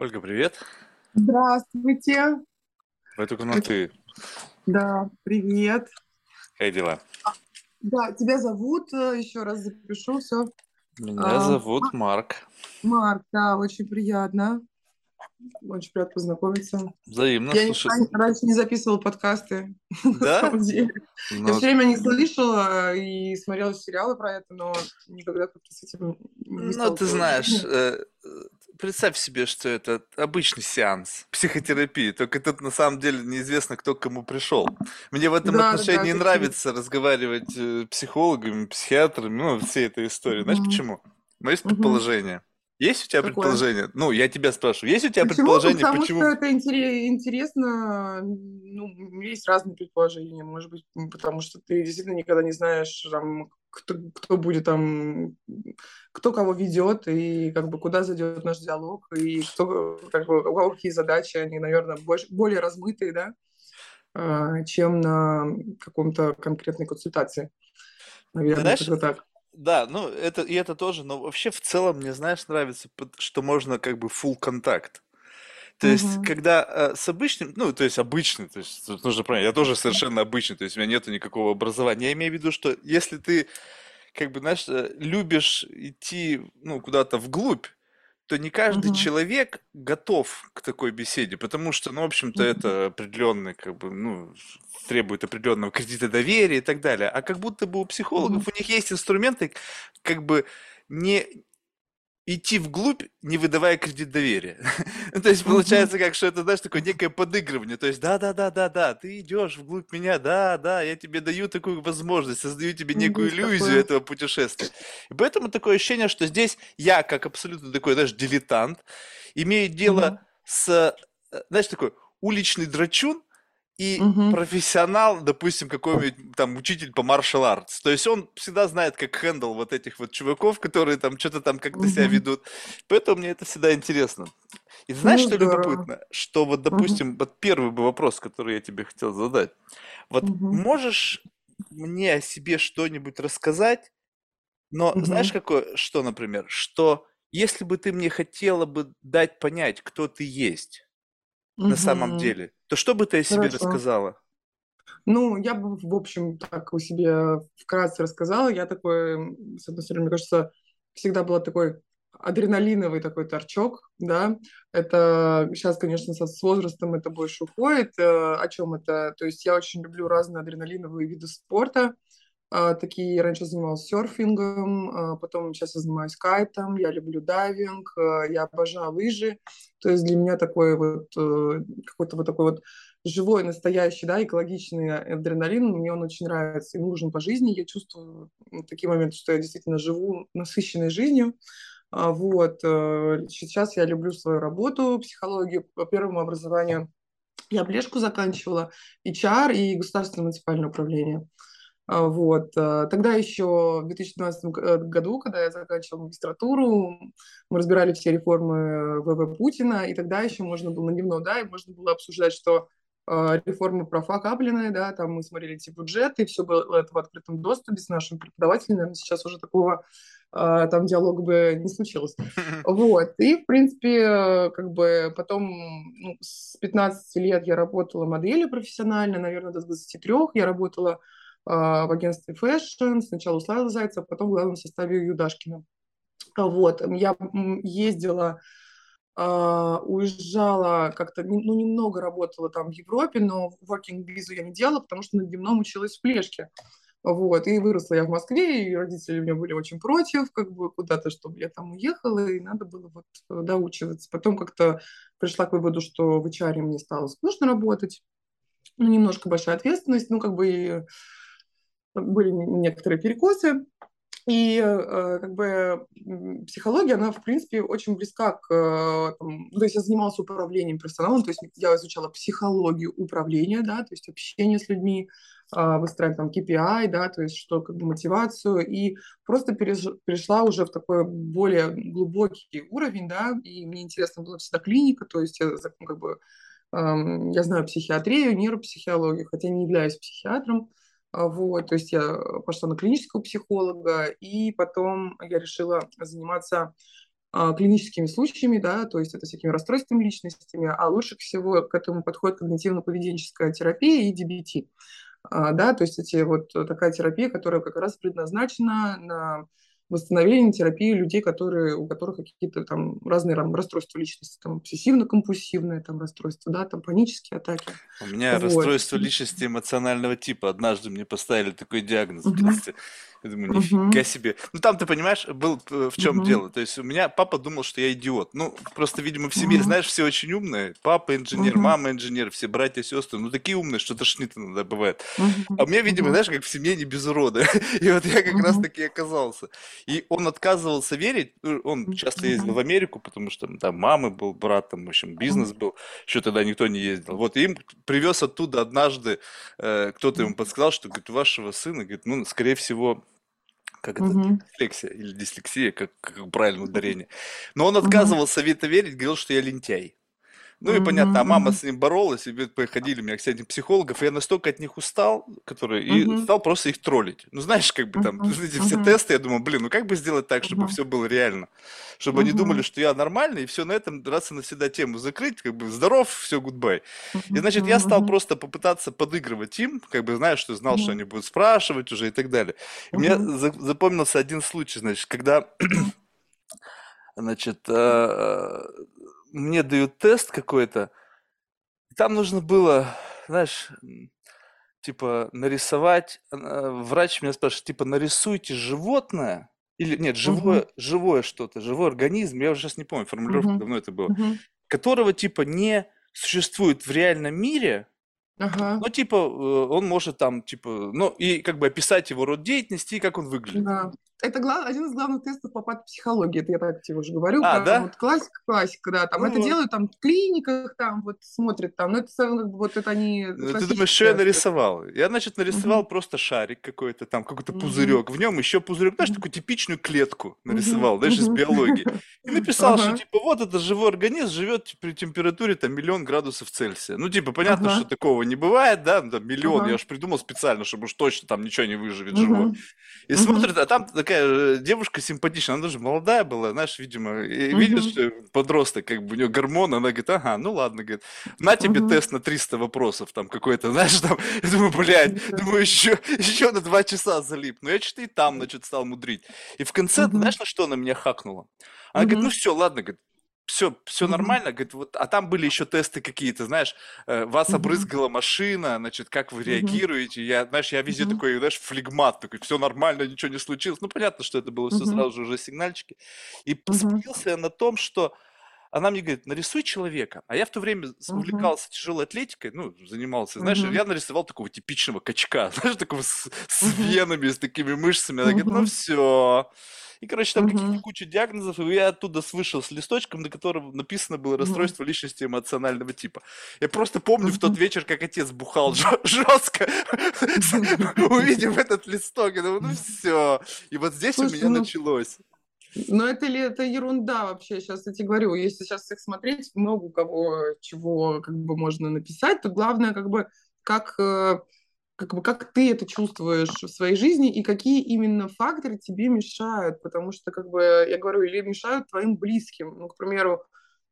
Ольга, привет. Здравствуйте. Вы только на ты. Да, привет. Как дела? Да, тебя зовут, э, еще раз запишу, все. Меня зовут Марк. Марк, да, очень приятно. Очень приятно познакомиться. Взаимно, Я слушай. раньше, раньше не записывала подкасты, Да? самом деле. Я Ну, все время не слышала и смотрела сериалы про это, но никогда как-то с этим не ну, ты знаешь, э, э, представь себе, что это обычный сеанс психотерапии, только тут на самом деле неизвестно, кто к кому пришел. Мне в этом Да, да, да, отношении это нравится разговаривать э, психологами, психиатрами, ну, всей этой истории. Знаешь Мгм. почему? Но есть Мгм. предположение. Есть у тебя Какое? предположение? Ну, я тебя спрашиваю, есть у тебя Почему? предположение, Потому почему... что это интере- интересно. Ну, есть разные предположения. Может быть, потому что ты действительно никогда не знаешь, там, кто, кто будет там, кто кого ведет, и как бы куда зайдет наш диалог, и кто, как бы, у кого какие задачи, они, наверное, больше, более размытые, да, а, чем на каком-то конкретной консультации. Наверное, знаешь, так. Да, ну это и это тоже, но вообще в целом мне, знаешь, нравится, что можно как бы full контакт. То есть, Мгм. когда э, с обычным, ну, то есть обычный, то есть тут нужно понять, я тоже совершенно обычный, то есть у меня нету никакого образования. Я имею в виду, что если ты, как бы, знаешь, э, любишь идти, ну, куда-то вглубь, то не каждый Мгм. человек готов к такой беседе, потому что, ну, в общем-то, Мгм. это определенный, как бы, ну, требует определенного кредита доверия и так далее. А как будто бы у психологов Мгм. у них есть инструменты, как бы не идти вглубь, не выдавая кредит доверия. Ну, То есть получается как, что это, знаешь, такое некое подыгрывание. То есть, да-да-да-да-да, ты идешь вглубь меня, да-да, я тебе даю такую возможность, создаю тебе некую иллюзию этого путешествия. И поэтому такое ощущение, что здесь я, как абсолютно такой, знаешь, дилетант, имею дело с, э, знаешь, такой уличный драчун и Мгм. профессионал, допустим, какой-нибудь там учитель по маршал артс. То есть он всегда знает, как хендл вот этих вот чуваков, которые там что-то там как-то себя Мгм. ведут. Поэтому мне это всегда интересно. И знаешь, Ну, что здорово. любопытно? Что вот, допустим, вот первый бы вопрос, который я тебе хотел задать. Вот Мгм. можешь мне о себе что-нибудь рассказать, но знаешь, Мгм. какое, что, например, что если бы ты мне хотела бы дать понять, кто ты есть на самом деле, то что бы ты о себе Хорошо. рассказала? Ну, я бы, в общем, так у себя вкратце рассказала. Я такой, с одной стороны, мне кажется, всегда была такой адреналиновый такой торчок, да. Это сейчас, конечно, со, с возрастом это больше уходит. Э, О чем это? То есть я очень люблю разные адреналиновые виды спорта. А, такие я раньше занималась серфингом, а, потом сейчас я занимаюсь кайтом, я люблю дайвинг, а, я обожаю лыжи. То есть для меня такой вот э, какой-то вот такой вот живой, настоящий, да, экологичный адреналин, мне он очень нравится и нужен по жизни. Я чувствую такие моменты, что я действительно живу насыщенной жизнью. Вот. э, Сейчас я люблю свою работу, психологию по первому образованию. Я Блешку заканчивала, HR и государственное муниципальное управление. А, Вот. а, Тогда еще в 2012 г- э, году, когда я заканчивала магистратуру, мы разбирали все реформы ВВ Путина, и тогда еще можно было на дневно, да, и можно было обсуждать, что а, реформы профокапленные, да, там мы смотрели эти бюджеты, все было это в открытом доступе с нашим преподавателем, наверное, сейчас уже такого а, там диалога бы не случилось. Вот, и, в принципе, э, как бы потом ну, с 15 лет я работала моделью профессионально, наверное, до 23 я работала в агентстве Fashion, сначала у Славы Зайцева, потом в главном составе Юдашкина. А, Вот, я ездила, а, уезжала как-то, ну, немного работала там в Европе, но working визу я не делала, потому что на дневном училась в Плешке. Вот, и выросла я в Москве, и родители у меня были очень против, как бы куда-то, чтобы я там уехала, и надо было вот э, доучиваться. Потом как-то пришла к выводу, что в HR мне стало скучно работать, ну, немножко большая ответственность, ну, как бы и были некоторые перекосы. И э, как бы психология, она, в принципе, очень близка к... э, там, то есть я занималась управлением персоналом, то есть я изучала психологию управления, да, то есть общение с людьми, э, выстраивать там KPI, да, то есть что, как бы мотивацию, и просто переш- перешла уже в такой более глубокий уровень, да, и мне интересно было всегда клиника, то есть я, ну, как бы, я знаю психиатрию, нейропсихологию, хотя не являюсь психиатром, а, Вот, то есть я пошла на клинического психолога, и потом я решила заниматься а, клиническими случаями, да, то есть это всякими расстройствами личностями, а лучше всего к этому подходит когнитивно-поведенческая терапия и DBT. А, да, то есть эти вот такая терапия, которая как раз предназначена на восстановление терапии людей, которые, у которых какие-то там разные там, расстройства личности, там обсессивно-компульсивное там расстройство, да, там панические атаки. У меня Вот. расстройство личности эмоционального типа. Однажды мне поставили такой диагноз в детстве. Я думаю, нифига себе. Ну там, ты понимаешь, был э, в чем дело. То есть у меня папа думал, что я идиот. Ну, просто, видимо, в семье, знаешь, все очень умные. Папа инженер, мама инженер, все братья, сестры. Ну, такие умные, что тошнит иногда бывает. А у меня, видимо, знаешь, как в семье не без урода. И вот я как раз таки оказался. И он отказывался верить. Ну, Он часто ездил Мгм. в Америку, потому что там мамы был, брат, там, в общем, бизнес был. Еще тогда никто не ездил. Вот им привез оттуда однажды, э, кто-то ему подсказал, что, говорит, вашего сына, говорит, ну, скорее всего, как это, Мгм. дислексия или дислексия, как, как правильно ударение. Но он отказывался в это верить, говорил, что я лентяй. Ну и понятно, а мама с ним боролась, и приходили меня, кстати, психологов, и я настолько от них устал, которые, и стал просто их троллить. Ну, знаешь, как бы там, эти все тесты, я думаю, блин, ну как бы сделать так, чтобы все было реально? Чтобы они думали, что я нормальный, и все на этом раз и навсегда тему закрыть, как бы здоров, все, гудбай. И, значит, я стал просто попытаться подыгрывать им, как бы, знаешь, что знал, что они будут спрашивать уже и так далее. И мне запомнился один случай, значит, когда. Значит, э, мне дают тест какой-то, и там нужно было, знаешь, типа нарисовать. э, Врач меня спрашивает, типа нарисуйте животное или нет, живое, живое что-то, живой организм. Я уже сейчас не помню, формулировка Мгм. давно это было, Мгм. которого типа не существует в реальном мире, Ага. но типа э, он может там типа, ну и как бы описать его род деятельности и как он выглядит. Да. Это глав... один из главных тестов по психологии, это я так тебе уже говорю, А, да? вот классика, классика, да, там Ну это вот. делают там в клиниках, там вот смотрят там, ну это вот это они Ну, ты думаешь, что я нарисовал? Я, значит, нарисовал Мгм. просто шарик какой-то, там какой-то Мгм. пузырек, в нем еще пузырек, знаешь, такую типичную клетку нарисовал, знаешь, из биологии. И написал, что Ага. типа вот это живой организм живет при температуре там миллион градусов Цельсия. Ну, типа, понятно, что Ага. такого не бывает, да, ну, там миллион, я Ага. уж придумал специально, чтобы уж точно там ничего не выживет живое. Мгм. И Мгм. смотрит, а там такая э, девушка симпатичная, она даже молодая была, знаешь, видимо, и видишь, что подросток, как бы у нее гормоны, она говорит, ага, ну ладно, говорит, на тебе тест на 300 вопросов, там какой-то, знаешь, там, я думаю, блядь, думаю, еще, еще на два часа залип, но я что-то и там, значит, стал мудрить. И в конце, знаешь, на что она меня хакнула? Она говорит, ну все, ладно, говорит, все, все нормально, говорит, вот, а там были еще тесты какие-то, знаешь, э, вас обрызгала машина, значит, как вы реагируете, я, знаешь, я везде такой, знаешь, флегмат, такой, все нормально, ничего не случилось, ну, понятно, что это было все сразу же уже сигнальчики, и спалился я на том, что она мне говорит, нарисуй человека. А я в то время Мгм. увлекался тяжелой атлетикой, ну, занимался, знаешь, Мгм. я нарисовал такого типичного качка, знаешь, такого с, с венами, с такими мышцами. Она говорит, ну все. И, короче, там какие-то Мгм. куча диагнозов, и я оттуда вышел с листочком, на котором написано было расстройство личности эмоционального типа. Я просто помню в тот вечер, как отец бухал жестко, увидев этот листок, я думаю, ну все. И вот здесь у меня ну, началось. Ну это ли это ерунда вообще? Сейчас я тебе говорю, если сейчас всех смотреть, много у кого чего как бы можно написать, то главное как бы как э, как бы как ты это чувствуешь в своей жизни и какие именно факторы тебе мешают, потому что как бы я говорю, или мешают твоим близким, ну к примеру,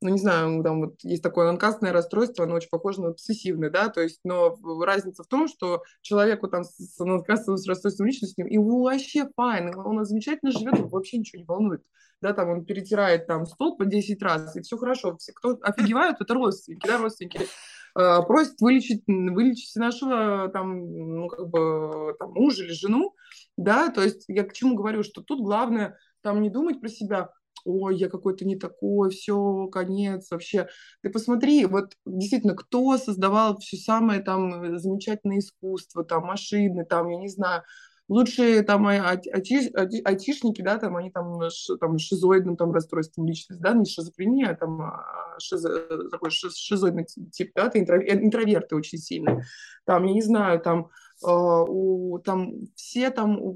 ну не знаю, там вот есть такое анкастное расстройство, оно очень похоже на обсессивное, да, то есть, но разница в том, что человеку там с анкастным расстройством личности, ему вообще файн, он замечательно живет, вообще ничего не волнует, да, там он перетирает там стол по 10 раз, и все хорошо, все, кто офигевают, это родственники, да, родственники, э, просят вылечить, вылечить нашего там, ну, как бы, там, мужа или жену, да, то есть я к чему говорю, что тут главное там не думать про себя, ой, я какой-то не такой, все, конец вообще. Ты посмотри, вот действительно, кто создавал все самое там замечательное искусство, там машины, там, я не знаю, лучшие там а- а- айти- айти- айтишники, да, там они там, ш- там шизоидным там расстройством личности, да, не шизофрения, а там а, шизо- такой шиз- шизоидный тип, да, ты интро- э, интроверты очень сильные. Там, я не знаю, там э, у, там все там у-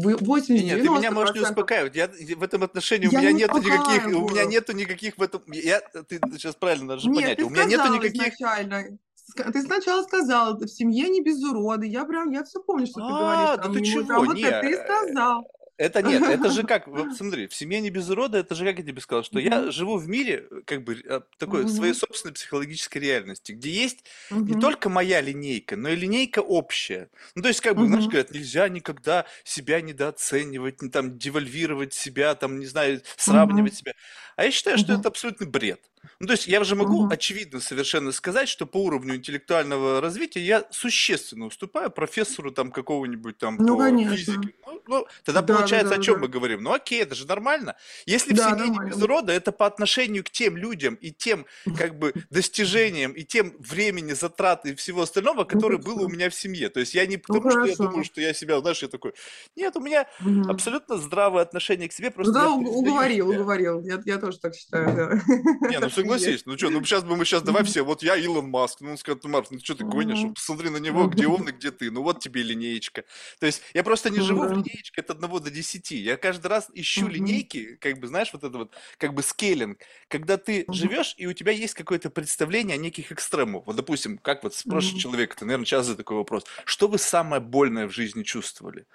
в- 80 Не, Нет, ты меня можешь не 90%. успокаивать. Я в этом отношении у Я меня не нету никаких, у меня нету никаких в этом. Я, ты сейчас правильно должен Нет, понять. ты У меня нету никаких. изначально. Ты сначала сказал, в семье не без урода. Я прям, я все помню, что ты говоришь. А, да Там, ты ему чего? там вот Не, это ты э, сказал. Это нет, это же как, вот смотри, в семье не без урода, это же как я тебе сказал, что я живу в мире, как бы, э, такой, своей Мгм. собственной психологической реальности, где есть не Мгм. только моя линейка, но и линейка общая. Ну, то есть, как бы, знаешь, Мгм. говорят, нельзя никогда себя недооценивать, не там, девальвировать себя, там, не знаю, сравнивать себя. А я считаю, что Мгм. это абсолютный бред. Ну, то есть я же могу Мгм. очевидно совершенно сказать, что по уровню интеллектуального развития я существенно уступаю профессору там какого-нибудь там Ну, по конечно. физике. Ну, ну, тогда Да, да, получается, да, о да, чем мы да. говорим? Ну, окей, это же нормально. Если Да, не без урода, это по отношению к тем людям и тем как бы достижениям и тем времени, затрат и всего остального, Ну, которое было у меня в семье. То есть я не Ну, потому, что я думаю, что я себя, знаешь, я такой, нет, у меня Мгм. абсолютно здравое отношение к себе, Ну просто да, уг- признаю уговорил, себя. уговорил. Я, я тоже так считаю, да. Не, ну согласись, ну что, ну сейчас бы мы сейчас давай все, вот я Илон Маск, ну он скажет, Марк, ну что ты гонишь, посмотри на него, где он и где ты, ну вот тебе линеечка. То есть я просто не Ну живу в линеечке от одного до десяти, я каждый раз ищу линейки, как бы, знаешь, вот это вот, как бы скейлинг, когда ты живешь и у тебя есть какое-то представление о неких экстремумах. Вот, допустим, как вот спрашивает Мгм. человек, ты, наверное, часто такой вопрос, что вы самое больное в жизни чувствовали?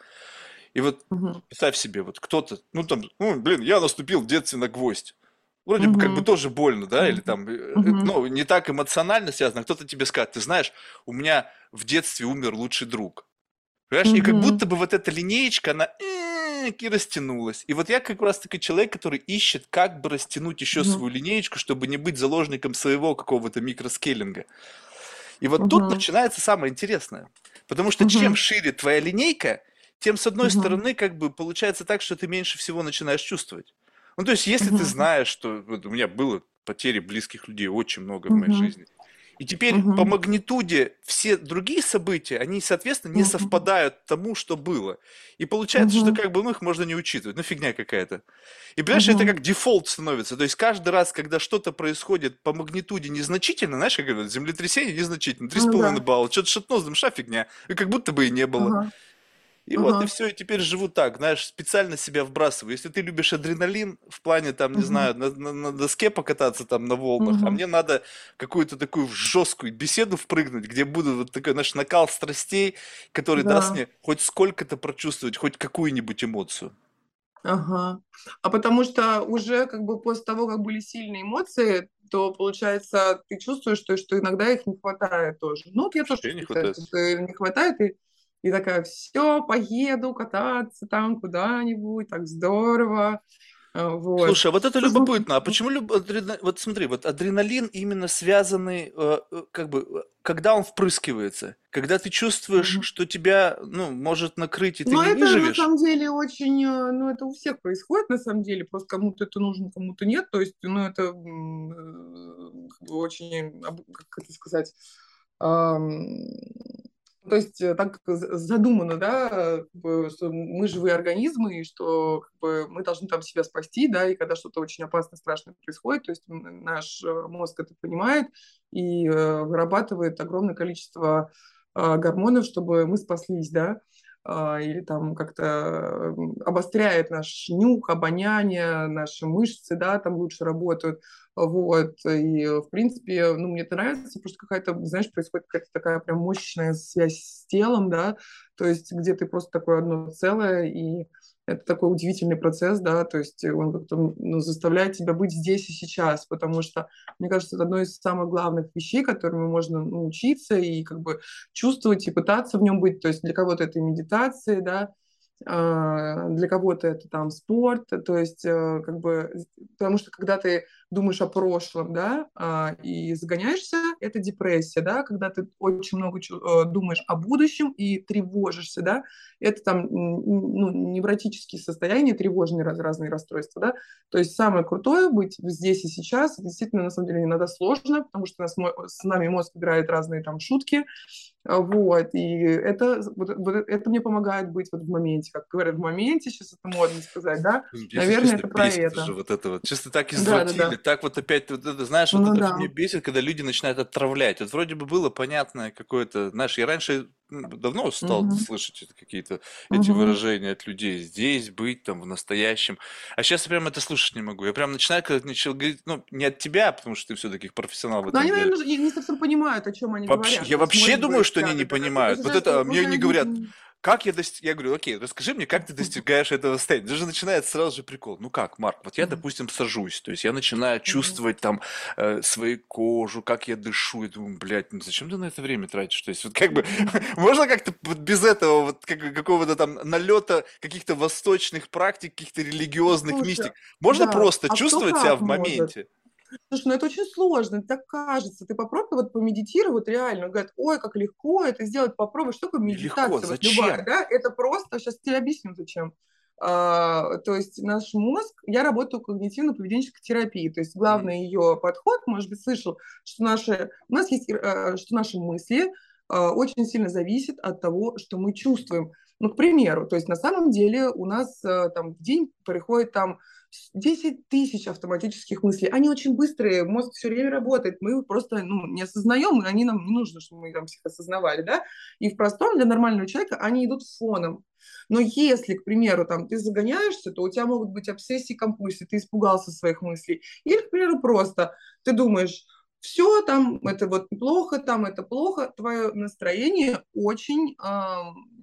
И вот Мгм. представь себе, вот кто-то, ну там, ну, блин, я наступил в детстве на гвоздь. Вроде бы как бы тоже больно, да, или там, Мгм. ну, не так эмоционально связано, а кто-то тебе скажет, ты знаешь, у меня в детстве умер лучший друг. Понимаешь? И как будто бы вот эта линеечка, она э, и растянулась. И вот я как раз таки человек, который ищет, как бы растянуть еще Мгм. свою линеечку, чтобы не быть заложником своего какого-то микроскейлинга. И вот тут Мгм. начинается самое интересное. Потому что чем Мгм. шире твоя линейка, тем с одной Мгм. стороны как бы получается так, что ты меньше всего начинаешь чувствовать. Ну, то есть, если ты Мгм. знаешь, что вот у меня было потери близких людей очень много в моей жизни, и теперь по Мгм. магнитуде все другие события, они, соответственно, не Мгм. совпадают тому, что было. И получается, что Мгм. как бы, ну, их можно не учитывать. Ну, фигня какая-то. И понимаешь, это Мгм. как дефолт становится. То есть каждый раз, когда что-то происходит по магнитуде незначительно, знаешь, как говорят, землетрясение незначительно, три с Ну половиной да. балла, что-то шатнулось, думаешь, а фигня, и как будто бы и не было. Ага. И вот, и Ага. все, и теперь живу так, знаешь, специально себя вбрасываю. Если ты любишь адреналин в плане, там, не знаю, на, на- на доске покататься там на волнах, а Мгм. мне надо какую-то такую жесткую беседу впрыгнуть, где буду вот такой, знаешь, накал страстей, который даст Да. мне хоть сколько-то прочувствовать, хоть какую-нибудь эмоцию. Ага. А потому что уже как бы после того, как были сильные эмоции, то получается, ты чувствуешь, что, что иногда их не хватает тоже. Ну, вот я тоже не чувствую хватает. что не хватает, и, и такая, все, поеду кататься там куда-нибудь, так здорово. А, Вот. Слушай, а вот это любопытно. А почему люб- адрена- Вот смотри, вот адреналин именно связанный, э, э, как бы, э, когда он впрыскивается, когда ты чувствуешь, мгм. что тебя, ну, может накрыть, и ты Ну, не это на выживешь. самом деле очень, ну, это у всех происходит, на самом деле, просто кому-то это нужно, кому-то нет, то есть, ну, это очень, как это сказать, то есть э, так задумано, да, что мы живые организмы, и что как бы, мы должны там себя спасти, да, и когда что-то очень опасное, страшное происходит, то есть наш э, мозг это понимает и э, вырабатывает огромное количество э, гормонов, чтобы мы спаслись, да, а, или там как-то обостряет наш нюх, обоняние, наши мышцы, да, там лучше работают, вот, и, в принципе, ну, мне это нравится, что какая-то, знаешь, происходит какая-то такая прям мощная связь с телом, да, то есть где ты просто такое одно целое, и это такой удивительный процесс, да, то есть он как-то ну, заставляет тебя быть здесь и сейчас, потому что, мне кажется, это одно из самых главных вещей, которыми можно научиться и как бы чувствовать и пытаться в нем быть. То есть для кого-то это медитация, да, для кого-то это там спорт, то есть э, как бы, потому что когда ты думаешь о прошлом, да, а, и загоняешься, это депрессия, да, когда ты очень много э, думаешь о будущем и тревожишься, да, это там ну, невротические состояния, тревожные раз- разные расстройства, да, то есть самое крутое быть здесь и сейчас, действительно, на самом деле, иногда сложно, потому что нас, с нами мозг играет разные там шутки, а, Вот, и это, вот, вот это мне помогает быть вот в моменте, как говорят, в моменте, сейчас это модно сказать, да, Если наверное, это про это. уже вот это вот. Чисто так Да, да, извратили, да. так вот опять, вот это, знаешь, вот Ну это да. меня бесит, когда люди начинают отравлять. Вот вроде бы было понятное какое-то, знаешь, я раньше давно стал Мгм. слышать это какие-то эти Мгм. выражения от людей. Здесь быть, там, в настоящем. А сейчас я прям это слушать не могу. Я прям начинаю, когда начал говорить, ну, не от тебя, потому что ты все-таки профессионал в Но этом они, деле. наверное, не не совсем понимают, о чем они Вообще, говорят. я То есть, вообще может думаю, быть, что они да, не да, да. Понимают. же Вот сейчас это, а мне уже не говорят, как я достиг... Я говорю, окей, расскажи мне, как ты достигаешь этого состояния. Даже начинает сразу же прикол. Ну как, Марк, вот я, допустим, сажусь, то есть я начинаю чувствовать там э, свою кожу, как я дышу, и думаю, блядь, ну зачем ты на это время тратишь? То есть вот как бы можно как-то вот без этого вот как, какого-то там налета каких-то восточных практик, каких-то религиозных Слушай, мистик, можно да, просто а чувствовать себя в может? Слушай, ну это очень сложно, так кажется. Ты попробуй вот помедитировать реально. Говорят, ой, как легко это сделать, попробуй. Что такое Легко, медитация? Вот любая, зачем? да? Это просто, сейчас тебе объясню, зачем. А, то есть наш мозг, я работаю в когнитивно-поведенческой терапии, то есть главный ее подход, может быть, слышал, что наши, у нас есть, э, что наши мысли э, очень сильно зависят от того, что мы чувствуем. Ну, к примеру, то есть на самом деле у нас э, там в день приходит там 10 тысяч автоматических мыслей. Они очень быстрые, мозг все время работает. Мы их просто ну, не осознаем, и они нам не нужно, чтобы мы там всех осознавали. Да? И в простом для нормального человека они идут фоном. Но если, к примеру, там, ты загоняешься, то у тебя могут быть обсессии, компульсии, ты испугался своих мыслей. Или, к примеру, просто ты думаешь, все там, это вот плохо, там это плохо, твое настроение очень эм,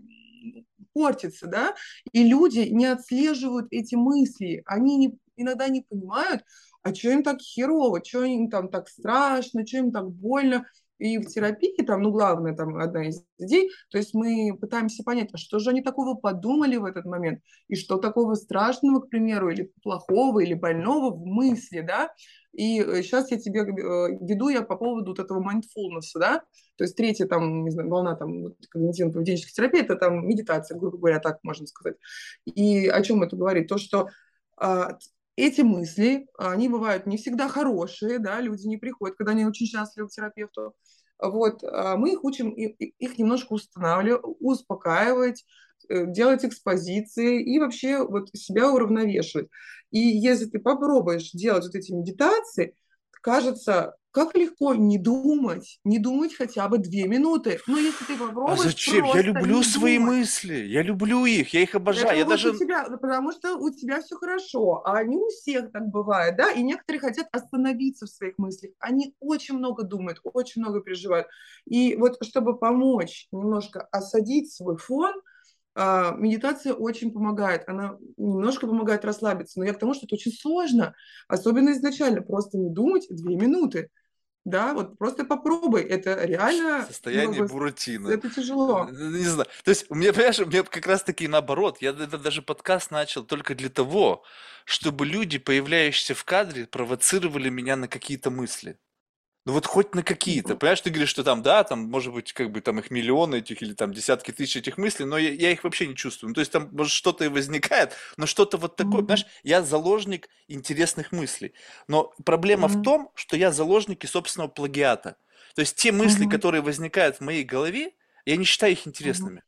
портится, да, и люди не отслеживают эти мысли, они не, иногда не понимают, а что им так херово, что им там так страшно, что им так больно, и в терапии там, ну, главное, там, одна из идей, то есть мы пытаемся понять, а что же они такого подумали в этот момент, и что такого страшного, к примеру, или плохого, или больного в мысли, да, и сейчас я тебе э, веду я по поводу вот этого mindfulness, да, то есть третья там, не знаю, волна там когнитивно-поведенческой терапии, это там медитация, грубо говоря, так можно сказать. И о чем это говорит? То, что а, эти мысли, они бывают не всегда хорошие, да, люди не приходят, когда они очень счастливы к терапевту. Вот, а мы их учим их немножко устанавливать, успокаивать, э, делать экспозиции и вообще вот себя уравновешивать. И если ты попробуешь делать вот эти медитации, кажется, как легко не думать, не думать хотя бы две минуты. Но если ты А попробуешь зачем? Я люблю свои думать, мысли. Я люблю их. Я их обожаю. это Я вот у даже... тебя, ну, потому что у тебя все хорошо, а не у всех так бывает, да, и некоторые хотят остановиться в своих мыслях. Они очень много думают, очень много переживают. И вот чтобы помочь немножко осадить свой фон, а, медитация очень помогает. Она немножко помогает расслабиться. Но я к тому, что это очень сложно, особенно изначально. Просто не думать две минуты. Да, вот просто попробуй. Это реально, ну, Состояние бы, Буратино. это тяжело. Не знаю. То есть, у меня, понимаешь, у меня как раз-таки наоборот. Я это даже подкаст начал только для того, чтобы люди, появляющиеся в кадре, провоцировали меня на какие-то мысли. Ну вот хоть на какие-то. Понимаешь, ты говоришь, что там, да, там, может быть, как бы там их миллионы этих или там десятки тысяч этих мыслей, но я, я их вообще не чувствую. Ну, то есть там, может, что-то и возникает, но что-то вот такое, Мгм. понимаешь, я заложник интересных мыслей. Но проблема в Мгм. том, что я заложник и собственного плагиата. То есть те мысли, Мгм. которые возникают в моей голове, я не считаю их интересными.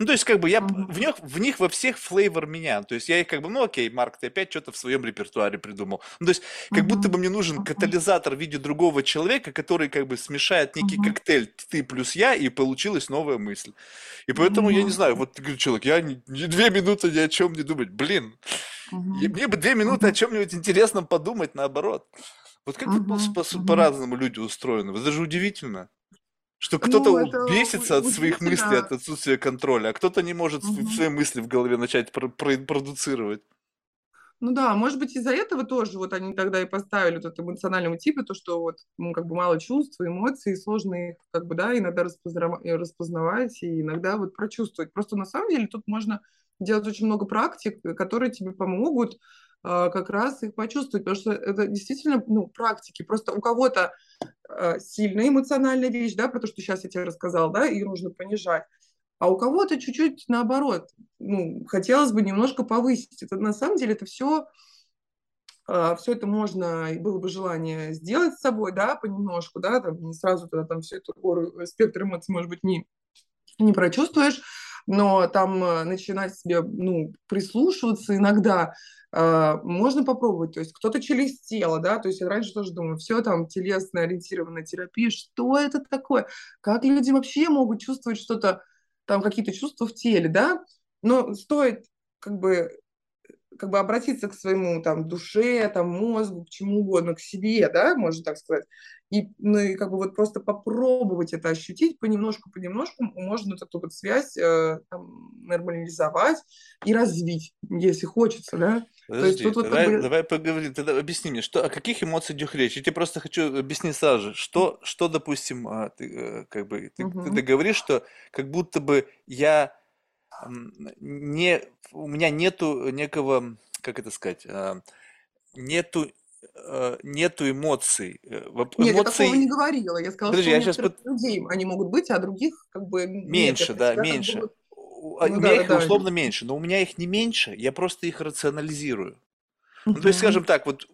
Ну, то есть, как бы я в них, в них во всех флейвор меня. То есть я их как бы, ну окей, Марк, ты опять что-то в своем репертуаре придумал. Ну, то есть, как будто бы мне нужен катализатор в виде другого человека, который как бы смешает некий коктейль ты плюс я, и получилась новая мысль. И поэтому, я не знаю, вот ты говоришь, человек, я не, не две минуты ни о чем не думать. Блин, Мгм. мне бы две минуты о чем-нибудь интересном подумать, наоборот. Вот как вот по-разному люди устроены. Вот даже удивительно. Что кто-то Ну, бесится от своих мыслей, от отсутствия контроля, а кто-то не может Мгм. свои мысли в голове начать про- про- продуцировать. Ну да, может быть, из-за этого тоже вот они тогда и поставили вот это эмоционального типа, то, что вот ну, как бы мало чувств, эмоций, сложно их как бы, да, иногда э, распознавать и иногда вот прочувствовать. Просто на самом деле тут можно делать очень много практик, э, которые тебе помогут как раз их почувствовать, потому что это действительно, ну, практики. Просто у кого-то а, сильная эмоциональная вещь, да, про то, что сейчас я тебе рассказал, да, и нужно понижать. А у кого-то чуть-чуть наоборот, ну, хотелось бы немножко повысить. Это на самом деле это все, все это можно, и было бы желание сделать с собой, да, понемножку, да, там не сразу туда там всю эту гору, э, спектр эмоций, может быть, не, не прочувствуешь, но там э, начинать себе, ну, прислушиваться иногда можно попробовать. То есть кто-то через тело, да, то есть я раньше тоже думаю, все там телесно ориентированная терапия, что это такое? Как люди вообще могут чувствовать что-то, там какие-то чувства в теле, да? Но стоит как бы как бы обратиться к своему там душе, там мозгу, к чему угодно, к себе, да, можно так сказать. И, ну, и как бы вот просто попробовать это ощутить понемножку, понемножку, можно вот эту вот связь э, там, нормализовать и развить, если хочется, да. То есть Подожди, тут вот как давай, бы... давай поговорим, тогда объясни мне, что, о каких эмоциях идет речь? Я тебе просто хочу объяснить сразу же, что, что допустим, а, ты, э, как бы, ты, ты Мгм. говоришь, что как будто бы я не, у меня нету некого, как это сказать, а, нету, э, нету эмоций. Э, воп- Нет, я такого не Эмоций, говорила. Я сказала, подожди, что я сейчас некоторых людей они могут быть, а других как бы нет. Меньше, про да, себя как меньше. вот... У Ну меня да, их да, да. условно меньше, но у меня их не меньше, я просто их рационализирую. Ну, то есть, скажем так, вот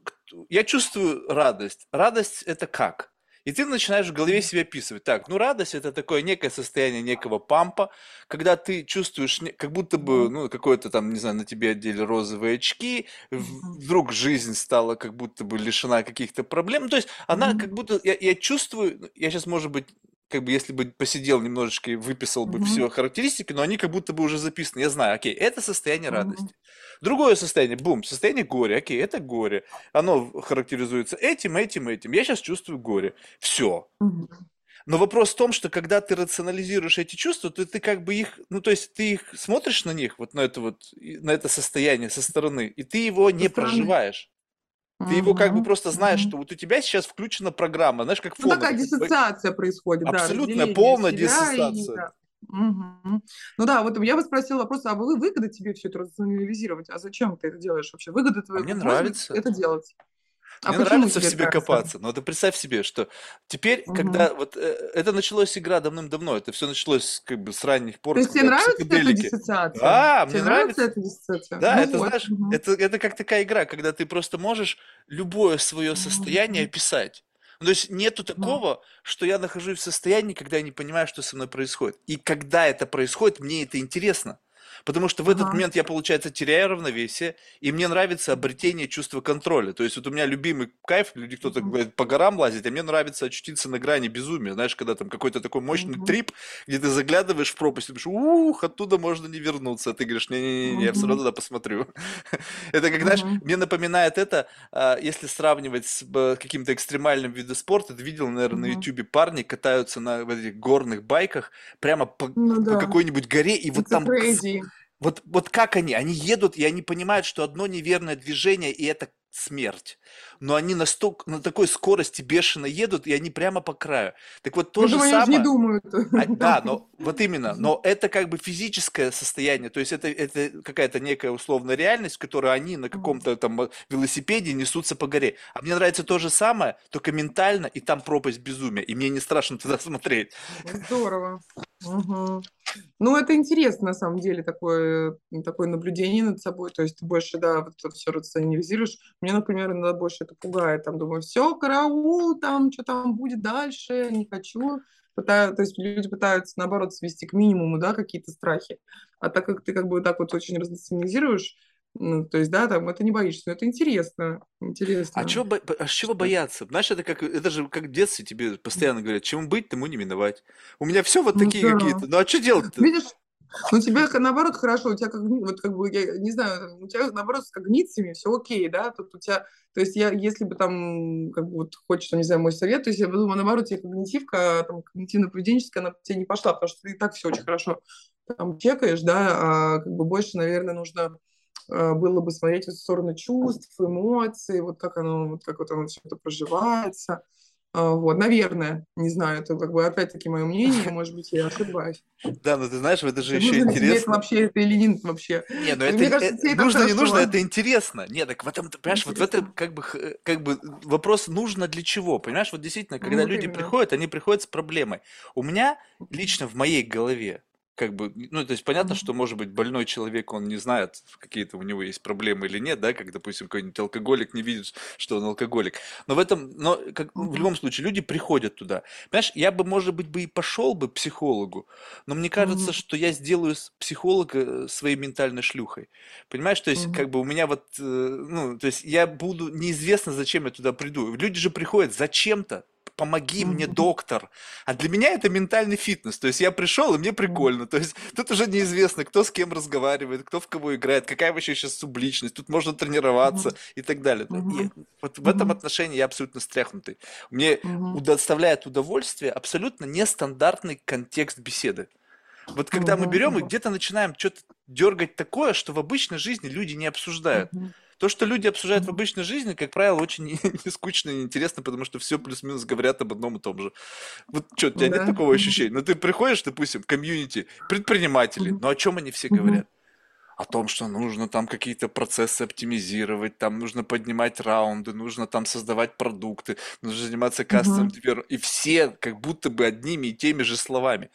я чувствую радость. Радость это как? И ты начинаешь в голове себе описывать. Так, ну радость это такое некое состояние некого пампа, когда ты чувствуешь, как будто бы, ну, какой-то там, не знаю, на тебе одели розовые очки, вдруг жизнь стала как будто бы лишена каких-то проблем. Ну, то есть она как будто, я, я чувствую, ну, я сейчас, может быть, как бы если бы посидел немножечко и выписал бы Мгм. все характеристики, но они как будто бы уже записаны. Я знаю, окей, это состояние Мгм. радости. Другое состояние, бум, состояние горя, окей, это горе. Оно характеризуется этим, этим, этим. Я сейчас чувствую горе. Все. Но вопрос в том, что когда ты рационализируешь эти чувства, то ты как бы их, ну то есть ты их смотришь на них, вот на это вот, на это состояние со стороны, и ты его не проживаешь. Ты его как бы просто знаешь, что вот у тебя сейчас включена программа, знаешь, как Ну, такая диссоциация происходит, да, Абсолютная, разделение полная себя и... диссоциация. да. Мгм. Ну да, вот я бы спросила вопрос, а вы выгода тебе все это рационализировать? А зачем ты это делаешь вообще? Выгода А твоего мне нравится. это делать. А Мне нравится в себе нравится? копаться. Но ты представь себе, что теперь, Мгм. когда вот э, это началось игра давным-давно, это все началось как бы с ранних пор, То есть тебе нравится эта диссоциация? Да, мне Тебе нравится нравится. эта диссоциация? Да, Ну это вот. знаешь, Мгм. это, это как такая игра, когда ты просто можешь любое свое состояние Мгм. описать. Ну, то есть нету такого, что я нахожусь в состоянии, когда я не понимаю, что со мной происходит. И когда это происходит, мне это интересно. Потому что в этот Ага. момент я, получается, теряю равновесие, и мне нравится обретение чувства контроля. То есть вот у меня любимый кайф, люди кто-то говорит по горам лазить, а мне нравится очутиться на грани безумия. Знаешь, когда там какой-то такой мощный Мгм. трип, где ты заглядываешь в пропасть, и думаешь, ух, оттуда можно не вернуться. А ты говоришь, не-не-не, я все равно туда посмотрю. Это как, знаешь, Мгм. мне напоминает это, а, если сравнивать с каким-то экстремальным видом спорта. Ты видел, наверное, на Мгм. ютубе парни катаются на вот этих горных байках прямо по, Ну по да. какой-нибудь горе, и вот Это там crazy. Вот, вот как они? Они едут, и они понимают, что одно неверное движение, и это смерть. Но они настолько, на такой скорости бешено едут, и они прямо по краю. Так вот, то Я же думаю, уже не самое... думают. А, да, но вот именно, но это как бы физическое состояние, то есть это, это какая-то некая условная реальность, в которой они на каком-то там велосипеде несутся по горе. А мне нравится то же самое, только ментально, и там пропасть безумия, и мне не страшно туда смотреть. Здорово. Мгм. Ну, это интересно, на самом деле, такое, такое наблюдение над собой. То есть ты больше, да, вот это все рационализируешь. Мне, например, иногда больше это пугает. Там думаю, все, караул, там, что там будет дальше, не хочу. Пытаю- то есть люди пытаются, наоборот, свести к минимуму, да, какие-то страхи. А так как ты как бы так вот очень рационализируешь, ну, то есть, да, там, это не боишься. Но это интересно, А, интересно. чё бо- бо- а чего бояться? Знаешь, это как, это же как в детстве тебе постоянно говорят, чему быть, тому не миновать. У меня все вот Ну такие да. какие-то. Ну а что делать-то? Видишь, ну тебе наоборот хорошо, у тебя как, вот как бы, я не знаю, у тебя наоборот с когнициями все окей, да, тут у тебя, то есть я, если бы там, как бы вот хочешь, не знаю, мой совет, то есть я бы думала, наоборот, тебе когнитивка, там, когнитивно-поведенческая, она тебе не пошла, потому что ты и так все очень хорошо там чекаешь, да, а как бы больше, наверное, нужно было бы смотреть в сторону чувств, эмоций, вот как оно, вот как вот оно все это проживается. А, Вот, наверное, не знаю, это как бы опять-таки мое мнение, может быть, я ошибаюсь. Да, ну ты знаешь, это же еще тебе это интересно. вообще, это или нет вообще? Не, ну это э, так нужно, не нужно, это интересно. Нет, так в этом, понимаешь, вот в этом Интересно. как бы, э, как бы вопрос нужно для чего, понимаешь? Вот действительно, когда Вот люди приходят, они приходят с проблемой. У меня лично в моей голове, как бы, ну, то есть понятно, что, может быть, больной человек, он не знает, какие-то у него есть проблемы или нет, да, как, допустим, какой-нибудь алкоголик не видит, что он алкоголик. Но в этом, но как, в Мгм. любом случае, люди приходят туда. Понимаешь, я бы, может быть, бы и пошел бы к психологу, но мне кажется, Мгм. что я сделаю психолога э, своей ментальной шлюхой. Понимаешь, то есть, Мгм. как бы у меня вот, э, ну, то есть я буду, неизвестно, зачем я туда приду. Люди же приходят зачем-то, помоги мне, доктор. А для меня это ментальный фитнес. То есть я пришел, и мне прикольно. То есть тут уже неизвестно, кто с кем разговаривает, кто в кого играет, какая вообще сейчас субличность. Тут можно тренироваться и так далее. И Мгм. вот в этом отношении я абсолютно стряхнутый. Мне доставляет удовольствие абсолютно нестандартный контекст беседы. Вот когда мы берем и где-то начинаем что-то дергать такое, что в обычной жизни люди не обсуждают. То, что люди обсуждают в обычной жизни, как правило, очень не, скучно и неинтересно, потому что все плюс-минус говорят об одном и том же. Вот что, у тебя нет Да. такого Мгм. ощущения? Ну, ты приходишь, допустим, в комьюнити, предприниматели, но о чем они все говорят? О том, что нужно там какие-то процессы оптимизировать, там нужно поднимать раунды, нужно там создавать продукты, нужно заниматься кастом Мгм. И все как будто бы одними и теми же словами.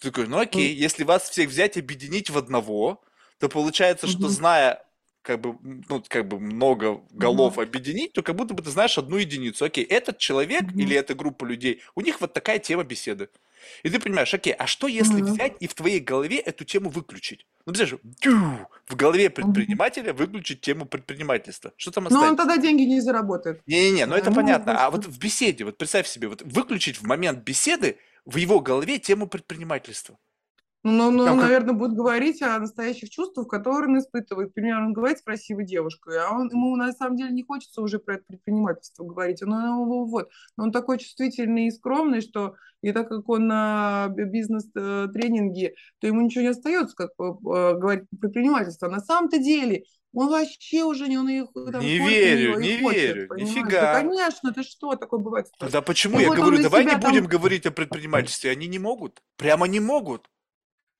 Ты такой, ну окей, М. если вас всех взять, объединить в одного, то получается, что Мгм. зная как бы, ну, как бы много голов Мгм. объединить, то как будто бы ты знаешь одну единицу. Окей, этот человек или Мгм. эта группа людей, у них вот такая тема беседы. И ты понимаешь, окей, а что если Мгм. взять и в твоей голове эту тему выключить? Ну, представляешь, в голове предпринимателя выключить тему предпринимательства. Что там Но он останется? тогда деньги не заработает. Не-не-не, ну это ему понятно. А вот в беседе, вот представь себе, вот выключить в момент беседы в его голове тему предпринимательства. Ну, ну, ну, Там как... наверное, будет говорить о настоящих чувствах, которые он испытывает. Например, он говорит с красивой девушкой, а он, ему на самом деле не хочется уже про это предпринимательство говорить. Он, ну, вот. Но он такой чувствительный и скромный, что и так как он на бизнес-тренинге, то ему ничего не остается, как говорить про предпринимательство. А на самом-то деле он вообще уже не, он их, там, Не верю, не хочет, верю, понимаешь? Да, нифига. конечно, ты что, такое бывает тоже. Да почему? И Я вот он говорю, давай не будем там говорить о предпринимательстве. Они не могут. Прямо не могут.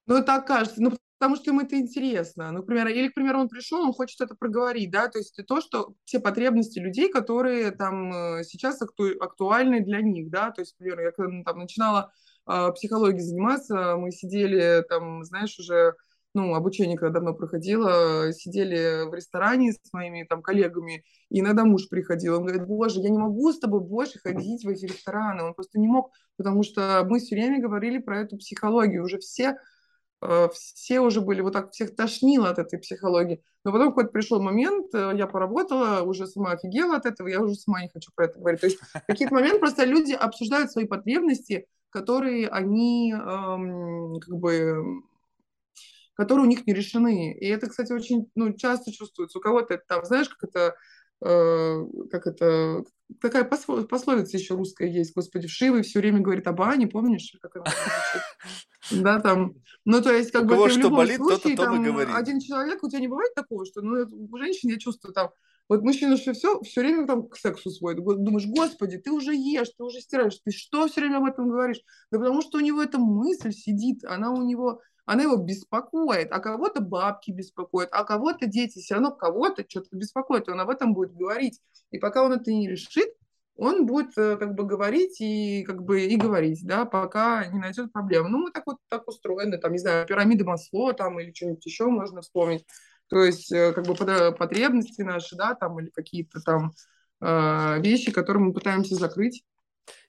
Ну, так кажется. Ну, потому что ему это интересно. Ну, к или, к примеру, он пришел, он хочет это проговорить, да, то есть то, что все потребности людей, которые там э, сейчас акту- актуальны для них, да, то есть, например, я когда ну, там начинала э, психологией заниматься, мы сидели там, знаешь, уже, ну, обучение когда давно проходило, сидели в ресторане с моими там коллегами, и иногда муж приходил, он говорит, боже, я не могу с тобой больше ходить в эти рестораны, он просто не мог, потому что мы все время говорили про эту психологию, уже все э, все уже были, вот так всех тошнило от этой психологии. Но потом какой-то пришел момент, э, я поработала, уже сама офигела от этого, я уже сама не хочу про это говорить. То есть в какие-то моменты просто люди обсуждают свои потребности, которые они эм, как бы которые у них не решены. И это, кстати, очень ну, часто чувствуется. У кого-то там, знаешь, как это, э, как это, такая посло- пословица еще русская есть, господи, вшивый все время говорит о бане, помнишь, как она? Да, там, ну, то есть, как бы ты в любом болит, случае, том и там, говорит. один человек, у тебя не бывает такого, что, ну, у женщин я чувствую, там, вот мужчина что все, все время там к сексу сводит. Го- Думаешь, господи, ты уже ешь, ты уже стираешь, ты что все время об этом говоришь? Да потому что у него эта мысль сидит, она у него, она его беспокоит, а кого-то бабки беспокоят, а кого-то дети, все равно кого-то что-то беспокоит, и он об этом будет говорить. И пока он это не решит, он будет э, как бы говорить и как бы и говорить, да, пока не найдет проблем. Ну, мы так вот так устроены, там, не знаю, пирамида Масло там или что-нибудь еще можно вспомнить. То есть э, как бы потребности наши, да, там, или какие-то там э, вещи, которые мы пытаемся закрыть.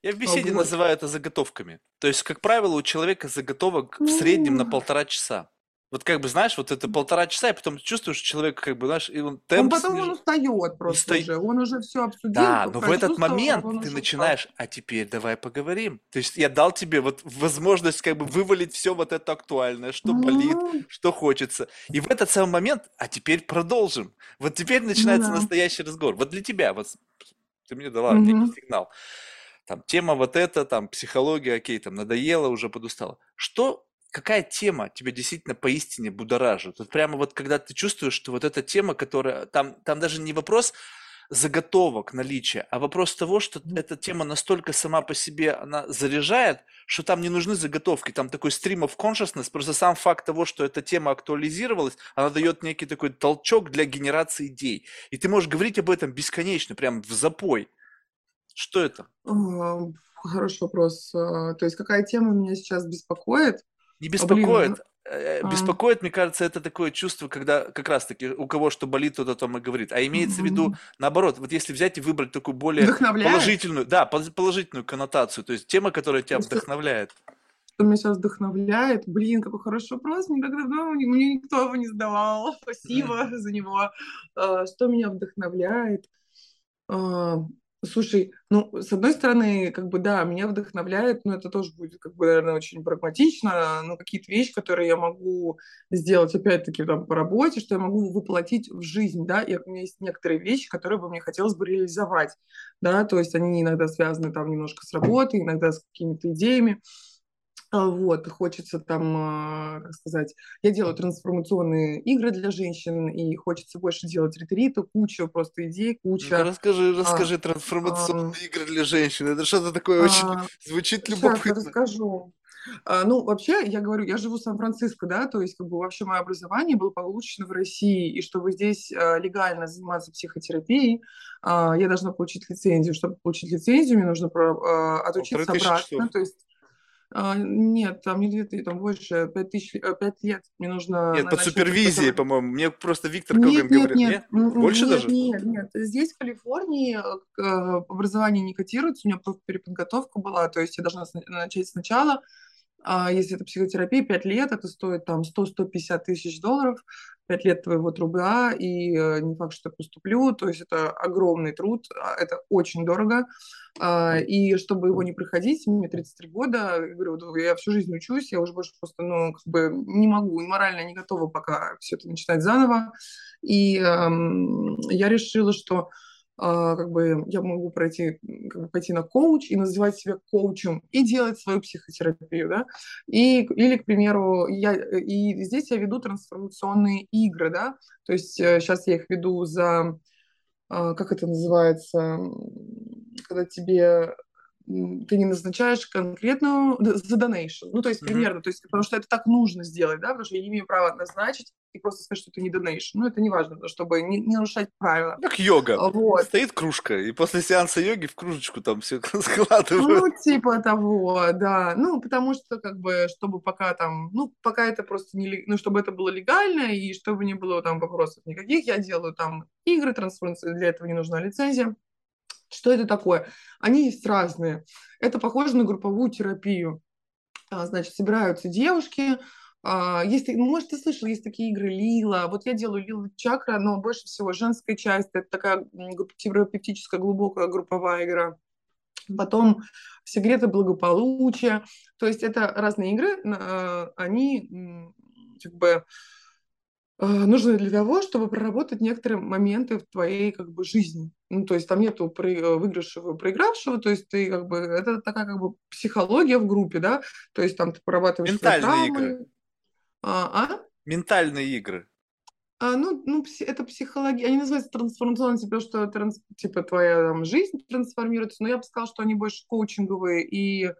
Я в А, беседе Вот. называю это заготовками. То есть, как правило, у человека заготовок в среднем на полтора часа. Вот как бы, знаешь, вот это полтора часа, и потом ты чувствуешь, что человек, как бы, знаешь, и он Он темп потом он снижает. устает просто Устай- уже, он уже все обсудил, Да, но в этот момент он ты уже устал. начинаешь, а теперь давай поговорим. То есть я дал тебе вот возможность как бы вывалить все вот это актуальное, что болит, Ну, что хочется. И в этот самый момент, а теперь продолжим. Вот теперь начинается да. настоящий разговор. Вот для тебя, вот ты мне дала некий Мгм. сигнал. Там тема вот эта, там психология, окей, там надоело, уже подустала. Что, какая тема тебя действительно поистине будоражит? Вот прямо вот когда ты чувствуешь, что вот эта тема, которая, там, там даже не вопрос заготовок наличия, а вопрос того, что эта тема настолько сама по себе, она заряжает, что там не нужны заготовки, там такой stream of consciousness, просто сам факт того, что эта тема актуализировалась, она дает некий такой толчок для генерации идей. И ты можешь говорить об этом бесконечно, прям в запой. Что это? А, Хороший вопрос. А, То есть какая тема меня сейчас беспокоит? Не А, блин, беспокоит. э, а, Беспокоит, мне кажется, это такое чувство, когда как раз-таки у кого что болит, тот о том и говорит. А имеется в виду, наоборот, вот если взять и выбрать такую более положительную, да, положительную коннотацию, то есть тема, которая тебя То есть, э, вдохновляет. что меня сейчас вдохновляет? Блин, какой хороший вопрос. Мне так давно мне мне никто его не задавал. Спасибо Мгм. за него. А, Что меня вдохновляет? Слушай, ну, с одной стороны, как бы, да, меня вдохновляет, но это тоже будет, как бы, наверное, очень прагматично, но какие-то вещи, которые я могу сделать, опять-таки, там, по работе, что я могу воплотить в жизнь, да, и у меня есть некоторые вещи, которые бы мне хотелось бы реализовать, да, то есть они иногда связаны там немножко с работой, иногда с какими-то идеями, вот, хочется там, а, как сказать, я делаю трансформационные игры для женщин, и хочется больше делать ретриты, куча просто идей, куча... расскажи, а, расскажи а, трансформационные игры для женщин. Это что-то такое очень а, звучит Сейчас любопытно. расскажу. А, Ну, вообще, я говорю, я живу в Сан-Франциско, да, то есть, как бы, вообще, мое образование было получено в России, и чтобы здесь а, легально заниматься психотерапией, а, я должна получить лицензию. Чтобы получить лицензию, мне нужно про- а, отучиться обратно, часов. то есть, а, нет, там не две тысячи, там больше, пять тысяч, э, пять лет мне нужно Нет, под супервизией, преподавать. по-моему. Мне просто Виктор Коган Нет, нет, говорит. нет, Не? м, Больше нет, даже? нет, нет. Здесь, в Калифорнии, э, э, образование не котируется, у меня просто переподготовка была, то есть я должна начать сначала, а если это психотерапия, 5 лет, это стоит там 100-150 тысяч долларов, 5 лет твоего труда, и э, не факт, что поступлю, то есть это огромный труд, а, это очень дорого, А, и чтобы его не проходить, мне 33 года, я говорю, я всю жизнь учусь, я уже больше просто, ну, как бы не могу, морально не готова пока все это начинать заново, и эм, я решила, что как бы я могу пройти, как бы пойти на коуч и называть себя коучем и делать свою психотерапию, да, и, или, к примеру, я, и здесь я веду трансформационные игры, да, то есть сейчас я их веду за, а, как это называется, когда тебе ты не назначаешь конкретную за donation. Ну, то есть примерно, то есть, потому что это так нужно сделать, да, потому что я не имею права назначить и просто сказать, что это не donation. Ну, это не важно, чтобы не, не нарушать правила. Как йога. А, Вот. Стоит кружка, и после сеанса йоги в кружечку там все Ну, складывают. типа того, да. Ну, потому что, как бы, чтобы пока там, ну, пока это просто не, ну, чтобы это было легально, и чтобы не было там вопросов никаких, я делаю там игры трансформации, для этого не нужна лицензия. Что это такое? Они есть разные. Это похоже на групповую терапию. А, Значит, собираются девушки. А, Есть, может, ты слышал, есть такие игры Лила. Вот я делаю Лила Чакра, но больше всего женская часть. Это такая терапевтическая глубокая групповая игра. Потом секреты благополучия. То есть это разные игры. на- Они как бы э, нужны для того, чтобы проработать некоторые моменты в твоей как бы жизни. Ну, то есть там нету э, выигравшего и проигравшего, то есть ты как бы, это такая как бы психология в группе, да, то есть там ты прорабатываешь Ментальные игры. А, а? Ментальные игры. А, ну, ну, это психология, они называются трансформационными, типа, что транс- типа твоя там, жизнь трансформируется, но я бы сказала, что они больше коучинговые и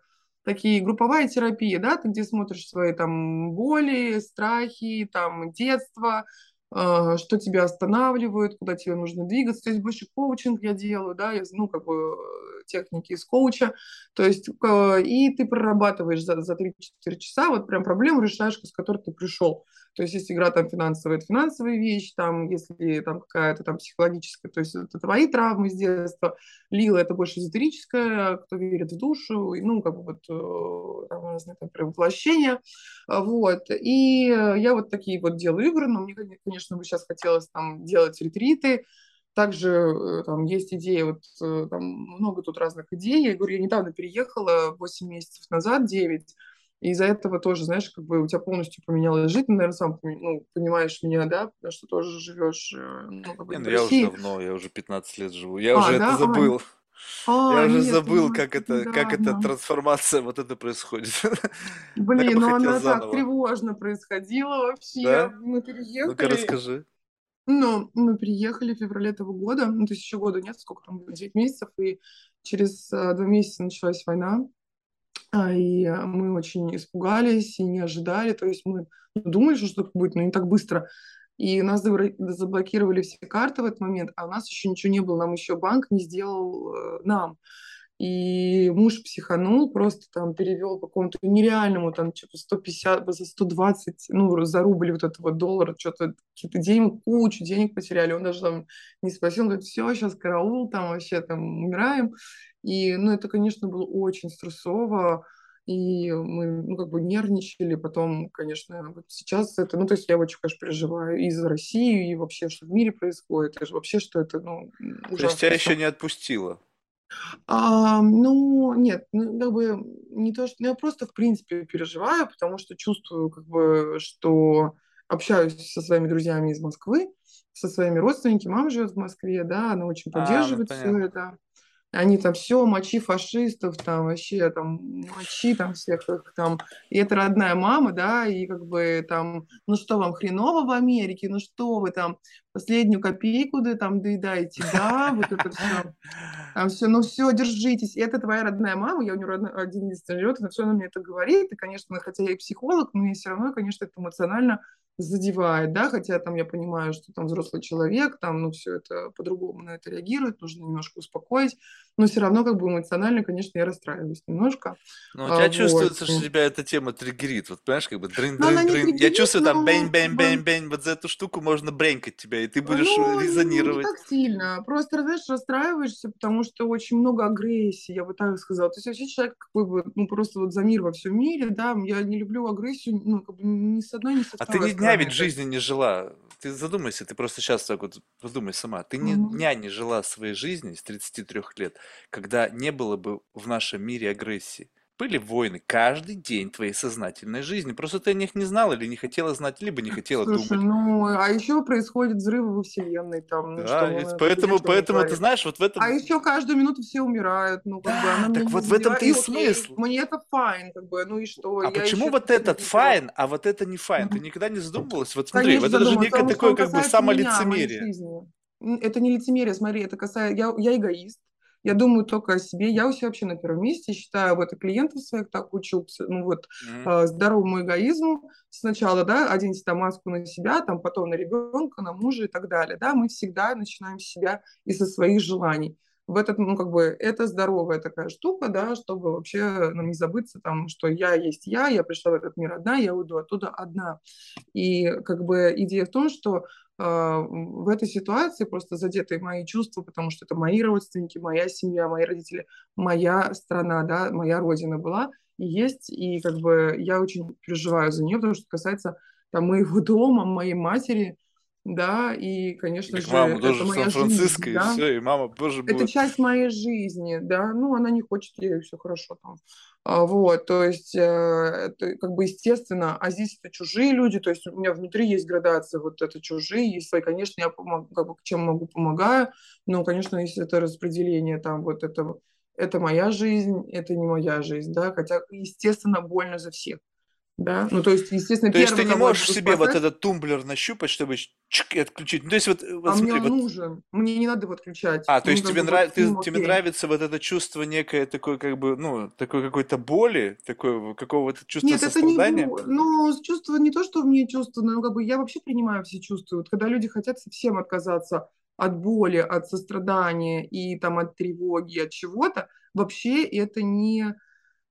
такие групповая терапия, да, ты где смотришь свои там боли, страхи, там детство, а, что тебя останавливает, куда тебе нужно двигаться, то есть больше коучинг я делаю, да, я, ну, как бы э, техники из коуча, то есть э, и ты прорабатываешь за, за 3-4 часа вот прям проблему решаешь, с которой ты пришел. То есть если игра там финансовая, это финансовая вещь, там, если там какая-то там психологическая, то есть это твои травмы с детства. Лила это больше эзотерическая, кто верит в душу, и, ну, как бы вот э, там разные там воплощения. Вот. И я вот такие вот делаю игры, но мне, конечно, бы сейчас хотелось там делать ретриты, также э, там есть идеи, вот э, там много тут разных идей. Я говорю, я недавно переехала 8 месяцев назад, 9, и из-за этого тоже, знаешь, как бы у тебя полностью поменялась жизнь, Ты, наверное, сам ну, понимаешь меня, да, потому что тоже живешь, э, ну, как бы Не, ну я уже давно, я уже 15 лет живу. Я А, уже это да? А, забыл. а, Я уже нет, забыл, как немножко это, как эта недавно. трансформация вот это происходит. Блин, ну она так заново. тревожно происходила вообще. Да? Мы Ну-ка переехали, расскажи. Ну, мы переехали в феврале этого года, ну, то есть еще года нет, сколько там, было, 9 месяцев, и через э, два месяца началась война. А, И э, мы очень испугались и не ожидали. То есть мы думали, что что-то будет, но не так быстро. И нас заблокировали все карты в этот момент, а у нас еще ничего не было. Нам еще банк не сделал э, нам. И муж психанул, просто там перевел по какому-то нереальному, там что-то 150, за 120, ну, за рубль вот этого доллара, что-то какие-то деньги, кучу денег потеряли. Он даже там не спросил, он говорит, все, сейчас караул, там вообще там умираем. И, ну, это, конечно, было очень стрессово, и мы, ну, как бы нервничали, потом, конечно, вот сейчас это, ну, то есть я очень, конечно, переживаю и за Россию, и вообще, что в мире происходит, и вообще, что это, ну, То есть тебя ужасно еще не отпустило? А, ну, нет, ну, как бы не то, что ну, я просто в принципе переживаю, потому что чувствую, как бы, что общаюсь со своими друзьями из Москвы, со своими родственниками. Мама живет в Москве, да, она очень А, ну поддерживает все понятно. это. Они там все, мочи фашистов, там вообще, там, мочи там всех их там. И это родная мама, да, и как бы там, ну что вам хреново в Америке, ну что вы там, последнюю копейку да, там доедаете, да, вот это все. Там все, ну все, держитесь. И это твоя родная мама, я у нее родной, один единственный живет, и все она мне это говорит. И, конечно, хотя я и психолог, но мне все равно, конечно, это эмоционально задевает, да, хотя там я понимаю, что там взрослый человек, там, ну, все это по-другому на это реагирует, нужно немножко успокоить, но все равно как бы эмоционально, конечно, я расстраиваюсь немножко, Ну, у а, тебя вот. чувствуется, что тебя эта тема триггерит. Вот понимаешь, как бы Но она не дрын-дрын-дрын. Я чувствую там но как бы бэнь-бэнь-бэнь-бэнь. Вот за эту штуку можно бренкать тебя, и ты будешь Ну, не резонировать. так сильно. Просто, знаешь, расстраиваешься, потому что очень много агрессии, я бы так сказала. То есть вообще человек какой бы, ну, просто вот за мир во всем мире, да, я не люблю агрессию, ну, как бы ни с одной, ни со А ты второй стороны. ведь жизни не жила. Ты задумайся, ты просто сейчас так вот подумай сама. Ты ни мгм. дня не жила своей жизни с тридцати трех лет, когда не было бы в нашем мире агрессии. Были войны каждый день твоей сознательной жизни. Просто ты о них не знала или не хотела знать, либо не хотела Слушай, думать. ну, а еще происходят взрывы во Вселенной, там, ну, что Да, бы поэтому, не поэтому ты знаешь, вот в А этом... еще каждую минуту все умирают, ну, как бы, она Да, так вот в этом-то и смысл. мне это файн, как бы, ну и что, А почему вот это этот fine, а вот это не fine? Ты никогда не задумывалась? Вот смотри, вот это же некое что такое как бы моей самолицемерие. Это не лицемерие, смотри, это касается... Я, я эгоист, я думаю только о себе, я у себя вообще на первом месте, считаю вот и клиентов своих так учу, ну вот, Мгм. э, здоровому эгоизму. Сначала, да, оденьте там маску на себя, там потом на ребенка, на мужа и так далее, да, мы всегда начинаем с себя и со своих желаний. В этот, ну, как бы, это здоровая такая штука, да, чтобы вообще ну, не забыться там, что я есть я, я пришла в этот мир одна, я уйду оттуда одна. И как бы идея в том, что в этой ситуации просто задеты мои чувства, потому что это мои родственники, моя семья, мои родители, моя страна, да, моя родина была и есть, и как бы я очень переживаю за нее, потому что касается там моего дома, моей матери, да, и, конечно Так же, мама это тоже в моя жизнь, Сан-Франциско, и да, все, и мама тоже это будет. часть моей жизни, да, ну, она не хочет, ей все хорошо там. А, вот, то есть, э, это как бы естественно, а здесь это чужие люди, то есть у меня внутри есть градация, вот это чужие, есть свои, конечно, я помог, как бы, чем могу, помогаю, но, конечно, если это распределение там, вот это, это моя жизнь, это не моя жизнь, да, хотя, естественно, больно за всех, да, ну, то есть, естественно, То есть ты не можешь себе вот этот тумблер нащупать, чтобы чик и отключить. Ну, то есть вот, э, вот а мне смотри, он вот нужен, мне не надо его отключать, А, то мне есть как тебе нрав... ты- тебе нравится вот это чувство некое такое, как бы, ну, такой какой-то боли, такой какого-то чувства Нет, это не сострадания? бо- ну, чувство не то, что мне чувство, но как бы я вообще принимаю все чувства. Вот когда люди хотят совсем отказаться от боли, от сострадания и там от тревоги, от чего-то, вообще это не,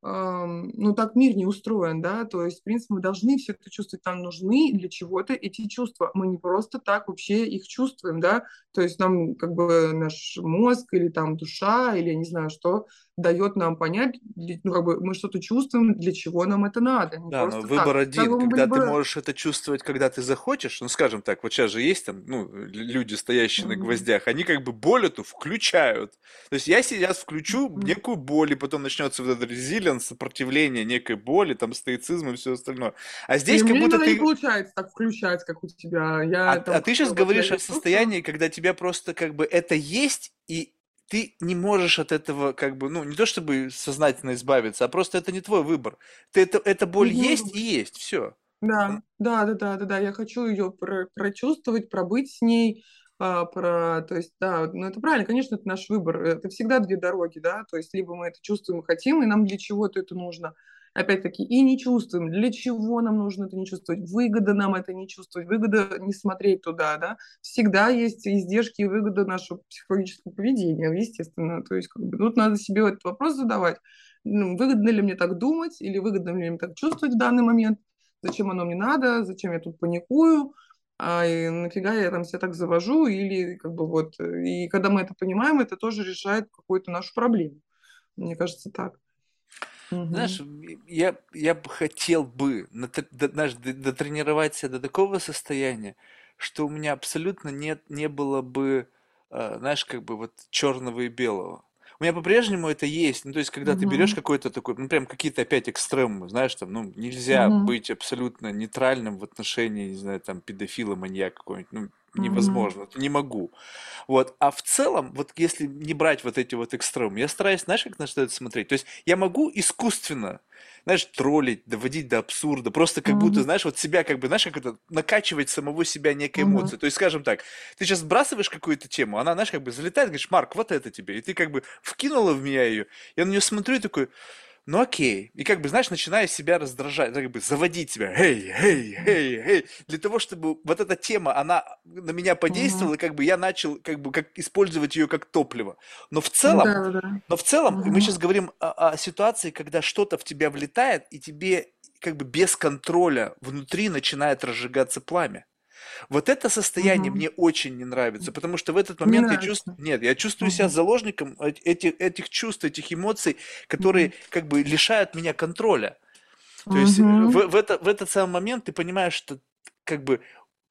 ну, так мир не устроен, да, то есть, в принципе, мы должны все это чувствовать, нам нужны для чего-то эти чувства, мы не просто так вообще их чувствуем, да, то есть нам как бы наш мозг или там душа, или я не знаю что, дает нам понять, ну, как бы мы что-то чувствуем, для чего нам это надо, не Да, но так. выбор Как один, были когда ты бы... можешь это чувствовать, когда ты захочешь, ну, скажем так, вот сейчас же есть там, ну, лю- люди, стоящие на Мгм. гвоздях, они как бы боль эту включают. То есть я сейчас включу Мгм. некую боль, и потом начнется вот этот резилиенс, сопротивление некой боли, там, стоицизм и все остальное. А И здесь как мне будто иногда не ты получается так включать, как у тебя. А, Я а там ты сейчас говоришь о состоянии, когда тебя просто как бы это есть, и ты не можешь от этого как бы, ну, не то чтобы сознательно избавиться, а просто это не твой выбор. Ты это, эта боль есть и есть, все. Да, да, да, да, да, да, я хочу ее прочувствовать, пробыть с ней, а, про, то есть, да, ну это правильно, конечно, это наш выбор, это всегда две дороги, да, то есть либо мы это чувствуем и хотим, и нам для чего-то это нужно, опять-таки, и не чувствуем, для чего нам нужно это не чувствовать, выгода нам это не чувствовать, выгода не смотреть туда, да, всегда есть издержки и выгода нашего психологического поведения, естественно, то есть, как бы, тут надо себе этот вопрос задавать, ну, выгодно ли мне так думать, или выгодно ли мне так чувствовать в данный момент, зачем оно мне надо, зачем я тут паникую, а и нафига я там себя так завожу, или как бы вот, и когда мы это понимаем, это тоже решает какую-то нашу проблему. Мне кажется, так. Знаешь, Мгм. м, я, я бы хотел бы, знаешь, дотренировать себя до такого состояния, что у меня абсолютно нет, не было бы, э, знаешь, как бы вот черного и белого. У меня по-прежнему это есть. Ну, то есть, когда ты берешь какой-то такой, ну, прям какие-то опять экстремумы, знаешь, там, ну, нельзя Мгм. быть абсолютно нейтральным в отношении, не знаю, там, педофила, маньяка какой-нибудь, ну, Невозможно, не могу. Вот, а в целом, вот если не брать вот эти вот экстремумы, я стараюсь, знаешь, как на что это смотреть? То есть, я могу искусственно, знаешь, троллить, доводить до абсурда, просто как будто, Мгм. знаешь, вот себя как бы, знаешь, как это, накачивать самого себя некой Мгм. эмоцией. То есть, скажем так, ты сейчас сбрасываешь какую-то тему, она, знаешь, как бы залетает, говоришь, Марк, вот это тебе. И ты как бы вкинула в меня ее, я на нее смотрю и такой, ну окей. И как бы, знаешь, начинаю себя раздражать, как бы заводить себя. Эй, эй, эй, эй. Для того, чтобы вот эта тема, она на меня подействовала, как бы я начал как бы как использовать ее как топливо. Но в целом, Да-да-да. но в целом, мы Мгм. сейчас говорим о, о ситуации, когда что-то в тебя влетает, и тебе как бы без контроля внутри начинает разжигаться пламя. Вот это состояние Мгм. мне очень не нравится, потому что в этот Не момент я чувствую, нет, я чувствую себя Мгм. заложником эт- этих, этих чувств, этих эмоций, которые Мгм. как бы лишают меня контроля. То есть э, в, в это, в этот самый момент ты понимаешь, что как бы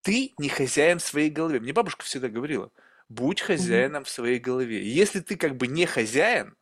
ты не хозяин в своей голове. Мне бабушка всегда говорила, будь хозяином в своей голове. И если ты как бы не хозяин,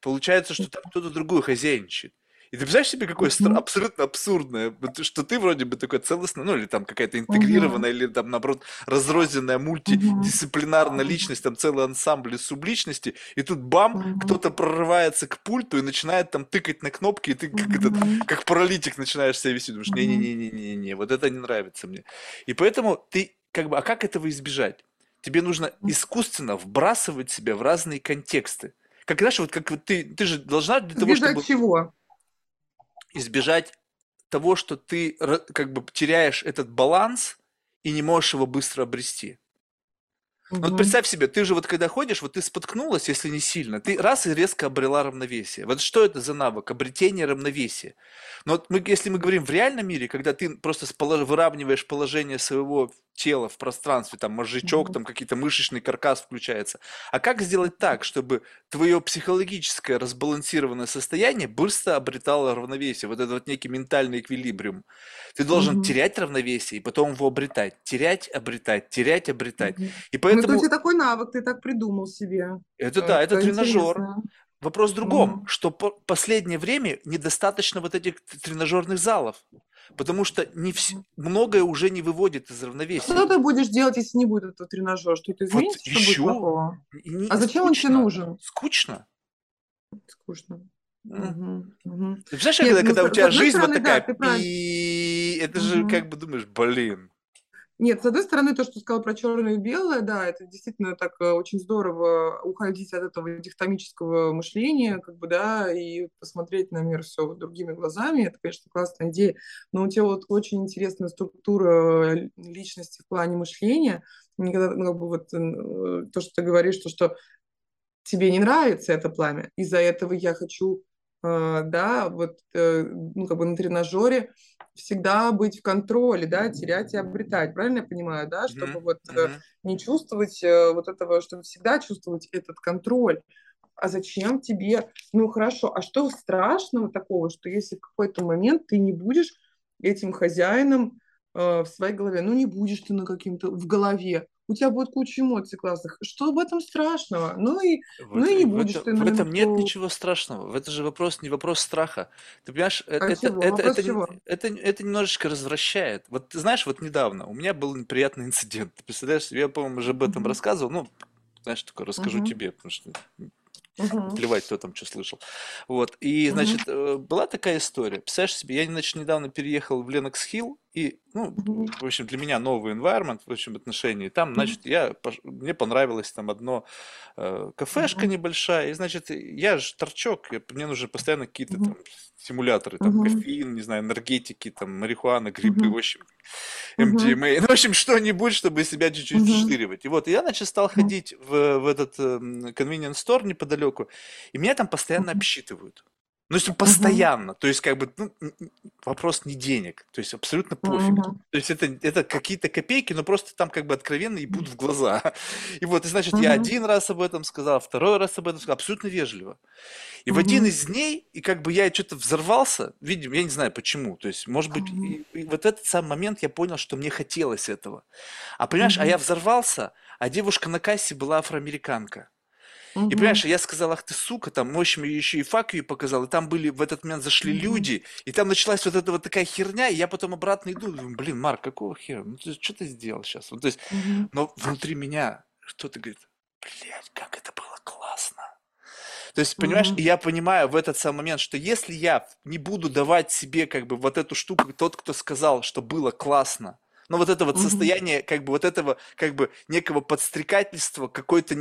получается, что там кто-то другой хозяйничает. И ты представляешь себе, какое Мгм. абсолютно абсурдное, что ты вроде бы такой целостный, ну или там какая-то интегрированная, или там наоборот разрозненная мультидисциплинарная личность, там целый ансамбль из субличности, и тут бам, кто-то прорывается к пульту и начинает там тыкать на кнопки, и ты как этот, как паралитик начинаешь себя вести, думаешь, Мгм. не-не-не-не-не, вот это не нравится мне. И поэтому ты как бы, а как этого избежать? Тебе нужно искусственно вбрасывать себя в разные контексты. Как, знаешь, вот как вот ты, ты же должна для того, Избежать чтобы чего? Избежать того, что ты как бы теряешь этот баланс и не можешь его быстро обрести. Ну вот Мгм. представь себе, ты же вот когда ходишь, вот ты споткнулась, если не сильно, ты раз и резко обрела равновесие. Вот что это за навык? Обретение равновесия. Но вот мы, если мы говорим в реальном мире, когда ты просто выравниваешь положение своего тела в пространстве, там мозжечок, Мгм. там какие-то мышечный каркас включается. А как сделать так, чтобы твое психологическое разбалансированное состояние быстро обретало равновесие, вот этот вот некий ментальный эквилибриум? Ты должен Мгм. терять равновесие и потом его обретать, терять, обретать, терять, обретать. Мгм. И Ну, это поэтому такой навык, ты так придумал себе. это да, это Это тренажер. интересно. Вопрос в другом, Мгм. что по последнее время недостаточно вот этих тренажерных залов, потому что не вс- многое уже не выводит из Что равновесия. ты будешь делать, если не будет этого тренажера? Что-то Вот изменится, что будет ищу, плохого? не- А зачем он тебе скучно, нужен? скучно. Скучно. Мгм. Мгм. Ты представляешь, Нет, когда, ну, когда у тебя жизнь вот стороны, да, такая, ты правильно. пи, это же как бы думаешь, блин. Нет, с одной стороны, то, что сказал про черное и белое, да, это действительно так э, очень здорово уходить от этого дихтомического мышления, как бы, да, и посмотреть на мир все другими глазами. Это, конечно, классная идея. Но у тебя вот очень интересная структура э, личности в плане мышления. Никогда, ну, как бы вот э, то, что ты говоришь, то, что тебе не нравится это пламя, из-за этого я хочу, да, вот, э, ну, как бы на тренажере всегда быть в контроле, да, терять и обретать, правильно я понимаю, да, чтобы Мгм, вот мгм. не чувствовать э, вот этого, чтобы всегда чувствовать этот контроль. А зачем тебе, ну хорошо, а что страшного такого, что если в какой-то момент ты не будешь этим хозяином э, в своей голове, ну не будешь ты на каким-то в голове, у тебя будет куча эмоций классных. Что в этом страшного? Ну и, ну Вот, и не в, будешь это, ты в на этом нет ничего страшного. В это же вопрос не вопрос страха. Ты понимаешь, э- А это, чего? это, Вопрос это, чего? это, это немножечко развращает. Вот ты знаешь, вот недавно у меня был неприятный инцидент. Ты представляешь, я, по-моему, уже об этом Мгм. рассказывал. Ну, знаешь, такое расскажу Мгм. тебе, потому что Мгм. плевать, кто там что слышал. Вот, и, значит, э, была такая история. Представляешь себе, я, значит, недавно переехал в Ленокс Хилл, и, ну, в общем, для меня новый environment, в общем, отношении. Там, значит, я, мне понравилось там одно э, кафешка небольшая, и, значит, я же торчок, мне нужны постоянно какие-то там стимуляторы, там, кофеин, не знаю, энергетики, там, марихуана, грибы, в общем. MDMA, ну, в общем, что-нибудь, чтобы себя чуть-чуть Мгм. вштыривать. И вот я, значит, стал ходить в, в этот эм, convenience store неподалеку, и меня там постоянно обсчитывают. Ну, если постоянно, то есть как бы ну, вопрос не денег, то есть абсолютно пофиг. Мгм. То есть это, это какие-то копейки, но просто там как бы откровенно ебут в глаза. И вот, и значит, я Мгм. один раз об этом сказал, второй раз об этом сказал, абсолютно вежливо. И в один из дней, и как бы я что-то взорвался, видимо, я не знаю почему, то есть, может быть, Мгм. и, и вот этот сам момент я понял, что мне хотелось этого. А понимаешь, а я взорвался, а девушка на кассе была афроамериканка. И понимаешь, я сказал, ах ты сука, там, в общем, еще и фак ее показал, и там были, в этот момент зашли люди, и там началась вот эта вот такая херня, и я потом обратно иду, думаю, блин, Марк, какого хера? Ну, ты, что ты сделал сейчас? Вот, то есть, но внутри меня кто-то говорит, блядь, как это было классно. То есть, понимаешь, mm-hmm. я понимаю в этот самый момент, что если я не буду давать себе как бы вот эту штуку, тот, кто сказал, что было классно, но вот это вот mm-hmm. состояние, как бы вот этого, как бы некого подстрекательства, какой-то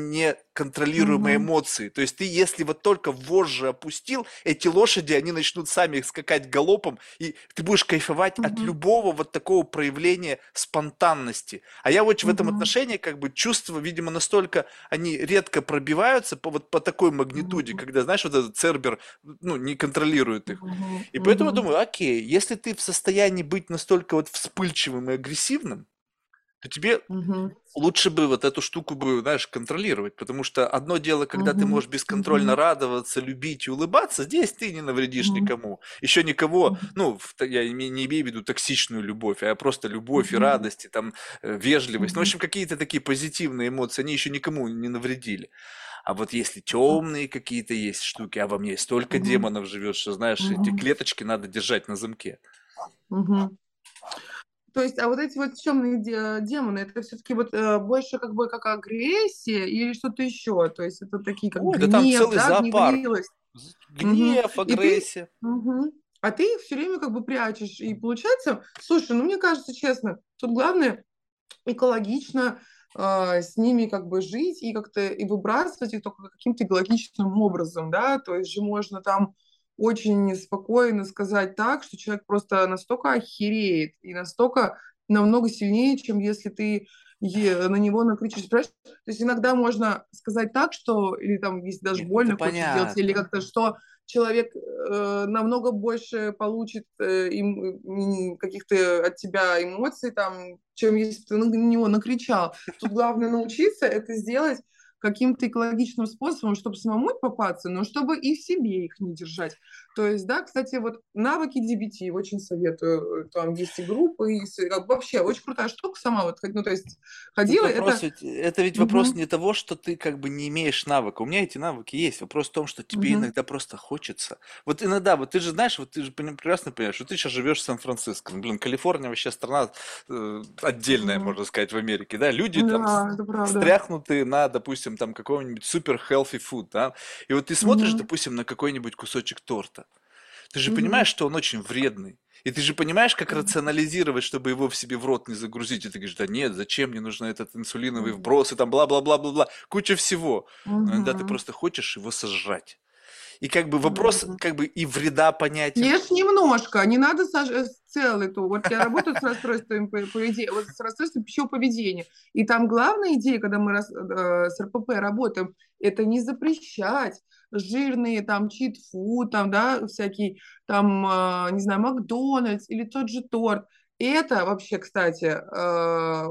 неконтролируемой mm-hmm. эмоции. То есть ты, если вот только вожжи опустил, эти лошади, они начнут сами скакать галопом, и ты будешь кайфовать mm-hmm. от любого вот такого проявления спонтанности. А я вот mm-hmm. в этом отношении, как бы, чувства, видимо, настолько, они редко пробиваются по вот по такой магнитуде, mm-hmm. когда, знаешь, вот этот цербер, ну, не контролирует их. Mm-hmm. И поэтому mm-hmm. думаю, окей, если ты в состоянии быть настолько вот вспыльчивым и агрессивным, то тебе угу. лучше бы вот эту штуку бы, знаешь, контролировать, потому что одно дело, когда ты можешь бесконтрольно угу. радоваться, любить и улыбаться, здесь ты не навредишь угу. никому, еще никого, ну, я не имею в виду токсичную любовь, а просто любовь и радость, и там э, вежливость, ну, в общем, какие-то такие позитивные эмоции, они еще никому не навредили. А вот если темные какие-то есть штуки, а во мне столько угу. демонов живет, что, знаешь, эти клеточки надо держать на замке. Угу. То есть, а вот эти вот темные демоны, это все-таки вот э, больше как бы как агрессия или что-то еще? То есть это такие как Ой, гнев, да там целый да, зоопарк. Гнев, угу. агрессия. И ты, угу. А ты их все время как бы прячешь. И получается, слушай, ну мне кажется, честно, тут главное экологично э, с ними как бы жить и как-то и выбрасывать их только каким-то экологичным образом, да, то есть же можно там очень спокойно сказать так, что человек просто настолько охереет и настолько намного сильнее, чем если ты на него накричишь. То есть иногда можно сказать так, что, или там, если даже Нет, больно хочешь сделать, или как-то, что человек э, намного больше получит э, им, каких-то от тебя эмоций, там, чем если бы ты на него накричал. Тут главное научиться это сделать каким-то экологичным способом, чтобы самому попаться, но чтобы и себе их не держать. То есть, да, кстати, вот навыки DBT очень советую. Там есть и группы, и вообще очень крутая штука сама. Вот, ну, то есть, ходила, вопрос это... Ведь, это ведь вопрос угу. не того, что ты как бы не имеешь навыка. У меня эти навыки есть. Вопрос в том, что тебе угу. иногда просто хочется. Вот иногда, вот ты же знаешь, вот ты же прекрасно понимаешь, что ты сейчас живешь в Сан-Франциско. Блин, Калифорния вообще страна э, отдельная, угу. можно сказать, в Америке, да? Люди да, там стряхнутые на, допустим, там какого-нибудь супер healthy food, да? И вот ты смотришь, угу. допустим, на какой-нибудь кусочек торта, ты же понимаешь, что он очень вредный. И ты же понимаешь, как рационализировать, чтобы его в себе в рот не загрузить. И ты говоришь, да нет, зачем мне нужен этот инсулиновый вброс, и там бла-бла-бла-бла-бла, куча всего. Но иногда ты просто хочешь его сожрать. И как бы вопрос, как бы и вреда понятия. Ешь немножко, не надо сож... Целый то. Вот я работаю с расстройством поведения, вот с расстройством пищевого поведения. И там главная идея, когда мы рас... Э, с РПП работаем, это не запрещать, жирные, там, чит-фуд, там, да, всякий, там, э, не знаю, Макдональдс или тот же торт. Это вообще, кстати, э,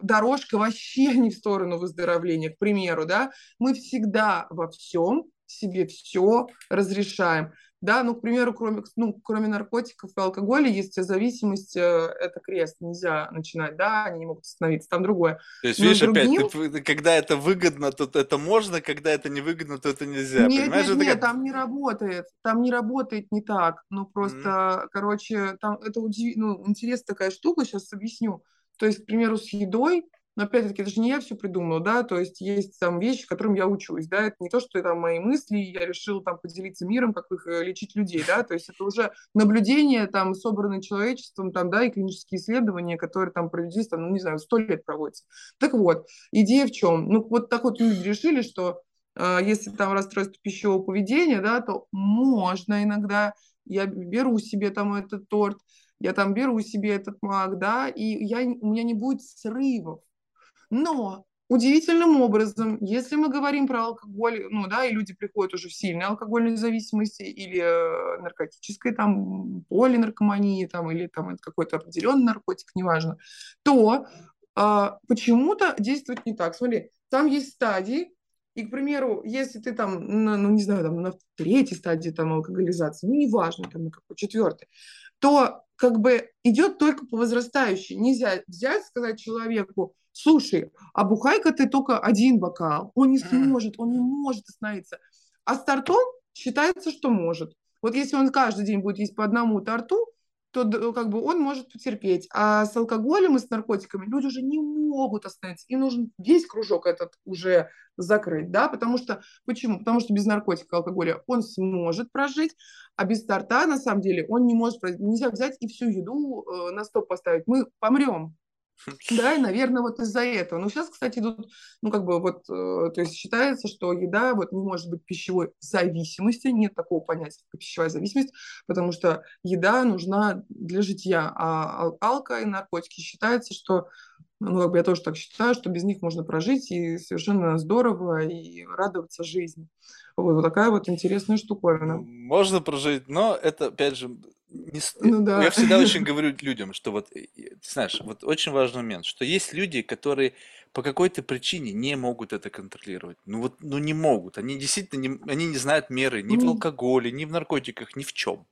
дорожка вообще не в сторону выздоровления, к примеру, да, мы всегда во всем себе все разрешаем. Да, ну, к примеру, кроме, ну, кроме наркотиков и алкоголя есть зависимость, э, это крест, нельзя начинать, да, они не могут остановиться, там другое. То есть, Но видишь, другим... опять, ты, когда это выгодно, то это можно, когда это невыгодно, то это нельзя. Нет, Понимаешь, нет, нет, как... там не работает, там не работает не так, ну, просто, mm-hmm. короче, там это удив... ну, интересная такая штука, сейчас объясню. То есть, к примеру, с едой но опять-таки, это же не я все придумала, да, то есть есть там вещи, которым я учусь, да, это не то, что это мои мысли, я решила там поделиться миром, как их э, лечить людей, да, то есть это уже наблюдение там, собранное человечеством, там, да, и клинические исследования, которые там проведены, там, ну, не знаю, сто лет проводятся. Так вот, идея в чем? Ну, вот так вот люди решили, что э, если там расстройство пищевого поведения, да, то можно иногда, я беру себе там этот торт, я там беру себе этот маг, да, и я, у меня не будет срывов, но удивительным образом, если мы говорим про алкоголь, ну да, и люди приходят уже в сильной алкогольной зависимости или э, наркотической, там, полинаркомании, там, или там какой-то определенный наркотик, неважно, то э, почему-то действует не так. Смотри, там есть стадии, и, к примеру, если ты там, ну, не знаю, там, на третьей стадии там, алкоголизации, ну, неважно, там, на какой, четвертой, то как бы идет только по возрастающей. Нельзя взять, сказать человеку, слушай, а бухай-ка ты только один бокал. Он не сможет, он не может остановиться. А с тортом считается, что может. Вот если он каждый день будет есть по одному торту, то как бы он может потерпеть. А с алкоголем и с наркотиками люди уже не могут остановиться. Им нужен весь кружок этот уже закрыть, да, потому что, почему? Потому что без наркотика, алкоголя он сможет прожить, а без торта, на самом деле, он не может прожить. Нельзя взять и всю еду э, на стоп поставить. Мы помрем. Да, и, наверное, вот из-за этого. Но сейчас, кстати, идут, ну, как бы вот, э, то есть считается, что еда вот не может быть пищевой зависимости, нет такого понятия, как пищевая зависимость, потому что еда нужна для житья, а алка и наркотики считается, что, ну, как бы я тоже так считаю, что без них можно прожить и совершенно здорово и радоваться жизни. Вот, вот такая вот интересная штуковина. Можно прожить, но это, опять же, не, ну, да. я всегда очень говорю людям, что вот, ты знаешь, вот очень важный момент, что есть люди, которые по какой-то причине не могут это контролировать. Ну вот, ну не могут. Они действительно не, они не знают меры ни в алкоголе, ни в наркотиках, ни в чем.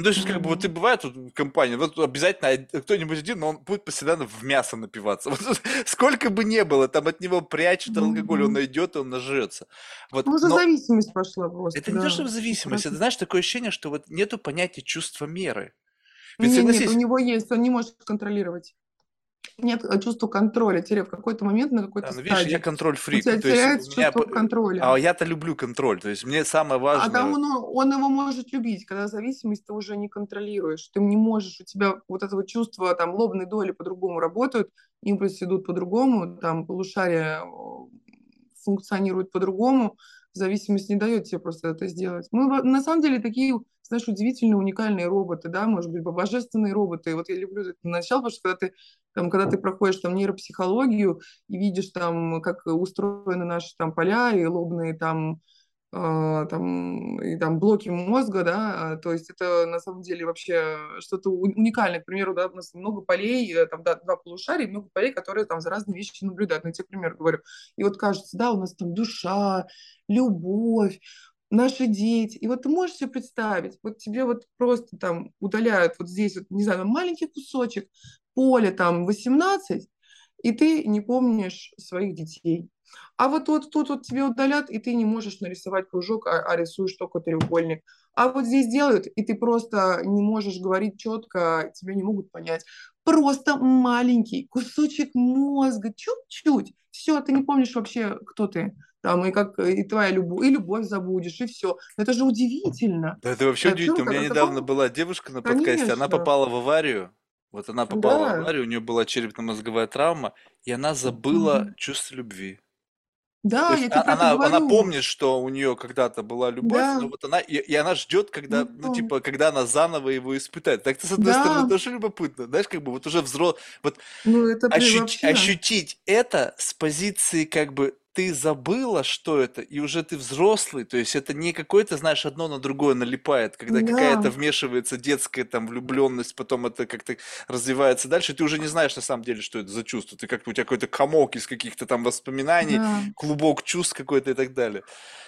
Ну, то есть, как бы, вот и бывает вот в компании, вот обязательно кто-нибудь один, но он будет постоянно в мясо напиваться. Вот, сколько бы ни было, там от него прячут алкоголь, он найдет, и он нажрется. Вот, ну, за но... зависимость пошла просто. Это да. не то, что зависимость, это, знаешь, такое ощущение, что вот нету понятия чувства меры. Ведь, нет, согласись... нет, у него есть, он не может контролировать нет э, чувства контроля. Теперь в какой-то момент на какой-то да, ну, видишь, я контроль фрик. У тебя теряется меня... чувство контроля. А я-то люблю контроль. То есть мне самое важное... А там он, он его может любить, когда зависимость ты уже не контролируешь. Ты не можешь, у тебя вот это вот чувство, там, лобные доли по-другому работают, импульсы идут по-другому, там, полушария функционируют по-другому, зависимость не дает тебе просто это сделать. Мы на самом деле такие, знаешь, удивительные, уникальные роботы, да, может быть, божественные роботы. Вот я люблю это начало, потому что когда ты, там, когда ты проходишь там нейропсихологию и видишь там, как устроены наши там поля и лобные там а, там, и там блоки мозга, да, то есть это на самом деле вообще что-то уникальное. К примеру, да, у нас много полей, э, там, да, два полушария, много полей, которые там за разные вещи наблюдают. Ну, тебе пример говорю. И вот кажется, да, у нас там душа, любовь, наши дети. И вот ты можешь себе представить, вот тебе вот просто там удаляют вот здесь вот, не знаю, маленький кусочек поля там 18, и ты не помнишь своих детей а вот, вот тут вот тебе удалят, и ты не можешь нарисовать кружок, а, а рисуешь только треугольник. А вот здесь делают, и ты просто не можешь говорить четко, тебя не могут понять. Просто маленький кусочек мозга, чуть-чуть. Все, ты не помнишь вообще, кто ты. Там, и как и твоя любовь, и любовь забудешь, и все. Это же удивительно. Да, это вообще это удивительно. У меня недавно такого... была девушка на подкасте, Конечно. она попала в аварию. Вот она попала да. в аварию, у нее была черепно-мозговая травма, и она забыла mm-hmm. чувство любви. Да, я тебе она, она помнит, что у нее когда-то была любовь, да. но вот она и, и она ждет, когда, ну, ну типа, когда она заново его испытает. Так-то с одной да. стороны тоже любопытно, знаешь, как бы вот уже взрослый, вот ну, это ощуть, ощутить это с позиции как бы ты забыла, что это, и уже ты взрослый, то есть это не какое-то, знаешь, одно на другое налипает, когда да. какая-то вмешивается детская там влюбленность, потом это как-то развивается дальше, ты уже не знаешь на самом деле, что это за чувство, ты как у тебя какой-то комок из каких-то там воспоминаний, да. клубок чувств какой-то и так далее.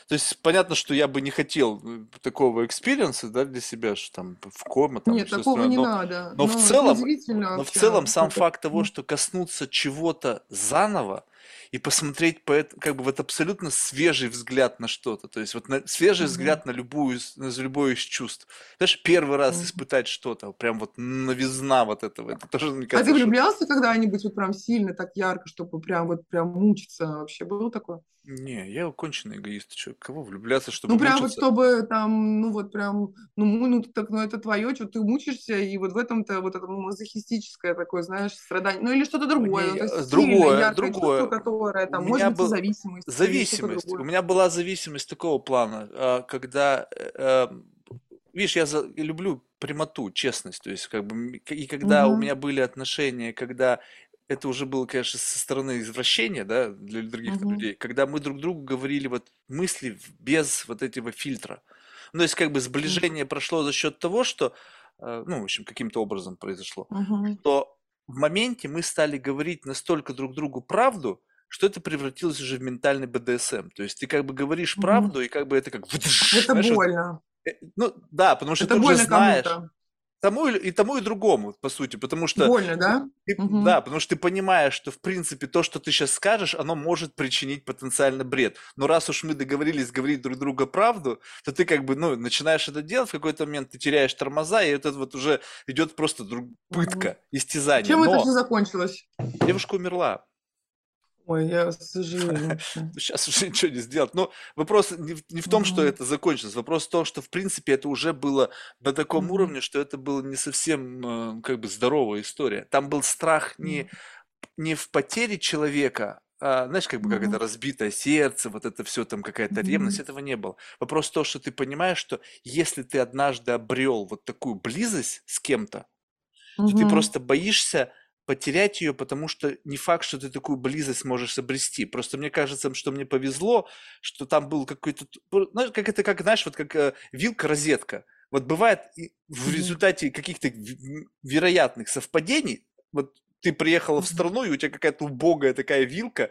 То есть понятно, что я бы не хотел э, такого experience'а, да, для себя, что там в кома, там Нет, такого не но, надо. Но, но в целом, но в целом сам факт того, что коснуться чего-то заново, и посмотреть по, как бы вот абсолютно свежий взгляд на что-то, то есть вот на, свежий mm-hmm. взгляд на любую, на любое из чувств. Знаешь, первый раз mm-hmm. испытать что-то, прям вот новизна вот этого, это тоже, мне кажется, А ты влюблялся что... когда-нибудь вот прям сильно, так ярко, чтобы прям вот прям мучиться вообще? Было такое? Не, я конченый эгоист. Что, кого влюбляться, чтобы Ну, прям вот мучиться? чтобы там, ну вот прям, ну, му- ну так, ну это твое, что ты мучишься, и вот в этом-то вот это мазохистическое такое, знаешь, страдание. Ну или что-то другое, ну, то есть э, сильное, другое, яркое чувство, другое. которое У там, может меня быть, и был зависимость, или что-то зависимость. У другое. меня была зависимость такого плана, а, когда, э, э, видишь, я за- люблю прямоту, честность. То есть, как бы, м, и когда у Мгм. меня были отношения, когда это уже было, конечно, со стороны извращения, да, для других Мгм. людей, когда мы друг другу говорили вот мысли без вот этого фильтра. Ну, то есть, как бы Мгм. сближение прошло за счет того, что, э, ну, в общем, каким-то образом произошло, Мгм. что в моменте мы стали говорить настолько друг другу правду, что это превратилось уже в ментальный БДСМ. То есть ты как бы говоришь Мгм. правду, и как бы это как... Это знаешь, вот, больно. э, ну, да, потому что Это ты уже больно знаешь, кому-то. Тому и, тому и другому, по сути, потому что Больно, да? ты- Мгм. да, потому что ты понимаешь, что в принципе то, что ты сейчас скажешь, оно может причинить потенциально бред. Но раз уж мы договорились говорить друг другу правду, то ты как бы, ну, начинаешь это делать, в какой-то момент ты теряешь тормоза, и это вот уже идет просто друг- пытка, истязание. Чем это Но все закончилось? девушка умерла. Ой, я сожалею. Сейчас уже ничего не сделать. Но вопрос не в, не в том, что Мгм. это закончилось. Вопрос в том, что в принципе это уже было на таком Мгм. уровне, что это была не совсем э, как бы здоровая история. Там был страх не, не в потере человека, а, знаешь, как бы как это Мгм. разбитое сердце, вот это все там какая-то ревность, Мгм. этого не было. Вопрос в том, что ты понимаешь, что если ты однажды обрел вот такую близость с кем-то, то ты Мгм. просто боишься потерять ее, потому что не факт, что ты такую близость можешь обрести. Просто мне кажется, что мне повезло, что там был какой-то, знаешь, как это, как, знаешь, вот как э, вилка-розетка. Вот бывает в результате каких-то вероятных совпадений, вот ты приехала в страну, и у тебя какая-то убогая такая вилка,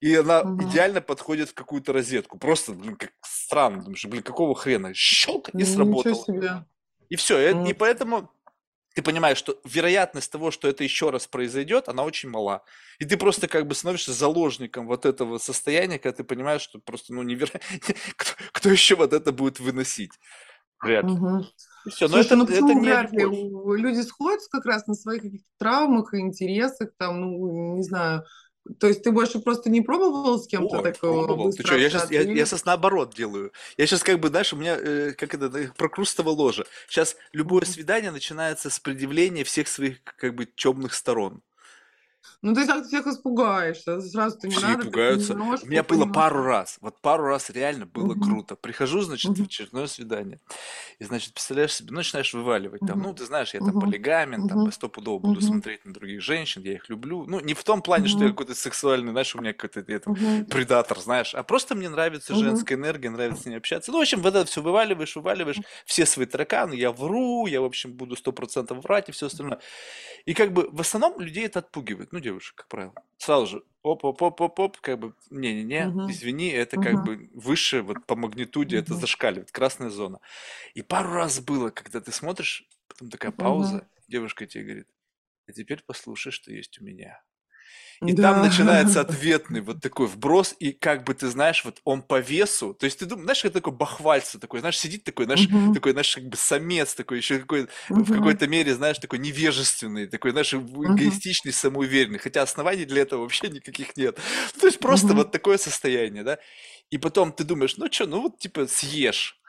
и она Мгм. идеально подходит в какую-то розетку. Просто, блин, как странно. Думаешь, блин, какого хрена? Щелк, и сработало. И все. И М. поэтому ты понимаешь, что вероятность того, что это еще раз произойдет, она очень мала. И ты просто как бы становишься заложником вот этого состояния, когда ты понимаешь, что просто, ну, невероятно, кто, кто еще вот это будет выносить? Вряд ли. И все. Но Слушай, это, ну это почему не вряд ли? Люди сходятся как раз на своих каких-то травмах и интересах, там, ну, не знаю. То есть ты больше просто не пробовал с кем-то О, так э, пробовал. Ты что, я сейчас, я, я сейчас наоборот делаю. Я сейчас как бы, знаешь, у меня, э, как это, прокрустово ложе. Сейчас любое свидание начинается с предъявления всех своих, как бы, темных сторон. Ну, ты так всех испугаешь, а сразу ты не Все надо, пугаются. У меня было пару раз. Вот пару раз реально было Мгм. круто. Прихожу, значит, в Мгм. очередное свидание. И, значит, представляешь себе, ну, начинаешь вываливать там, ну, ты знаешь, я там полигамен, там, стопудово буду смотреть на других женщин, я их люблю. Ну, не в том плане, что я какой-то сексуальный, знаешь, у меня какой-то я там предатор, знаешь, а просто мне нравится женская энергия, нравится с ней общаться. Ну, в общем, вот это все вываливаешь, вываливаешь, все свои тараканы, я вру, я, в общем, буду сто процентов врать и все остальное. И как бы в основном людей это отпугивает, ну, девушек, как правило. Сразу же, оп-оп-оп-оп-оп, как бы, не-не-не, Мгм. извини, это как Мгм. бы выше вот по магнитуде, это Мгм. зашкаливает, красная зона. И пару раз было, когда ты смотришь, потом такая пауза, девушка тебе говорит, а теперь послушай, что есть у меня. И там Да. начинается ответный вот такой вброс, и как бы ты знаешь, вот он по весу, то есть ты думаешь, знаешь, это такой бахвальца такой, знаешь, сидит такой, знаешь, Мгм. такой, знаешь, как бы самец такой, еще какой в Мгм. какой-то мере, знаешь, такой невежественный, такой, знаешь, в- эгоистичный, самоуверенный, хотя оснований для этого вообще никаких нет. То есть просто Мгм. вот такое состояние, да. И потом ты думаешь, ну что, ну вот типа съешь.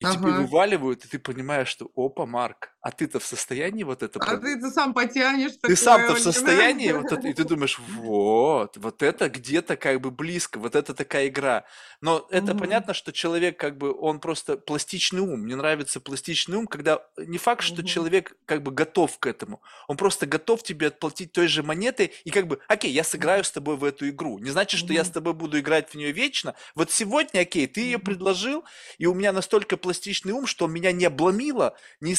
И тебе Ага. вываливают, и ты понимаешь, что опа, Марк, а ты-то в состоянии вот это А прод- ты, ты сам потянешь ты сам-то в состоянии, вот это, и ты думаешь, вот, вот это где-то как бы близко, вот это такая игра. Но это Мгм. понятно, что человек как бы, он просто пластичный ум. Мне нравится пластичный ум, когда не факт, что Мгм. человек как бы готов к этому. Он просто готов тебе отплатить той же монетой и как бы, окей, я сыграю с тобой в эту игру. Не значит, что я с тобой буду играть в нее вечно. Вот сегодня, окей, ты ее предложил, и у меня настолько пластичный ум, что меня не обломило, не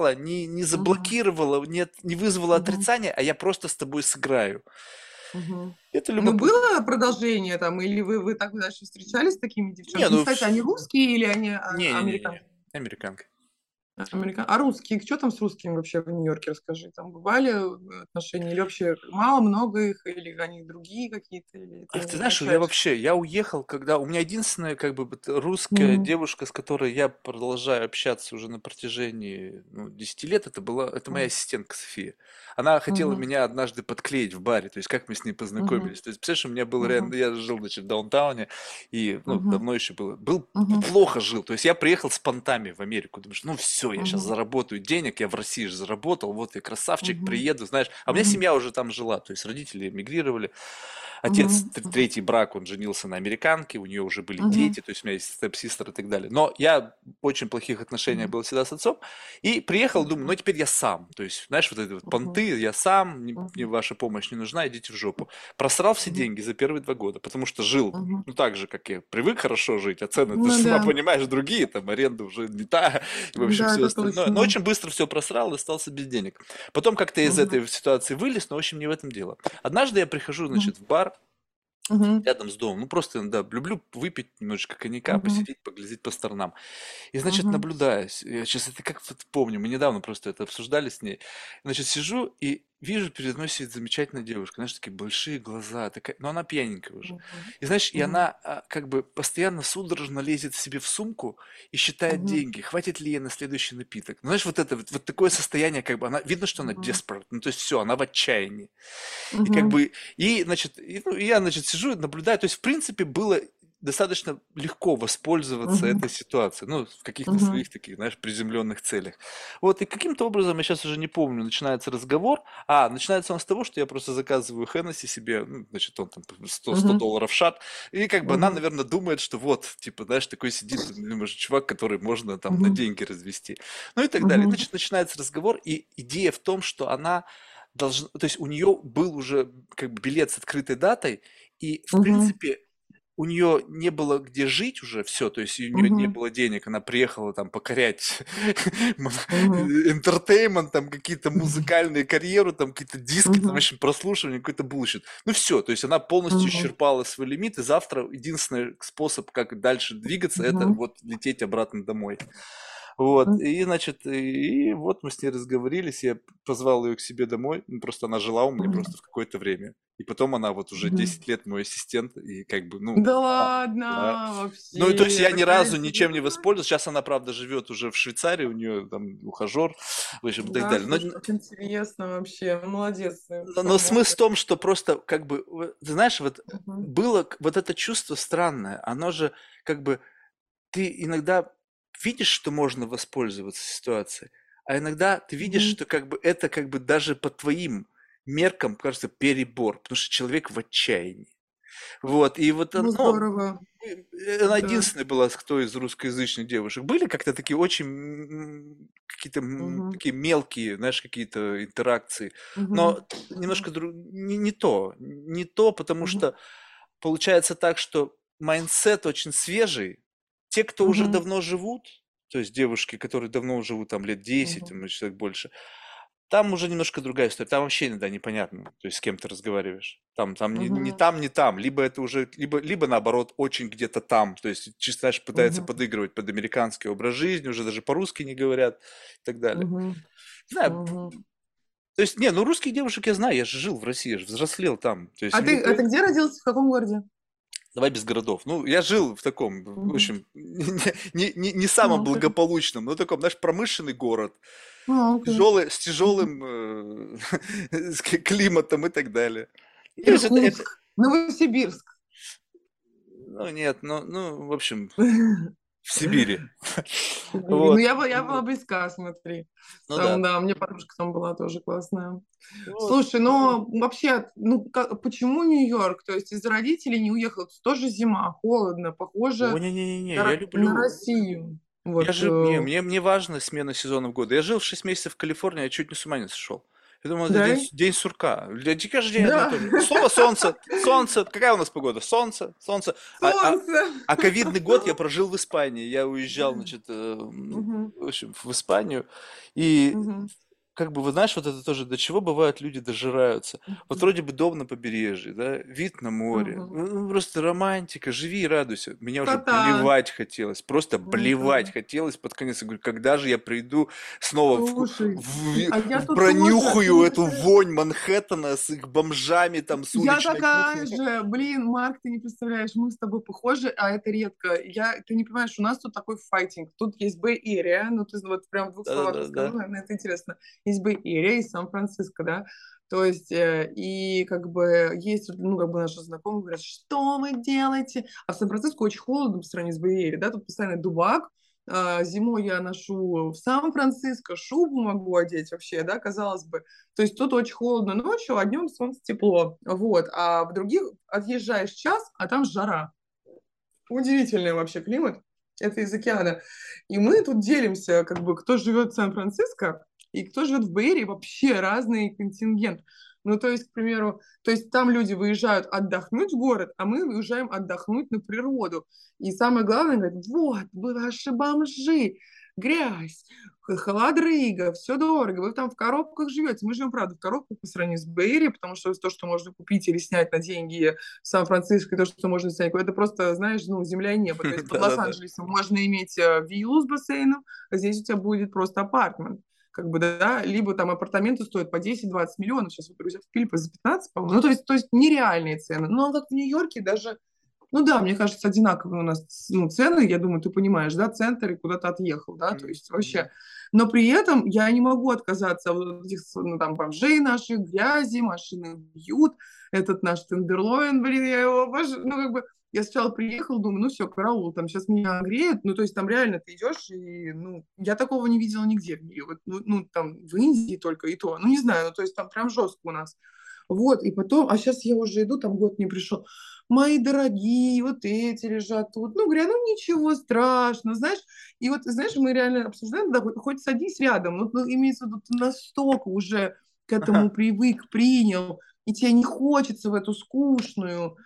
испугало, не, не заблокировало, не, от- не вызвало Мгм. отрицания, а я просто с тобой сыграю. Мгм. Это Ну, любопытно. было продолжение там, или вы, вы так дальше встречались с такими Не, девчонками? ну, Кстати, они русские или они а, не-не-не-не, американцы? американка. Америка- А русские, что там с русскими вообще в Нью-Йорке, расскажи? Там бывали э, отношения или вообще мало, много их, или они другие какие-то? Или А ты знаешь, я вообще, я уехал, когда у меня единственная как бы русская Мгм. девушка, с которой я продолжаю общаться уже на протяжении ну, 10 лет, это была, это моя Мгм. ассистентка София. Она хотела Мгм. меня однажды подклеить в баре, то есть как мы с ней познакомились. То есть, представляешь, у меня был Мгм. реально, я жил, значит, в даунтауне, и, ну, Мгм. давно еще было, был, Мгм. плохо жил, то есть я приехал с понтами в Америку, думаешь, ну все, я сейчас заработаю денег, я в России же заработал, вот я красавчик, приеду, знаешь, а у меня семья уже там жила, то есть родители эмигрировали, Отец, Мгм. третий брак, он женился на американке, у нее уже были Мгм. дети, то есть у меня есть степ-систер и так далее. Но я в очень плохих отношениях Мгм. был всегда с отцом. И приехал, думаю, ну теперь я сам. То есть, знаешь, вот эти вот понты, я сам, не- мне Мгм. ваша помощь не нужна, идите в жопу. Просрал все деньги за первые два года, потому что жил, ну так же, как я привык хорошо жить, а цены, ты Ну сама да. понимаешь, другие, там аренда уже не та, и в общем Да, все остальное. Но точно. очень быстро все просрал и остался без денег. Потом как-то из этой ситуации вылез, но в общем не в этом дело. Однажды я прихожу, значит, в бар, Мгм. рядом с домом. Ну, просто, да, люблю выпить немножечко коньяка, Мгм. посидеть, поглядеть по сторонам. И, значит, Мгм. наблюдаю, с- я сейчас это как вот помню, мы недавно просто это обсуждали с ней. Значит, сижу и вижу, передо мной сидит замечательная девушка, знаешь, такие большие глаза, такая, но она пьяненькая уже. Мгм. И знаешь, и Мгм. она а, как бы постоянно судорожно лезет себе в сумку и считает Мгм. деньги, хватит ли ей на следующий напиток. Ну, знаешь, вот это вот, вот такое состояние, как бы она, видно, что она Мгм. desperate, ну, то есть все, она в отчаянии. И как Мгм. бы, и, значит, и, ну, и я, значит, сижу, наблюдаю. То есть, в принципе, было достаточно легко воспользоваться Мгм. этой ситуацией, ну, в каких-то Мгм. своих таких, знаешь, приземленных целях. Вот, и каким-то образом, я сейчас уже не помню, начинается разговор. А, начинается он с того, что я просто заказываю Хеннесси себе, ну, значит, он там 100, 100 Мгм. долларов шат, и как бы она, Мгм. наверное, думает, что вот, типа, знаешь, такой сидит, думаешь, чувак, который можно там на Мгм. деньги развести. Ну и так далее. Мгм. Значит, начинается разговор, и идея в том, что она должна, то есть у нее был уже как бы билет с открытой датой, и в Мгм. принципе у нее не было где жить уже все, то есть у нее не Мгм. было денег, она приехала там покорять Мгм. entertainment, там какие-то музыкальные карьеру, там какие-то диски, там, в Мгм. общем, прослушивание, какой-то bullshit. Ну все, то есть она полностью исчерпала свой лимит, и завтра единственный способ, как дальше двигаться, это вот лететь обратно домой. Вот, Мгм. и, значит, и вот мы с ней разговорились, я позвал ее к себе домой, ну, просто она жила у меня Мгм. просто в какое-то время. И потом она вот уже Мгм. 10 лет мой ассистент, и как бы, ну, Да она, да. ладно, Ну, и то есть вообще, я ни разу ничем не воспользовался. Сейчас она, правда, живет уже в Швейцарии, у нее там ухажер, в общем, и так Да, далее. Но, как интересно вообще. Молодец, ты но, но смысл в том, что просто, как бы, ты знаешь, вот Мгм. было вот это чувство странное, оно же, как бы, ты иногда видишь, что можно воспользоваться ситуацией, а иногда ты видишь, Мгм. что как бы это как бы даже по твоим меркам кажется перебор, потому что человек в отчаянии. Вот, и вот, он, Ну, ну, здорово. э, она Да. единственная была, кто из русскоязычных девушек. Были как-то такие очень какие-то Мгм. такие мелкие, знаешь, какие-то интеракции, Мгм. но немножко дру- не, не то, не то, потому Мгм. что получается так, что mindset очень свежий. Те, кто уже Мгм. давно живут, то есть девушки, которые давно живут там лет 10, Мгм. там, или человек больше, там уже немножко другая история. Там вообще иногда непонятно, то есть с кем ты разговариваешь. Там, там не, не Мгм. там, не там. Либо это уже, либо, либо наоборот, очень где-то там. То есть чисто знаешь, пытаются Мгм. подыгрывать под американский образ жизни, уже даже по-русски не говорят и так далее. Мгм. Не знаю, Мгм. то есть, не, ну русских девушек я знаю, я же жил в России, я же взрослел там. То есть А мне ты, а ты где родился? В каком городе? Давай без городов. Ну, я жил в таком, в общем, не, не, не, А, самом окей. благополучном, но таком, знаешь, промышленный город, А, тяжелый, с Мгм. тяжелым э, с климатом и так далее. Ну, это, это- Иркутск, Новосибирск. ну, нет, ну, ну, в общем, в Сибири. Ну, я, была- я была близка, смотри. Ну Там, да. меня подружка там была тоже классная. Слушай, но вообще, ну, как- почему Нью-Йорк? То есть из-за родителей не уехал? Тоже зима, холодно, похоже не-не-не, на, я Ро- на люблю. Россию. Я Вот, же, не, э, мне, мне важна смена сезонов года. Я жил 6 месяцев в Калифорнии, я чуть не с ума не сошел. Я думал, это да? день, день сурка. Дикий каждый день одно и Да. то же. Снова солнце, солнце. Какая у нас погода? Солнце, солнце. А, а- Солнце. а ковидный год я прожил в Испании. Я уезжал, значит, э, Мгм, в общем, в Испанию. И мгм, как бы, вы знаешь, вот это тоже, до чего бывают люди дожираются. Вот вроде бы дом на побережье, да, вид на море, ну, ну, просто романтика, живи и радуйся. Меня уже Та-та. блевать хотелось, просто блевать хотелось под конец. Я говорю, когда же я приду снова в, Слушай, в- а я в- пронюхаю тоже, эту вонь Манхэттена с их бомжами там с Я такая кухни. же, блин, Марк, ты не представляешь, мы с тобой похожи, а это редко. Я, ты не понимаешь, у нас тут такой файтинг. Тут есть Bay Area, ну ты вот прям в двух словах рассказала, наверное, это интересно. Есть Bay Area и Сан-Франциско, да. То есть, э, и как бы есть, ну, как бы наши знакомые говорят, что вы делаете? А в Сан-Франциско очень холодно по сравнению с Area, да, тут постоянно дубак, а, зимой я ношу в Сан-Франциско, шубу могу одеть вообще, да, казалось бы. То есть тут очень холодно ночью, а днем солнце тепло. Вот. А в других отъезжаешь час, а там жара. Удивительный вообще климат. Это из океана. И мы тут делимся, как бы, кто живет в Сан-Франциско и кто живет в Бэйре, вообще разный контингент. Ну, то есть, к примеру, то есть там люди выезжают отдохнуть в город, а мы выезжаем отдохнуть на природу. И самое главное, говорят, вот, вы ваши бомжи, грязь, холодрыга, все дорого, вы там в коробках живете. Мы живем, правда, в коробках по сравнению с Бэйри, потому что то, что можно купить или снять на деньги в Сан-Франциско, и то, что можно снять, это просто, знаешь, ну, земля и небо. То есть под Лос-Анджелесом можно иметь э, виллу с бассейном, а здесь у тебя будет просто апартмент как бы, да, либо там апартаменты стоят по 10-20 миллионов, сейчас вот друзья в Филиппе за 15, по-моему, ну, то есть, то есть нереальные цены. Но как в Нью-Йорке даже ну да, мне кажется, одинаковые у нас ну, цены, я думаю, ты понимаешь, да, центр и куда-то отъехал, да, то есть вообще. Но при этом я не могу отказаться от этих, ну, там, бомжей наших, грязи, машины бьют, этот наш тендерлоин, блин, я его обожаю, ну, как бы, я сначала приехал, думаю, ну все, караул, там сейчас меня греет, ну то есть там реально ты идешь, и ну я такого не видела нигде в мире, вот, ну, ну там в Индии только и то, ну не знаю, ну то есть там прям жестко у нас. Вот, и потом, а сейчас я уже иду, там год не пришел, мои дорогие, вот эти лежат тут. Ну, говорю, ну ничего страшного, знаешь. И вот, знаешь, мы реально обсуждаем, да, хоть садись рядом, ну, ну имеется в виду, ты настолько уже к этому ага. привык, принял, и тебе не хочется в эту скучную,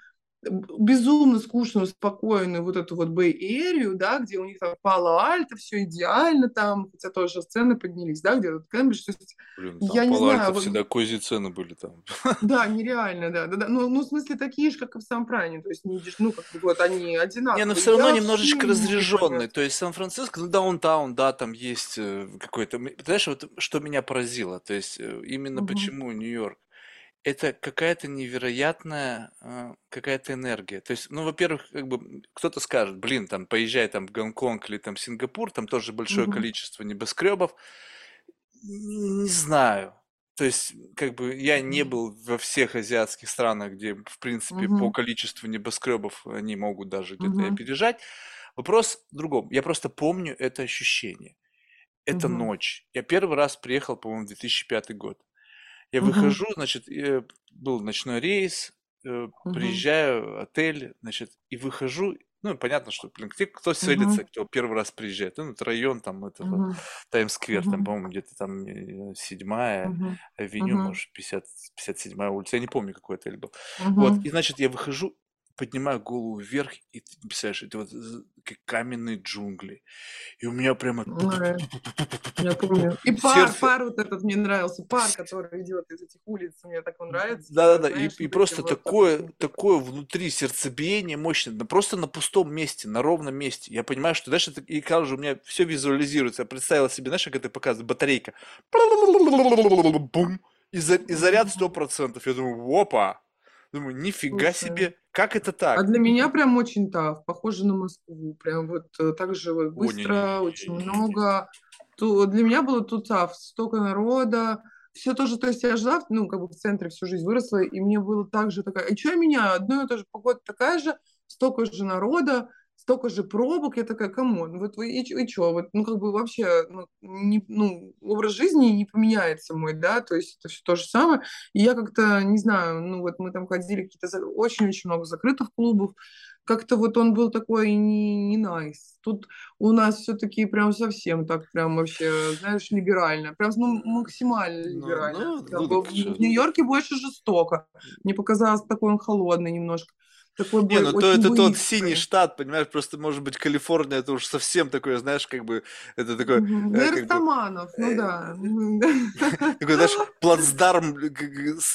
безумно скучную, спокойную вот эту вот Бэй-эрию, да, где у них там Пало-Альто, все идеально там, хотя тоже цены поднялись, да, где вот Кембридж, то есть, Блин, там я не знаю. всегда вот... козьи цены были там. Да, нереально, да, да, да, ну, ну, в смысле, такие же, как и в Сан-Пране, то есть, не, ну, как бы вот они одинаковые. Не, но все равно я немножечко разряженный, то есть Сан-Франциско, ну, даунтаун, да, там есть э, какой-то, знаешь, вот что меня поразило, то есть, э, именно угу. почему Нью-Йорк, это какая-то невероятная э, какая-то энергия. То есть, ну, во-первых, как бы кто-то скажет, блин, там, поезжай там в Гонконг или там Сингапур, там тоже большое Мгм. количество небоскребов. Не знаю. То есть, как бы я не был во всех азиатских странах, где, в принципе, по количеству небоскребов они могут даже где-то и опережать. Вопрос в другом. Я просто помню это ощущение. Это Мгм. ночь. Я первый раз приехал, по-моему, в 2005 год. Я Мгм. выхожу, значит, э, был ночной рейс, э, Мгм. приезжаю, отель, значит, и выхожу. Ну, понятно, что, блин, где, кто Мгм. селится, кто первый раз приезжает. Ну, это район там этого, Мгм. Таймс-сквер, там, Мгм. по-моему, где-то там э, седьмая Мгм. авеню, Мгм. может, 50, 57 улица, я не помню, какой отель был. Вот, и, значит, я выхожу, поднимаю голову вверх, и ты представляешь, это вот как каменные джунгли. И у меня прямо... Я помню. И пар, пар вот этот мне нравился, пар, который идет из этих улиц, мне так он нравится. Да-да-да, и, и просто такое, такое внутри сердцебиение мощное, да просто на пустом месте, на ровном месте. Я понимаю, что, это, и кажется, у меня все визуализируется. Я представила себе, знаешь, как это показывает, батарейка. Бум! И, за, и заряд 100%. Я думаю, опа! Думаю, нифига Слушай, себе, как это так? А для меня прям очень тав, похоже на Москву. Прям вот э, так же вот быстро, О, не, не, не, очень много. То для меня было тут тав, столько народа, все тоже, то есть я жила, ну, как бы в центре всю жизнь выросла, и мне было так же такая, и что меня, одно и то же, погода такая же, столько же народа, столько же пробок, я такая, come on, вот вы, и, и что, вот, ну, как бы вообще, ну, не, ну, образ жизни не поменяется мой, да, то есть это все то же самое, и я как-то, не знаю, ну, вот мы там ходили какие-то очень-очень много закрытых клубов, как-то вот он был такой не, не nice. Тут у нас все-таки прям совсем так прям вообще, знаешь, либерально. Прям ну, максимально ну, либерально. Ну, ну, ну, в, в Нью-Йорке больше жестоко. Мне показалось такой он холодный немножко такой Не, ну то это тот синий штат, понимаешь, просто может быть Калифорния, это уж совсем такое, знаешь, как бы, это такой... Угу. Э, Наркоманов, ну э, да. Такой, знаешь, плацдарм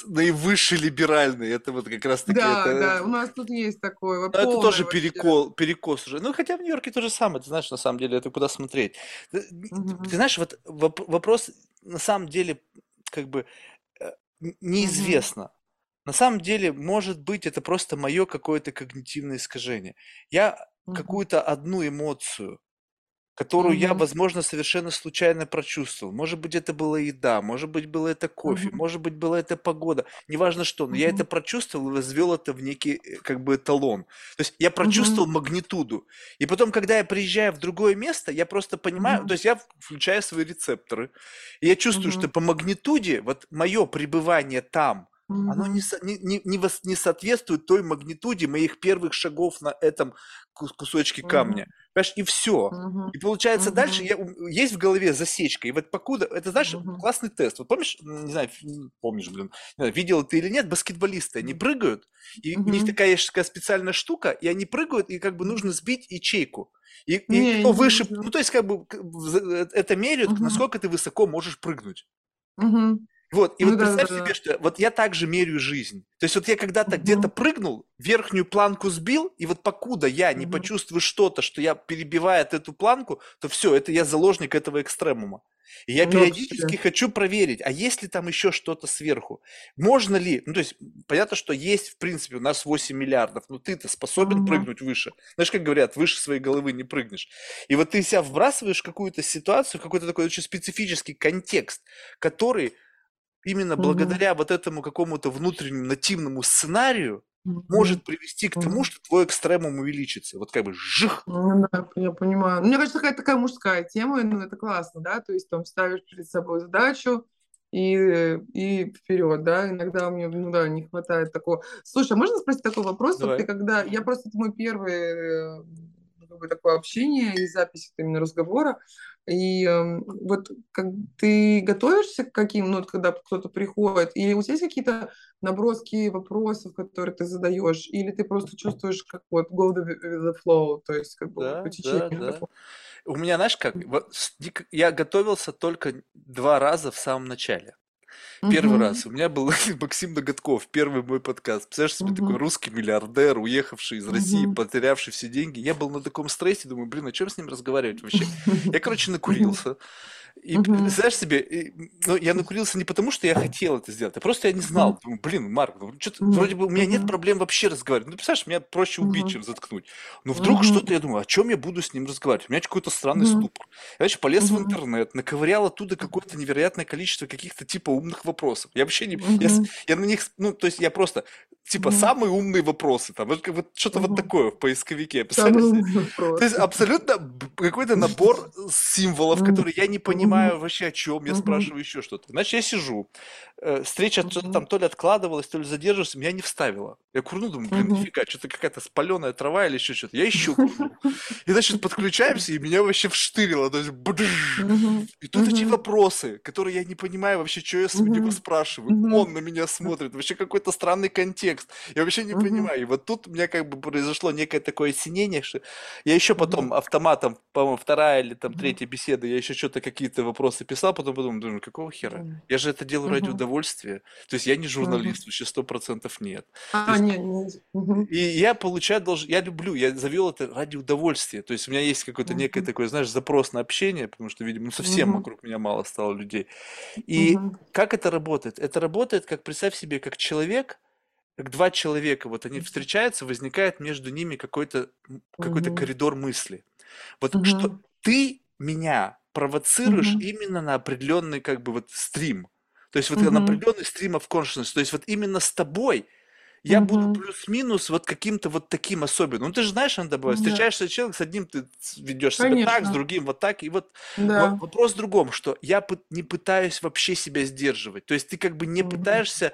наивысший либеральный, это вот как раз таки... Да, да, у нас тут есть такое. Это тоже перекол, перекос уже. Ну, хотя в Нью-Йорке то же самое, ты знаешь, на самом деле, это куда смотреть. Ты знаешь, вот вопрос на самом деле, как бы, э, неизвестно. На самом деле, может быть, это просто мое какое-то когнитивное искажение. Я Мгм. какую-то одну эмоцию, которую я, возможно, совершенно случайно прочувствовал. Может быть, это была еда, может быть, было это кофе, Мгм. может быть, была это погода, неважно что, но я это прочувствовал и возвел это в некий э, как бы эталон. То есть я прочувствовал магнитуду. И потом, когда я приезжаю в другое место, я просто понимаю, то есть я включаю свои рецепторы, и я чувствую, что по магнитуде вот мое пребывание там оно не, не, не, не соответствует той магнитуде моих первых шагов на этом кус- кусочке камня. Мгм. Понимаешь, и все. Мгм. И получается дальше Мгм. я, есть в голове засечка. И вот покуда, это знаешь, Мгм. классный тест. Вот помнишь, не знаю, помнишь, блин, знаю, видел ты или нет, баскетболисты, они прыгают, и у них такая есть такая специальная штука, и они прыгают, и как бы нужно сбить ячейку. И, и Не, кто выше, ну то есть как бы э, это меряют, Мгм. насколько ты высоко можешь прыгнуть. Мгм. Вот, и Ну вот да, представь да, да. себе, что вот я также меряю жизнь. То есть вот я когда-то где-то Мгм. прыгнул, верхнюю планку сбил, и вот покуда я не Мгм. почувствую что-то, что я перебивает эту планку, то все, это я заложник этого экстремума. И я Вообще. периодически хочу проверить, а есть ли там еще что-то сверху? Можно ли, ну то есть понятно, что есть в принципе у нас 8 миллиардов, но ты-то способен Мгм. прыгнуть выше. Знаешь, как говорят, выше своей головы не прыгнешь. И вот ты себя вбрасываешь в какую-то ситуацию, какой-то такой очень специфический контекст, который именно Мгм. благодаря вот этому какому-то внутреннему нативному сценарию Мгм. может привести к тому, что твой экстремум увеличится. Вот как бы жих. Ну да, я понимаю. Мне кажется, какая-то такая мужская тема, ну это классно, да, то есть там ставишь перед собой задачу и, и вперед, да, иногда мне, ну да, не хватает такого. Слушай, а можно спросить такой вопрос? Вот ты Давай. когда, я просто, это мой первый э, как бы такое общение и запись именно разговора, и эм, вот как ты готовишься к каким, ну, когда кто-то приходит, или у тебя есть какие-то наброски вопросов, которые ты задаешь, или ты просто чувствуешь, как вот go with the flow, то есть как бы Да, по да, течению да. такому. У меня, знаешь как, я готовился только два раза в самом начале. Первый Мгм. раз у меня был Максим Ноготков, первый мой подкаст. Представляешь себе, такой Мгм. русский миллиардер, уехавший из России, Мгм. потерявший все деньги. Я был на таком стрессе, думаю, блин, о чем с ним разговаривать вообще? Я, короче, накурился. И Мгм. представляешь себе, и, ну, я накурился не потому, что я хотел это сделать, а просто я не знал. Мгм. Думаю, блин, Марк, ну, что-то Мгм. вроде бы у меня нет проблем вообще разговаривать. Ну, представляешь, меня проще убить, Мгм. чем заткнуть. Но вдруг Мгм. что-то, я думаю, о чем я буду с ним разговаривать? У меня какой-то странный Мгм. ступор. Я, значит, полез в Мгм. интернет, наковырял оттуда какое-то невероятное количество каких-то типа умных вопросов. Я вообще не... Я, с- Мгм. я на них... Ну, то есть я просто... Типа, Мгм. самые умные вопросы. Там, вот, вот что-то вот Мгм. такое в поисковике. Самый умный вопрос. То есть абсолютно какой-то набор символов, Мгм. которые я не Мгм. Понимаю вообще о чем. Я спрашиваю еще что-то. Значит, я сижу. э, Встреча там то ли откладывалась, то ли задерживалась, меня не вставила. Я курну, думаю, блин, нифига, что-то какая-то спаленая трава или еще что-то. Я еще курну. И, значит, подключаемся, и меня вообще вштырило. То есть. И тут эти вопросы, которые я не понимаю вообще, что я с него спрашиваю. Он на меня смотрит. Вообще какой-то странный контекст. Я вообще не понимаю. И вот тут у меня как бы произошло некое такое осенение, что я еще потом автоматом, по-моему, вторая или там третья беседа, я еще что-то какие-то вопросы писал, потом подумал, думаю, какого хера? Я же это делаю ради удовольствия. То есть я не журналист, вообще сто процентов нет. А, есть нет, нет. И я получаю, должен, я люблю, я завел это ради удовольствия. То есть у меня есть какой-то некое Мгм. такой, знаешь, запрос на общение, потому что, видимо, ну, совсем вокруг меня мало стало людей. И как это работает? Это работает, как представь себе, как человек, как два человека, вот они встречаются, возникает между ними какой-то какой-то коридор мысли. Вот что ты меня провоцируешь Мгм. именно на определенный как бы вот стрим. То есть вот на Мгм. определенный стрим of consciousness. То есть вот именно с тобой я буду Мгм. плюс-минус вот каким-то вот таким особенным. Ну ты же знаешь, иногда бывает, Да. встречаешься с человеком, с одним ты ведешь себя так, с другим вот так. И вот во- Да. вопрос в другом, что я не пытаюсь вообще себя сдерживать. То есть ты как бы не Мгм. пытаешься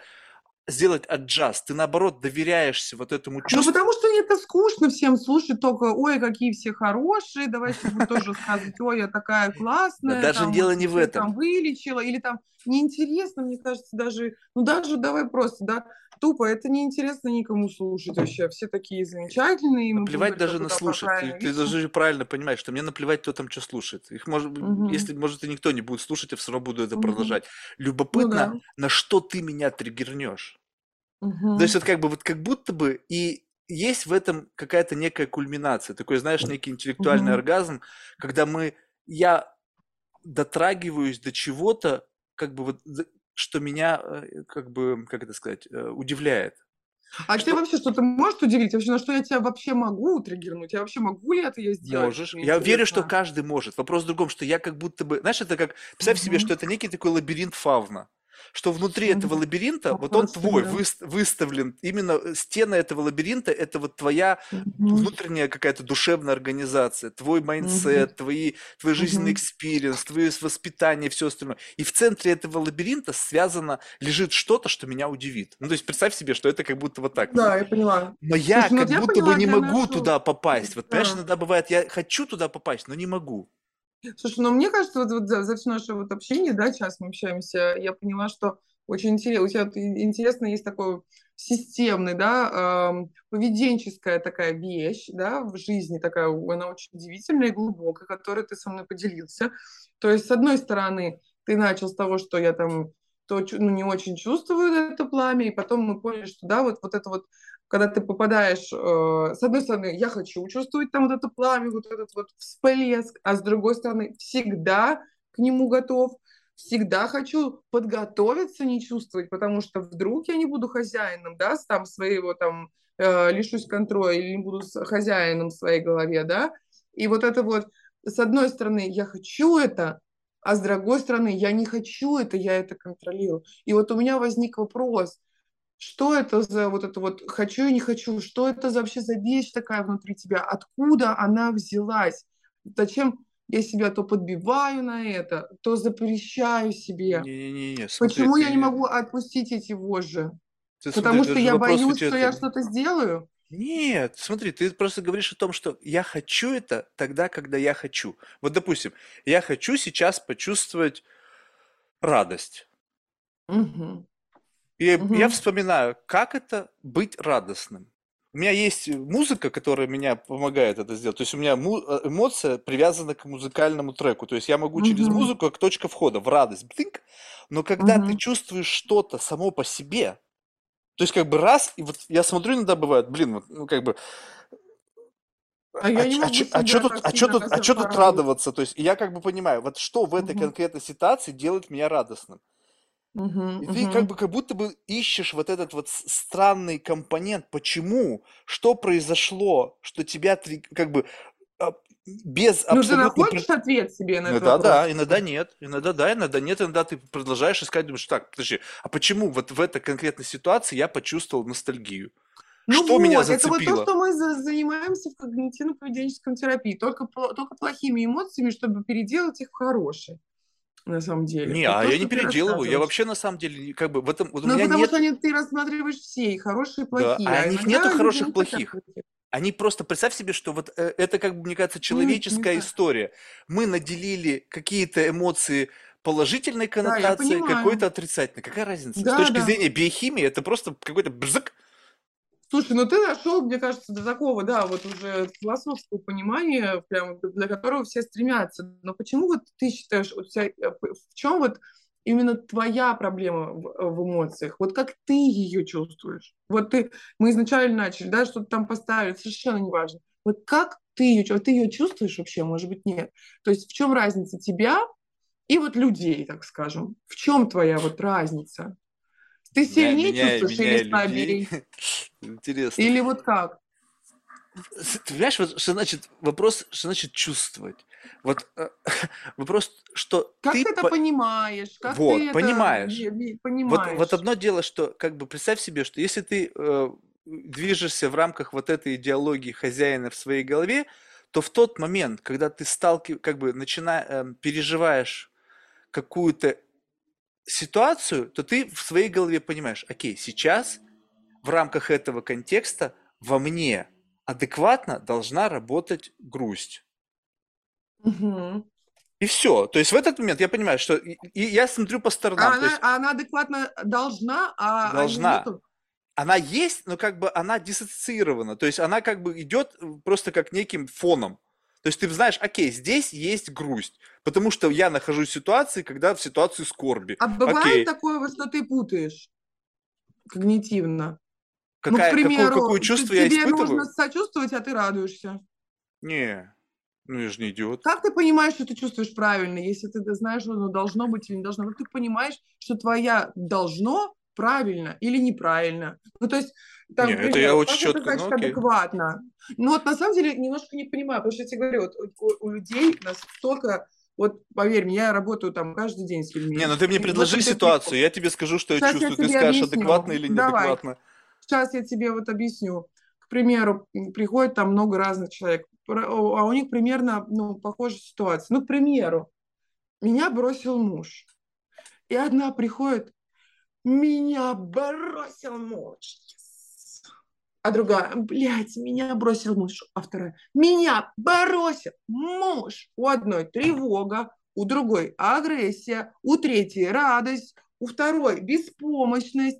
сделать аджаст, ты наоборот доверяешься вот этому Ну, чувству. потому что это скучно всем слушать только, ой, какие все хорошие, давайте будем тоже рассказывать, ой, я такая классная, даже там, дело не в всех там этом. вылечила, или там неинтересно, мне кажется, даже, ну, даже давай просто, да, тупо, это неинтересно никому слушать вообще, все такие замечательные, Наплевать даже на слушать. Ты, ты должен правильно понимать, что мне наплевать, кто там что слушает. Их может, Мгм. если может и никто не будет слушать, я все равно буду это Мгм. продолжать. Ну Любопытно, да. на что ты меня триггернешь. То Мгм. есть вот как бы вот как будто бы и есть в этом какая-то некая кульминация, такой, знаешь, некий интеллектуальный Мгм. оргазм, когда мы, я дотрагиваюсь до чего-то, как бы вот, что меня, э, как бы, как это сказать, э, удивляет. А Что вообще что-то может удивить? Вообще, на что я тебя вообще могу триггернуть? Я вообще могу ли это я сделать? можешь. Мне Я верю, что каждый может. Вопрос в другом, что я как будто бы, знаешь, это как, представь себе, что это некий такой лабиринт фавна. Что внутри этого лабиринта, вот он твой, да. выставлен, именно э, стены этого лабиринта, это вот твоя Мгм. внутренняя какая-то душевная организация, твой mindset, твои, твой жизненный Мгм. experience, твое воспитание, все остальное. И в центре этого лабиринта связано, лежит что-то, что меня удивит. Ну, то есть представь себе, что это как будто вот так. Да, я поняла. Но я Слушай, ну как я будто поняла, бы не могу нашего- туда попасть. Вот, понимаешь, Да. иногда бывает, я хочу туда попасть, но не могу. Слушай, ну мне кажется, вот, вот за, за все наше вот общение, да, сейчас мы общаемся, я поняла, что очень интересно, у тебя интересно есть такой системный, да, эм, поведенческая такая вещь, да, в жизни такая, она очень удивительная и глубокая, которой ты со мной поделился. То есть, с одной стороны, ты начал с того, что я там то, ну, не очень чувствую это пламя, и потом мы поняли, что, да, вот, вот это вот когда ты попадаешь, э, с одной стороны, я хочу чувствовать там вот это пламя, вот этот вот всплеск, а с другой стороны, всегда к нему готов, всегда хочу подготовиться, не чувствовать, потому что вдруг я не буду хозяином, да, там своего там, э, лишусь контроля или не буду хозяином в своей голове, да, и вот это вот, с одной стороны, я хочу это, а с другой стороны, я не хочу это, я это контролирую. И вот у меня возник вопрос, что это за вот это вот хочу и не хочу? Что это за вообще за вещь такая внутри тебя? Откуда она взялась? Зачем я себя то подбиваю на это, то запрещаю себе? Не-не-не, Почему я не могу отпустить эти вожжи? ты Потому смотри, что я боюсь, что я это- что-то сделаю? Нет, смотри, ты просто говоришь о том, что я хочу это тогда, когда я хочу. Вот, допустим, я хочу сейчас почувствовать радость. Мгм. И я Мгм. вспоминаю, как это быть радостным. У меня есть музыка, которая меня помогает это сделать. То есть у меня э, эмоция привязана к музыкальному треку. То есть я могу через Мгм. музыку как точка входа в радость. Бдынк. Но когда ты Мгм. чувствуешь что-то само по себе, то есть как бы раз, и вот я смотрю иногда бывает, блин, вот, ну как бы, А я не чё- могу чё- себя чё тут, а сильно тут, а чё тут радоваться? То есть я как бы понимаю, вот что в этой Мгм. конкретной ситуации делает меня радостным. Мгм, И ты как мгм. бы как будто бы ищешь вот этот вот с- странный компонент. Почему? Что произошло, что тебя три- как бы а, без Ну, ты абсолютно... находишь ответ себе на этот Иногда да, вопрос? иногда нет, иногда да, иногда нет, иногда ты продолжаешь искать, думаешь, так, подожди, а почему вот в этой конкретной ситуации я почувствовал ностальгию? Ну Что меня вот, это вот то, зацепило? что мы за- занимаемся в когнитивно-поведенческом терапии. Только, только плохими эмоциями, чтобы переделать их в хорошие, на самом деле. Не, а то, я не переделываю, я вообще на самом деле как бы в этом, вот Ну, потому нет, что они, ты рассматриваешь все, и хорошие, и да, плохие. а А у них нету хороших, не плохих. Они просто, представь себе, что вот э, это, как бы, мне кажется, М, человеческая не знаю. история. Мы наделили какие-то эмоции положительной Да, я коннотацией, понимаю. какой-то отрицательной. Какая разница? С Да, точки да. зрения биохимии это просто какой-то бзык. Слушай, ну ты дошел, мне кажется, до такого, да, вот уже философского понимания, прям для которого все стремятся. Но почему вот ты считаешь, у тебя, э, в чем вот именно твоя проблема в, в эмоциях? Вот как ты ее чувствуешь? Вот ты, мы изначально начали, да, что-то там поставили, совершенно неважно. Вот как ты ее, ты ее чувствуешь вообще, может быть, нет? То есть в чем разница тебя и вот людей, так скажем? В чем твоя вот разница? Ты сильнее меня, чувствуешь меня или людей. Интересно. Или вот как? Ты понимаешь, вот что значит вопрос, что значит чувствовать? Вот э, вопрос, что Как ты ты это по- понимаешь? Как вот, ты это понимаешь. ви- ви- Вот, понимаешь? вот одно дело, что как бы представь себе, что если ты э, движешься в рамках вот этой идеологии хозяина в своей голове, то в тот момент, когда ты сталкив, как бы начина, эм, переживаешь какую-то ситуацию, то ты в своей голове понимаешь, окей, сейчас в рамках этого контекста во мне адекватно должна работать грусть. Мгм. И все. То есть в этот момент я понимаю, что и, и я смотрю по А сторонам. То она, есть а она адекватно должна, а, а должна. Она есть, но как бы она диссоциирована. То есть она как бы идет э, просто как неким фоном. То есть ты знаешь, окей, здесь есть грусть, потому что я нахожусь в ситуации, когда в ситуации скорби. А бывает Окей, такое, вот, что ты путаешь когнитивно? Ну, к какая, какое, примеру, какое ты- чувство я тебе испытываю? нужно сочувствовать, а ты радуешься. Не, ну я же не идиот. Как ты понимаешь, что ты чувствуешь правильно, если ты знаешь, что оно должно быть или не должно? Как ты понимаешь, что твоя должно правильно или неправильно? Ну, то есть, там, Не, к это я очень как это четко, значит ну окей. адекватно? Ну, вот на самом деле немножко не понимаю, потому что я тебе говорю, вот у, у- людей настолько Вот поверь мне, я работаю там каждый день с людьми. Не, ну ты мне предложи ситуацию, прикол. я тебе скажу, что я Сейчас я чувствую. Ты тебе скажешь, объясню. адекватно или Давай. неадекватно. Сейчас я тебе вот объясню. К примеру, приходит там много разных человек, а у них примерно, ну, похожая ситуация. Ну, к примеру, меня бросил муж. И одна приходит, меня бросил муж. А другая, блядь, меня бросил муж. А вторая, меня бросил муж. У одной тревога, у другой агрессия, у третьей радость, у второй беспомощность.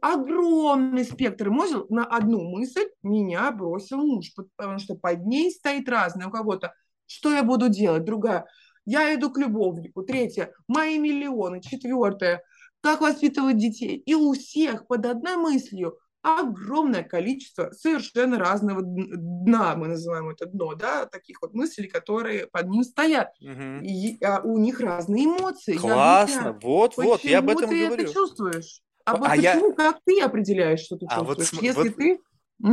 Огромный спектр эмоций на одну мысль меня бросил муж, потому что под ней стоит разное. У кого-то, что я буду делать? Другая, я иду к любовнику. Третья, мои миллионы. Четвертая, как воспитывать детей. И у всех под одной мыслью огромное количество совершенно разного дна, мы называем это дно, да, таких вот мыслей, которые под ним стоят. Мгм. И а у них разные эмоции. Я Классно, объясняю, вот, вот, я об этом ты говорю. это чувствуешь? А По- вот а я- почему, как ты определяешь, что ты А вот чувствуешь? см- Если вот ты...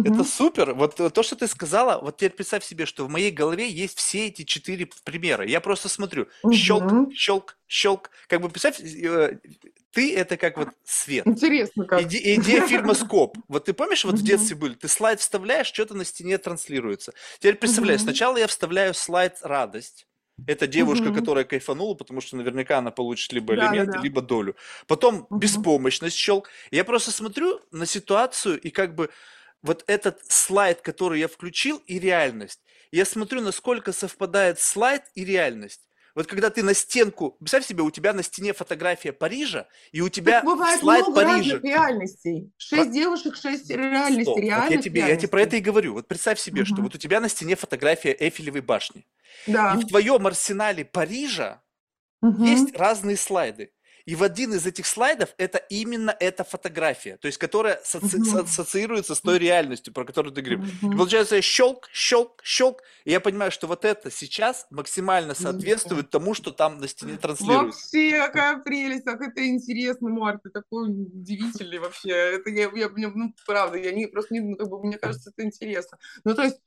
Это Мгм. супер. Вот то, что ты сказала, вот теперь представь себе, что в моей голове есть все эти четыре примера. Я просто смотрю, щелк, Мгм. щелк, щелк. Как бы представь, э, ты это как вот свет. Интересно как. Иде- идея фильма «Скоп». Вот ты помнишь, вот в Мгм. детстве были, ты слайд вставляешь, что-то на стене транслируется. Теперь представляю, Мгм. сначала я вставляю слайд «Радость». Это девушка, Мгм. которая кайфанула, потому что наверняка она получит либо Да-да-да. элементы, либо долю. Потом Мгм. беспомощность, щелк. Я просто смотрю на ситуацию и как бы вот этот слайд, который я включил, и реальность. Я смотрю, насколько совпадает слайд и реальность. Вот когда ты на стенку, представь себе, у тебя на стене фотография Парижа, и у тебя Так бывает слайд много Парижа. разных реальностей. Шесть девушек, шесть реальностей. Стоп, вот я тебе, я тебе про это и говорю. Вот представь себе, что Мгм. вот у тебя на стене фотография Эйфелевой башни. Да. И в твоем арсенале Парижа Мгм. есть разные слайды. И в один из этих слайдов это именно эта фотография, то есть которая соци- ассоциируется с той реальностью, про которую ты говорил. И получается щелк, щелк, щелк. И я понимаю, что вот это сейчас максимально соответствует тому, что там на стене транслируется. Вообще, какая прелесть, как это интересно, Марк, ты такой удивительный вообще. Это я, я, ну, правда, я не, просто не, ну, как бы, мне кажется, это интересно. Ну, то есть,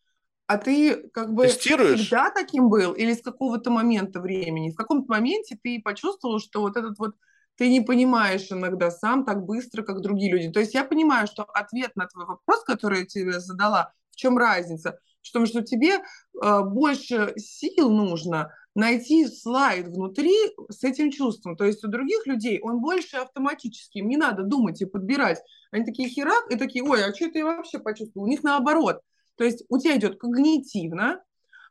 а ты как бы Тестируешь? всегда таким был или с какого-то момента времени? В каком-то моменте ты почувствовал, что вот этот вот ты не понимаешь иногда сам так быстро, как другие люди. То есть я понимаю, что ответ на твой вопрос, который я тебе задала, в чем разница? В том, что тебе э, больше сил нужно найти слайд внутри с этим чувством. То есть у других людей он больше автоматически, им не надо думать и подбирать. Они такие херак и такие, ой, а что это я вообще почувствовал? У них наоборот. То есть у тебя идет когнитивно,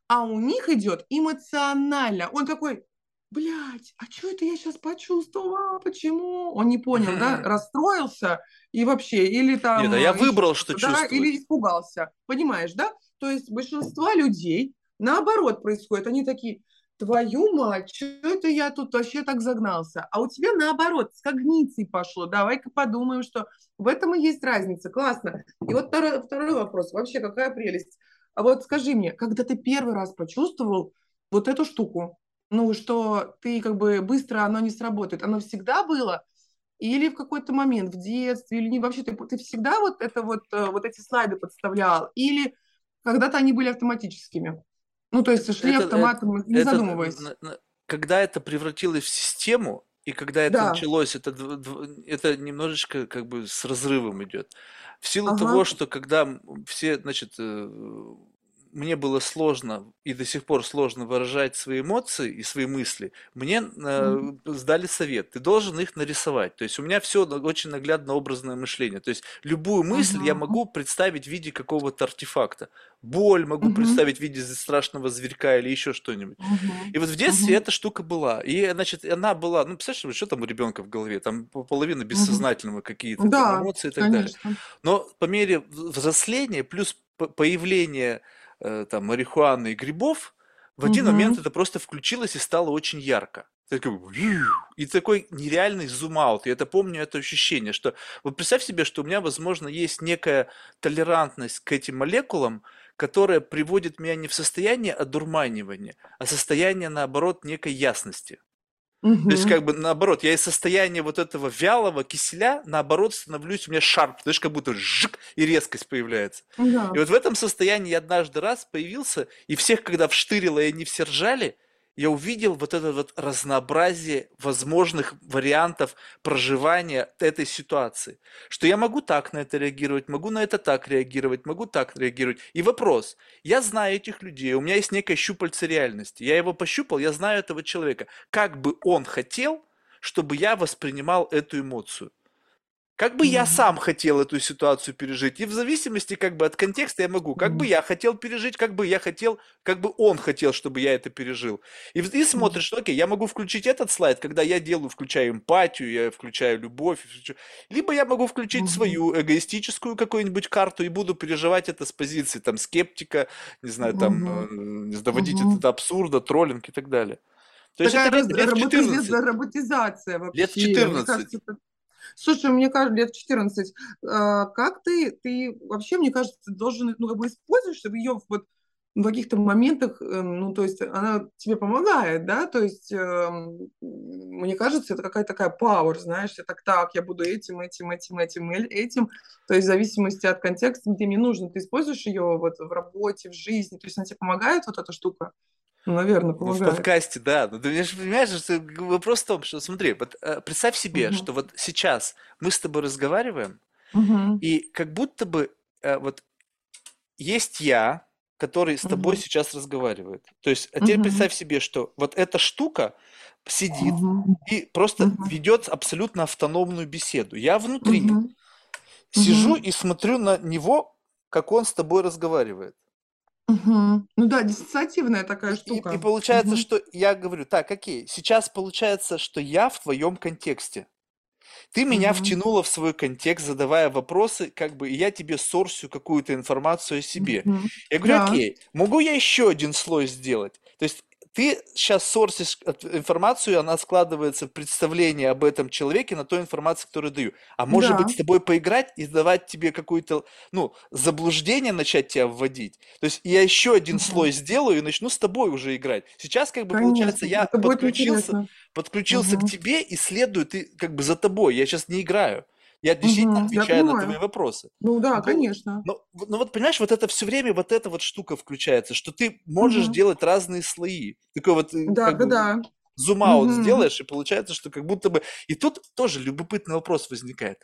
а у них идет эмоционально. Он такой, блядь, а что это я сейчас почувствовала? Почему? Он не понял, да? Расстроился и вообще, или там... Нет, а я выбрал, что да, чувствовать. Или испугался. Понимаешь, да? То есть большинство людей наоборот происходит. Они такие, твою мать, что это я тут вообще так загнался? А у тебя наоборот, с когницией пошло. Давай-ка подумаем, что в этом и есть разница. Классно. И вот второй, второй вопрос. Вообще, какая прелесть. А вот скажи мне, когда ты первый раз почувствовал вот эту штуку, ну, что ты как бы быстро оно не сработает, оно всегда было? Или в какой-то момент в детстве, или не вообще ты, ты всегда вот это вот, э, вот эти слайды подставлял? Или когда-то они были автоматическими? Ну, то есть шли Это- автоматом, не Это, задумываясь. н- н- когда это превратилось в систему, и когда это Да. началось, это, это немножечко как бы с разрывом идет. В силу Ага. того, что когда все, значит, э, мне было сложно и до сих пор сложно выражать свои эмоции и свои мысли, мне э, сдали совет. Ты должен их нарисовать. То есть у меня все очень наглядно образное мышление. То есть любую мысль я Мгм. могу представить в виде какого-то артефакта. Боль могу Мгм. представить в виде страшного зверька или еще что-нибудь. Мгм. И вот в детстве Мгм. эта штука была. И, значит, она была, ну, представляешь, что там у ребенка в голове? Там по- половина бессознательного какие-то там Да, эмоции и так далее. конечно. Но по мере взросления плюс п- появления э, там марихуаны и грибов, в один Мгм. момент это просто включилось и стало очень ярко. Ты такой, «Вью!» и такой нереальный зум-аут. Я это помню, это ощущение, что вот представь себе, что у меня, возможно, есть некая толерантность к этим молекулам, которая приводит меня не в состояние одурманивания, а состояние, наоборот, некой ясности. То есть, как бы наоборот, я из состояния вот этого вялого киселя, наоборот, становлюсь, у меня шарп, знаешь, как будто жик, и резкость появляется. Да. И вот в этом состоянии я однажды раз появился, и всех, когда вштырило, и они все ржали, я увидел вот это вот разнообразие возможных вариантов проживания этой ситуации. Что я могу так на это реагировать, могу на это так реагировать, могу так реагировать. И вопрос, я знаю этих людей, у меня есть некое щупальце реальности. Я его пощупал, я знаю этого человека. Как бы он хотел, чтобы я воспринимал эту эмоцию. Как бы я сам хотел эту ситуацию пережить, и в зависимости как бы от контекста я могу, как бы я хотел пережить, как бы я хотел, как бы он хотел, чтобы я это пережил. И ты смотришь, что, окей, я могу включить этот слайд, когда я делаю, включаю эмпатию, я включаю любовь, либо я могу включить свою эгоистическую какую-нибудь карту и буду переживать это с позиции там скептика, не знаю, там, э, доводить это до абсурда, троллинг и так далее. То Такая есть это лет 14. роботизация вообще. Лет 14. Кажется, Слушай, мне кажется, лет 14. А, как ты, ты вообще, мне кажется, должен, ну, как бы использовать, чтобы ее вот в каких-то моментах, эм, ну, то есть она тебе помогает, да, то есть э, мне кажется, это какая-то такая power, знаешь, я так, так, я буду этим, этим, этим, этим, этим, то есть в зависимости от контекста, где мне нужно, ты используешь ее вот в работе, в жизни, то есть она тебе помогает, вот эта штука? Наверное, помогает. Ну, в подкасте, да. Но ты понимаешь, что вопрос в том, что смотри, вот э, представь себе, угу. что вот сейчас мы с тобой разговариваем, угу. и как будто бы э, вот есть я, который с тобой угу. сейчас разговаривает. То есть, а теперь угу. представь себе, что вот эта штука сидит угу. и просто угу. ведет абсолютно автономную беседу. Я внутри угу. сижу угу. и смотрю на него, как он с тобой разговаривает. Мгм. Ну да, диссоциативная такая И, и штука. получается, Мгм. что я говорю, так, окей, сейчас получается, что я в твоем контексте. Ты меня Мгм. втянула в свой контекст, задавая вопросы, как бы, и я тебе сорсю какую-то информацию о себе. Мгм. Я говорю, Да. окей, могу я еще один слой сделать? То есть ты сейчас сорсишь информацию, она складывается в представление об этом человеке на той информации, которую даю. А может Да. быть с тобой поиграть и давать тебе какое-то, ну, заблуждение начать тебя вводить. То есть я еще один Мгм. слой сделаю и начну с тобой уже играть. Сейчас как бы получается Конечно, я это будет подключился, подключился к Мгм. тебе и следую ты как бы за тобой. Я сейчас не играю. Я действительно Мгм. Я отвечаю на твои вопросы. Ну да, Ну, конечно. но, в- ну вот понимаешь, вот это все время вот эта вот штука включается, что ты можешь Мгм. делать разные слои. Такой вот э, Да, да, бы да. зум-аут Мгм. сделаешь, и получается, что как будто бы... И тут тоже любопытный вопрос возникает.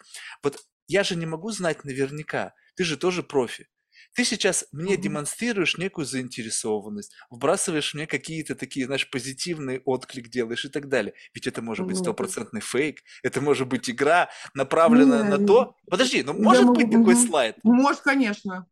Вот я же не могу знать наверняка. Ты же тоже профи. Ты сейчас мне Мгм. демонстрируешь некую заинтересованность, вбрасываешь мне какие-то такие, знаешь, позитивный отклик делаешь и так далее. Ведь это может быть Ну, стопроцентный фейк, это может быть игра, направленная на Не, то... Подожди, ну я может могу. быть такой Мгм. слайд? Может, конечно.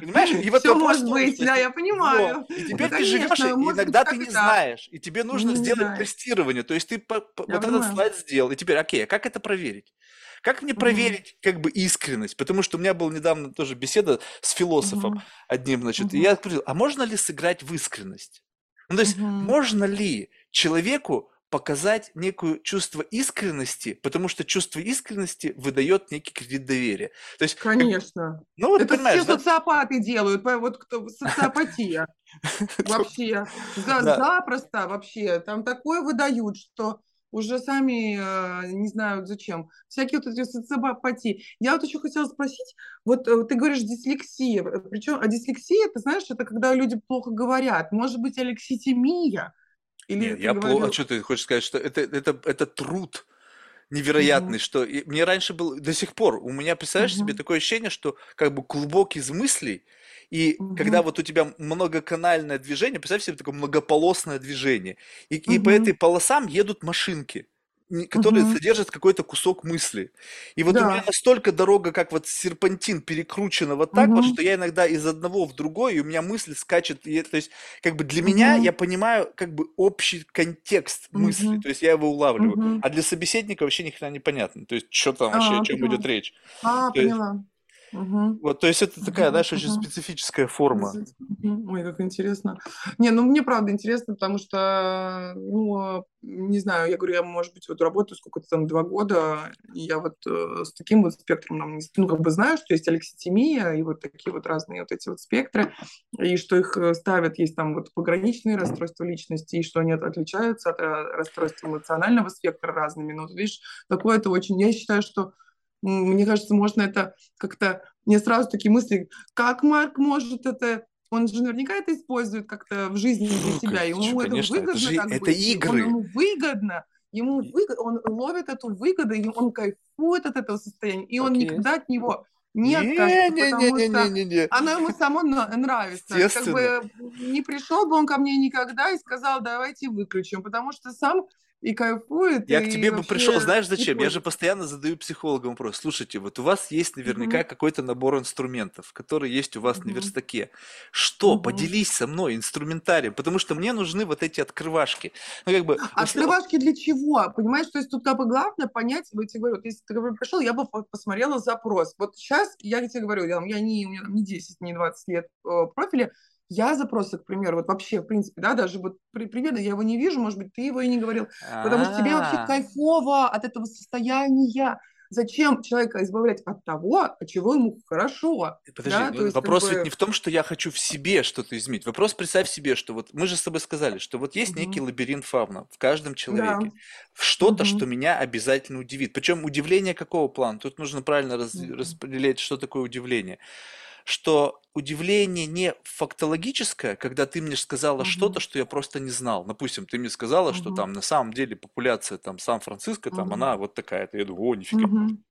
Понимаешь? И вот Все может быть, да, я понимаю. вот, и Ну, теперь ты живешь, и иногда ты не так. знаешь, и тебе нужно Не сделать знаешь. тестирование. То есть ты по- по- Я вот этот понимаю. слайд сделал, и теперь, окей, а как это проверить? Как мне проверить как бы искренность? Потому что у меня была недавно тоже беседа с философом одним, значит, и я говорил, а можно ли сыграть в искренность? Ну, то есть, можно ли человеку показать некое чувство искренности, потому что чувство искренности выдает некий кредит доверия. То есть, как Конечно. ну вот Это все да? социопаты делают, вот кто социопатия вообще. Запросто вообще. Там такое выдают, что уже сами э, не знают зачем. Всякие вот эти социопатии. Я вот еще хотела спросить, вот э, ты говоришь дислексия, причем, а дислексия, ты знаешь, это когда люди плохо говорят. Может быть, алекситимия? Или Нет, я плохо. А говорил... что ты хочешь сказать, что это, это, это труд невероятный, Мгм. что и мне раньше был, до сих пор, у меня, представляешь себе, Мгм. такое ощущение, что как бы клубок из мыслей, и когда Мгм. вот у тебя многоканальное движение, представь себе такое многополосное движение, и, и по этой полосам едут машинки, которые Мгм. содержат какой-то кусок мысли. И вот у меня Да. настолько дорога, как вот серпантин, перекручена вот так вот, Мгм. что я иногда из одного в другой, и у меня мысль скачет. И, то есть, как бы для меня Мгм. я понимаю как бы общий контекст мысли, Мгм. то есть я его улавливаю. Мгм. А для собеседника вообще ни хрена не понятно. То есть, что там вообще, о А, чем поняла. идет речь. А, То есть, Мгм. вот, то есть это такая, Мгм. знаешь, очень Мгм. специфическая форма. Ой, как интересно. Не, ну мне правда интересно, потому что, ну, не знаю, я говорю, я, может быть, вот работаю сколько-то там, два года, и я вот э, с таким вот спектром, ну, как бы знаю, что есть алекситимия и вот такие вот разные вот эти вот спектры, и что их э, ставят, есть там вот пограничные расстройства личности, и что они от- отличаются от э, расстройств эмоционального спектра разными. Ну, вот видишь, такое это очень, я считаю, что мне кажется, можно это как-то, мне сразу такие мысли, как Марк может это он же наверняка это использует как-то в жизни для себя. Ему это Конечно, это выгодно, же как это бы, и он, игры. ему выгодно, ему выгодно, он ловит эту выгоду, и он кайфует от этого состояния, и он Так есть. никогда от него не откажется, что Не-не-не-не-не-не. оно ему само нравится. Как бы не пришел бы он ко мне никогда и сказал, давайте выключим, потому что сам и кайфует, Я к и тебе бы пришел, знаешь зачем? Я же постоянно задаю психологам вопрос. Слушайте, вот у вас есть наверняка Мгм. какой-то набор инструментов, которые есть у вас на Мгм. верстаке. Что? Мгм. Поделись со мной инструментарием, потому что мне нужны вот эти открывашки. Ну, как бы, услов- Открывашки для чего? Понимаешь, то есть тут как бы главное понять, вот я тебе говорю, вот если ты пришел, я бы по- посмотрела запрос. Вот сейчас я тебе говорю, я, я не, у меня там не 10, не 20 лет э, профиля, я запросы, к примеру, вот вообще, в принципе, да, даже вот при, примерно я его не вижу, может быть, ты его и не говорил, потому что тебе вообще А, кайфово от этого состояния. Зачем человека избавлять от того, от чего ему хорошо? Подожди, да, ну, есть как вопрос ведь бы... не в том, что я хочу в себе что-то изменить. Вопрос, представь себе, что вот мы же с тобой сказали, что вот есть некий Мгм. лабиринт фауна в каждом Да. человеке. Что-то, что Мгм. меня обязательно удивит. Причем удивление какого плана? Тут нужно правильно раз- Мгм. распределять, что такое удивление. Что удивление не фактологическое, когда ты мне сказала что-то, Мгм. что я просто не знал. Допустим, ты мне сказала, что Мгм. там на самом деле популяция там Сан-Франциско, там Мгм. она вот такая-то. Я думаю, о, нифига. Мгм.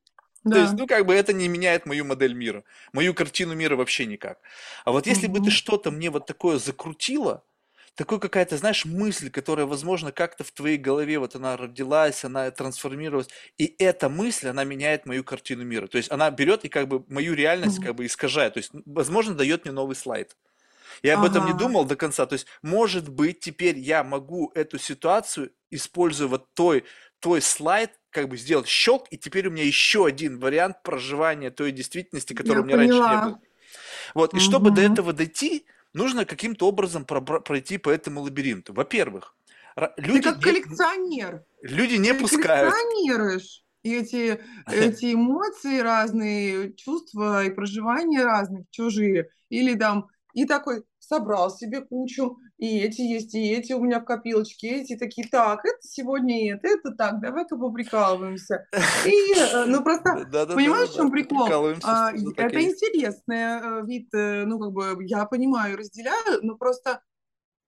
То есть, Да. ну, как бы это не меняет мою модель мира, мою картину мира вообще никак. А вот если бы ты что-то мне вот такое закрутила, такой какая-то, знаешь, мысль, которая, возможно, как-то в твоей голове вот она родилась, она трансформировалась, и эта мысль, она меняет мою картину мира. То есть она берет и как бы мою реальность Мгм. как бы искажает. То есть, возможно, дает мне новый слайд. Я об этом не Ага. думал до конца. То есть, может быть, теперь я могу эту ситуацию, используя вот той, твой слайд, как бы сделать щелк, и теперь у меня еще один вариант проживания той действительности, которой Я у меня раньше не было. поняла. Вот, и чтобы до этого дойти, нужно каким-то образом пройти по этому лабиринту. Во-первых, ра- Ты люди как не, коллекционер. люди не Ты пускают. коллекционируешь эти, эти эмоции разные, чувства и проживания разных, чужие. Или там, и такой собрал себе кучу, и эти есть, и эти у меня в копилочке, эти такие, так, это сегодня это, это так, давай-ка поприкалываемся. И, э, ну, просто Понимаешь, в чем прикол? А, Это интересный э, вид, э, ну, как бы, я понимаю, разделяю, но просто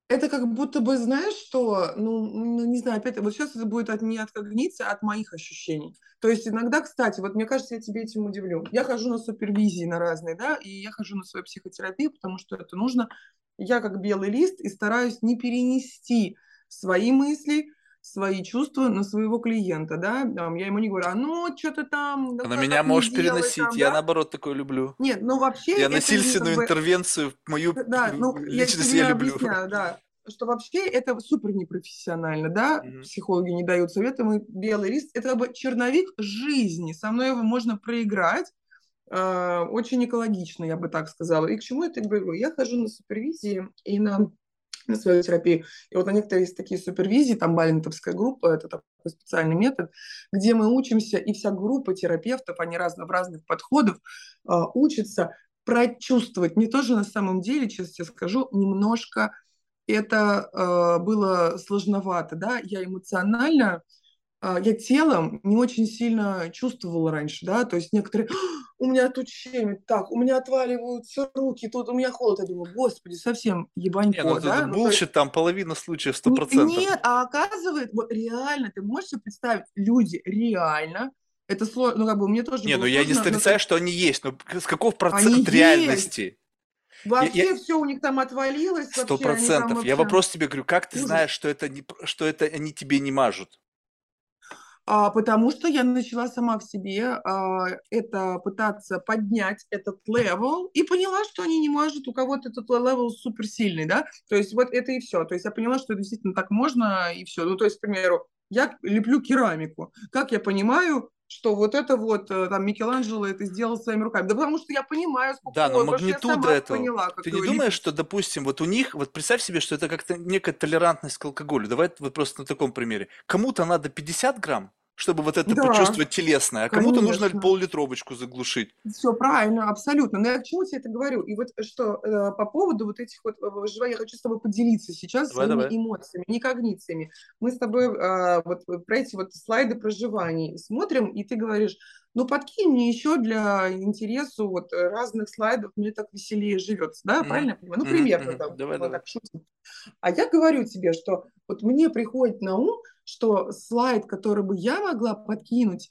это как будто бы, знаешь, что, ну, ну, не знаю, опять, вот сейчас это будет от, не от когниции, а от моих ощущений. То есть иногда, кстати, вот мне кажется, я тебе этим удивлю. Я хожу на супервизии на разные, да, и я хожу на свою психотерапию, потому что это нужно. Я как белый лист и стараюсь не перенести свои мысли, свои чувства на своего клиента, да, Там, я ему не говорю, а ну, что ты там, да А на так меня делай переносить. там, Я да. наоборот такое люблю. Нет, ну вообще Я насильственную как бы... интервенцию мою Да, п- ну, я личность тебе я люблю. объясняю, да, что вообще это супер непрофессионально, да, Мгм. психологи не дают советы, мы белый лист, это как бы черновик жизни, со мной его можно проиграть, э, очень экологично, я бы так сказала. И к чему это говорю? Я хожу на супервизии и на свою терапию. И вот на некоторые есть такие супервизии, там балинтовская группа, это такой специальный метод, где мы учимся, и вся группа терапевтов, они разно, в разных подходах, э, учатся прочувствовать. Мне тоже на самом деле, честно тебе скажу, немножко это э, было сложновато, да, я эмоционально, я телом не очень сильно чувствовала раньше, да, то есть некоторые, «А, у меня тут щемит, так, у меня отваливаются руки, тут у меня холод, я думаю, господи, совсем ну ебанько, да, это ну, то есть bullshit, там половина случаев сто процентов. Нет, а оказывается, вот реально, ты можешь себе представить, люди реально, это сложно, ну как бы мне тоже Не, ну я не сложно, но отрицаю, что они есть, но с каков они процент есть, реальности? Я, вообще я- все у них там отвалилось, Сто вообще, они процентов. Я вообще вопрос тебе говорю, как ты ужас. знаешь, что это не, что это они тебе не мажут? А, потому что я начала сама в себе а, это пытаться поднять этот level и поняла, что они не может, у кого-то этот level суперсильный, да, то есть вот это и все, то есть я поняла, что действительно так можно и все, ну то есть, к примеру, я леплю керамику, как я понимаю, что вот это вот э, там Микеланджело это сделал своими руками, да потому что я понимаю, сколько, Да, но магнитуда этого. поняла, Ты не думаешь, что, допустим, вот у них, вот представь себе, что это как-то некая толерантность к алкоголю. Давай вот просто на таком примере. Кому-то надо 50 грамм, чтобы вот это Да, почувствовать телесное, а кому-то нужно пол-литровочку заглушить. Все правильно, абсолютно. Но я к чему тебе это говорю? И вот что э, по поводу вот этих вот э, выживаний, я хочу с тобой поделиться сейчас Давай, своими давай. эмоциями, не когнициями. Мы с тобой э, вот про эти вот слайды проживаний смотрим, и ты говоришь, ну подкинь мне еще для интересу вот э, разных слайдов, мне так веселее живется, да, Мгм, правильно я понимаю? Ну, примерно мгм. там, Давай, давай. так шутим. А я говорю тебе, что вот мне приходит на ум, что слайд, который бы я могла подкинуть,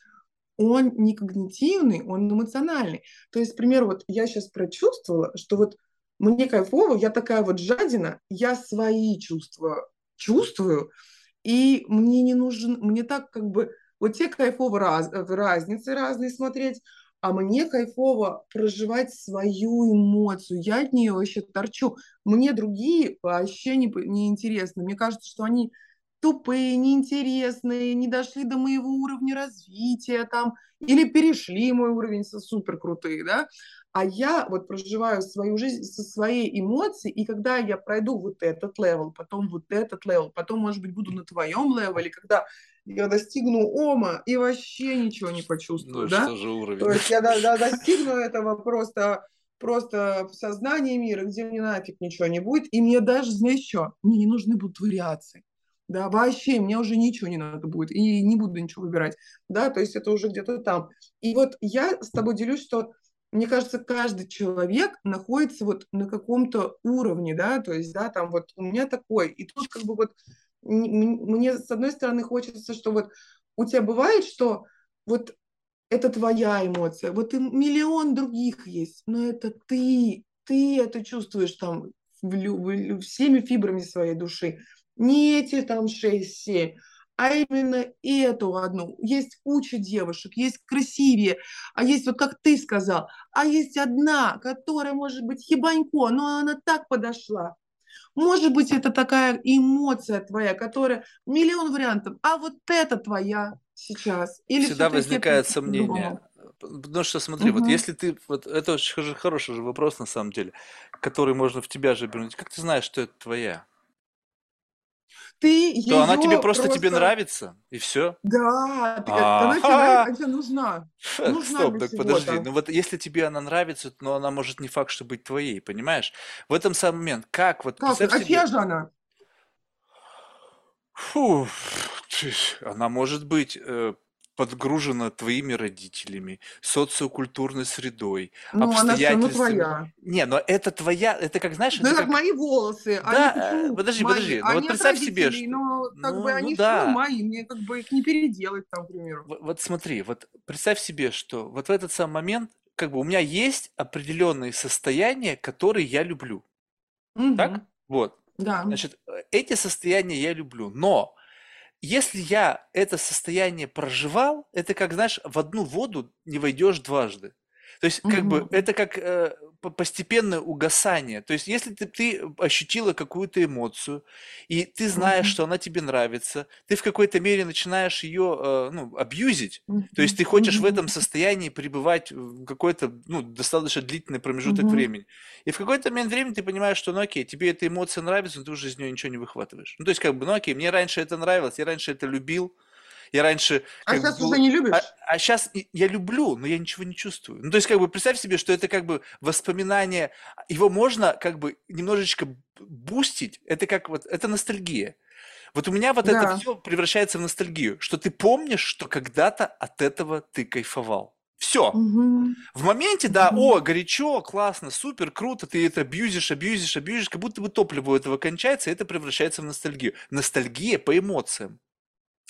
он не когнитивный, он эмоциональный. То есть, к вот я сейчас прочувствовала, что вот мне кайфово, я такая вот жадина, я свои чувства чувствую, и мне не нужен, мне так как бы, вот тебе кайфово раз, э, разницы разные смотреть, а мне кайфово проживать свою эмоцию, я от нее вообще торчу. Мне другие вообще не, не интересны. Мне кажется, что они тупые, неинтересные, не дошли до моего уровня развития там, или перешли мой уровень супер крутые, да, а я вот проживаю свою жизнь со своей эмоцией, и когда я пройду вот этот level, потом вот этот level, потом, может быть, буду на твоем level е, когда я достигну ома и вообще ничего не Ну почувствую, и да, что же то уровень? есть я до- до- достигну этого просто, просто в сознании мира, где мне нафиг ничего не будет, и мне даже, знаешь что, мне не нужны будут вариации. Да, вообще, мне уже ничего не надо будет, и не буду ничего выбирать, да, то есть это уже где-то там. И вот я с тобой делюсь, что мне кажется, каждый человек находится вот на каком-то уровне, да, то есть, да, там вот у меня такой, и тут как бы вот мне с одной стороны хочется, что вот у тебя бывает, что вот это твоя эмоция, вот и миллион других есть, но это ты, ты это чувствуешь там в в всеми фибрами своей души, не эти там 6-7, а именно эту одну. Есть куча девушек, есть красивее, а есть вот как ты сказал, а есть одна, которая может быть ебанько, но она так подошла. Может быть, это такая эмоция твоя, которая миллион вариантов, а вот это твоя сейчас. Или Всегда возникает сомнение. Потому что смотри, вот Мгм. если ты, вот это очень хор- хороший же вопрос на самом деле, который можно в тебя же обернуть. Как ты знаешь, что это твоя? Ты Что она тебе ее просто тебе просто... нравится, и все? Да, ты как- она тебе нравится, тебе нужна. Нужна Стоп, так подожди. Ну вот если тебе она нравится, но она может не факт, что быть твоей, понимаешь? В этом самый момент. Как вот, Как? А чья же она? Фу, она может быть, э, подгружена твоими родителями, социокультурной средой, Ну, она все, ну, обстоятельствами. твоя. Не, но это твоя, это как, знаешь, Ну, это как как мои волосы, они Да, э, почему подожди, мои? подожди. Ну вот Они от представь себе, что но как ну бы ну они все равно да. мои, мне как бы их не переделать там, к примеру. Вот вот смотри, вот представь себе, что вот в этот самый момент, как бы у меня есть определенные состояния, которые я люблю. Так? Мгм. Вот. Да. Значит, э, эти состояния я люблю. Но если я это состояние проживал, это как, знаешь, в одну воду не войдешь дважды. То есть, как бы, Мгм. это как э, по- постепенное угасание. То есть, если ты, ты ощутила какую-то эмоцию, и ты знаешь, Мгм. что она тебе нравится, ты в какой-то мере начинаешь ее, э, ну, абьюзить. То есть, ты хочешь в Мгм. этом состоянии пребывать в какой-то, ну, достаточно длительный промежуток Мгм. времени. И в какой-то момент времени ты понимаешь, что, ну окей, тебе эта эмоция нравится, но ты уже из нее ничего не выхватываешь. Ну, то есть, как бы, ну окей, мне раньше это нравилось, я раньше это любил, я раньше А бы сейчас был... уже не А, любишь? а сейчас я люблю, но я ничего не чувствую. Ну, то есть, как бы, представь себе, что это как бы воспоминание, его можно как бы немножечко бустить, это как вот, это ностальгия. Вот у меня вот это Да. все превращается в ностальгию, что ты помнишь, что когда-то от этого ты кайфовал. Все. Мгм. В моменте, да, Мгм. о, горячо, классно, супер, круто, ты это абьюзишь, абьюзишь, абьюзишь, как будто бы топливо у этого кончается, и это превращается в ностальгию. Ностальгия по эмоциям.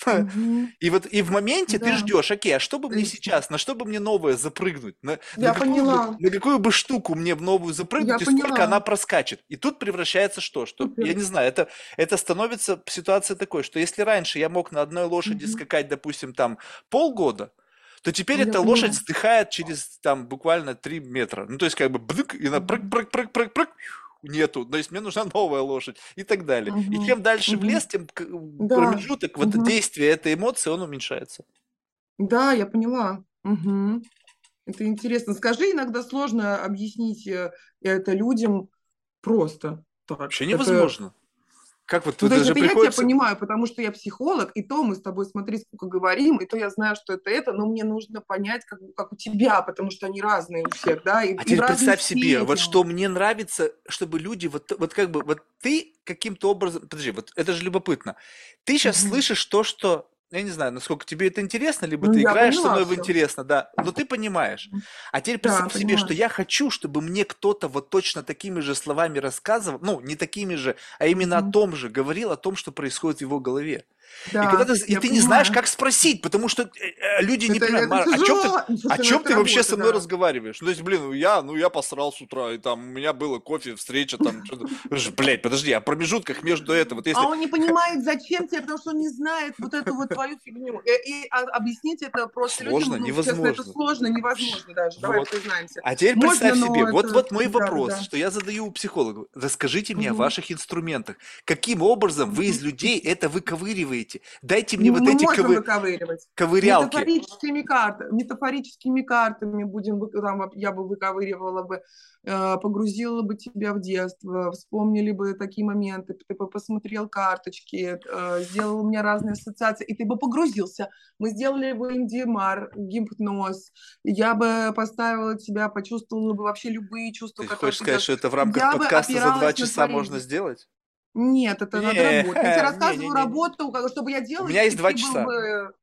И вот и в моменте ты ждешь, окей, а что бы мне сейчас, на что бы мне новое запрыгнуть, на, на Я какую, бы, поняла. на какую бы штуку мне в новую запрыгнуть, Я и сколько она проскачет. И тут превращается что? Что, я не знаю, это, это становится ситуация такой, что если раньше я мог на одной лошади скакать, допустим, там полгода, то теперь Я эта лошадь поняла. сдыхает через там буквально 3 метра. Ну, то есть как бы бдык, и она прыг-прыг-прыг-прыг-прыг, нету, то есть мне нужна новая лошадь и так далее. И Мгм. чем дальше в Мгм. лес, тем к- Да. промежуток вот Мгм. действия этой эмоции, он уменьшается. Да, я поняла. Мгм. Это интересно. Скажи, иногда сложно объяснить э, это людям просто так. Вообще Это невозможно. Как вот Ну, тут есть даже это я тебя приходится... понимаю, потому что я психолог, и то мы с тобой, смотри, сколько говорим, и то я знаю, что это это, но мне нужно понять, как, как у тебя, потому что они разные у всех, да, и, А и теперь представь себе, вот степени. что мне нравится, чтобы люди, вот, вот как бы, вот ты каким-то образом, подожди, вот это же любопытно. Ты сейчас Мгм. слышишь то, что, я не знаю, насколько тебе это интересно, либо Ну, ты играешь со мной в интересно, да, но ты понимаешь. А теперь Да, представь себе, что я хочу, чтобы мне кто-то вот точно такими же словами рассказывал, ну, не такими же, а именно о Мгм. том же, говорил о том, что происходит в его голове. И Да, когда ты, и ты не знаешь, как спросить, потому что э, э, люди не Это, понимают, это «Мар, о чем ты, о чем ты вообще работа, со мной да. разговариваешь? Ну, то есть, блин, я, ну я посрал с утра, и там у меня было кофе, встреча, там. Блять, подожди, а в промежутках между этого, вот если... А он не понимает, зачем тебе, потому что он не знает вот эту вот твою фигню. И, и а- объяснить это просто Сложно, людям, ну, честно, это невозможно. сложно, невозможно даже. Давай Вот. признаемся. А теперь Можно, представь себе, вот, это- вот мой да, вопрос, да. что я задаю психологу. Расскажите мне о Мгм. ваших инструментах. Каким образом вы из людей это выковыриваете? Дайте мне Ну, вот эти можем ковы- выковыривать. ковырялки. Метафорическими картами, метафорическими картами будем, там, я бы выковыривала бы, э, погрузила бы тебя в детство, вспомнили бы такие моменты, ты бы посмотрел карточки, э, сделал у меня разные ассоциации, и ты бы погрузился. Мы сделали бы индиемар, гипноз, я бы поставила тебя, почувствовала бы вообще любые чувства, Ты которые хочешь сказать, что это в рамках я подкаста за два часа творение. можно сделать? Нет, это надо Не, работать. Я тебе рассказываю не-не-не. работу, как- чтобы я делала. меня есть два часа. бы-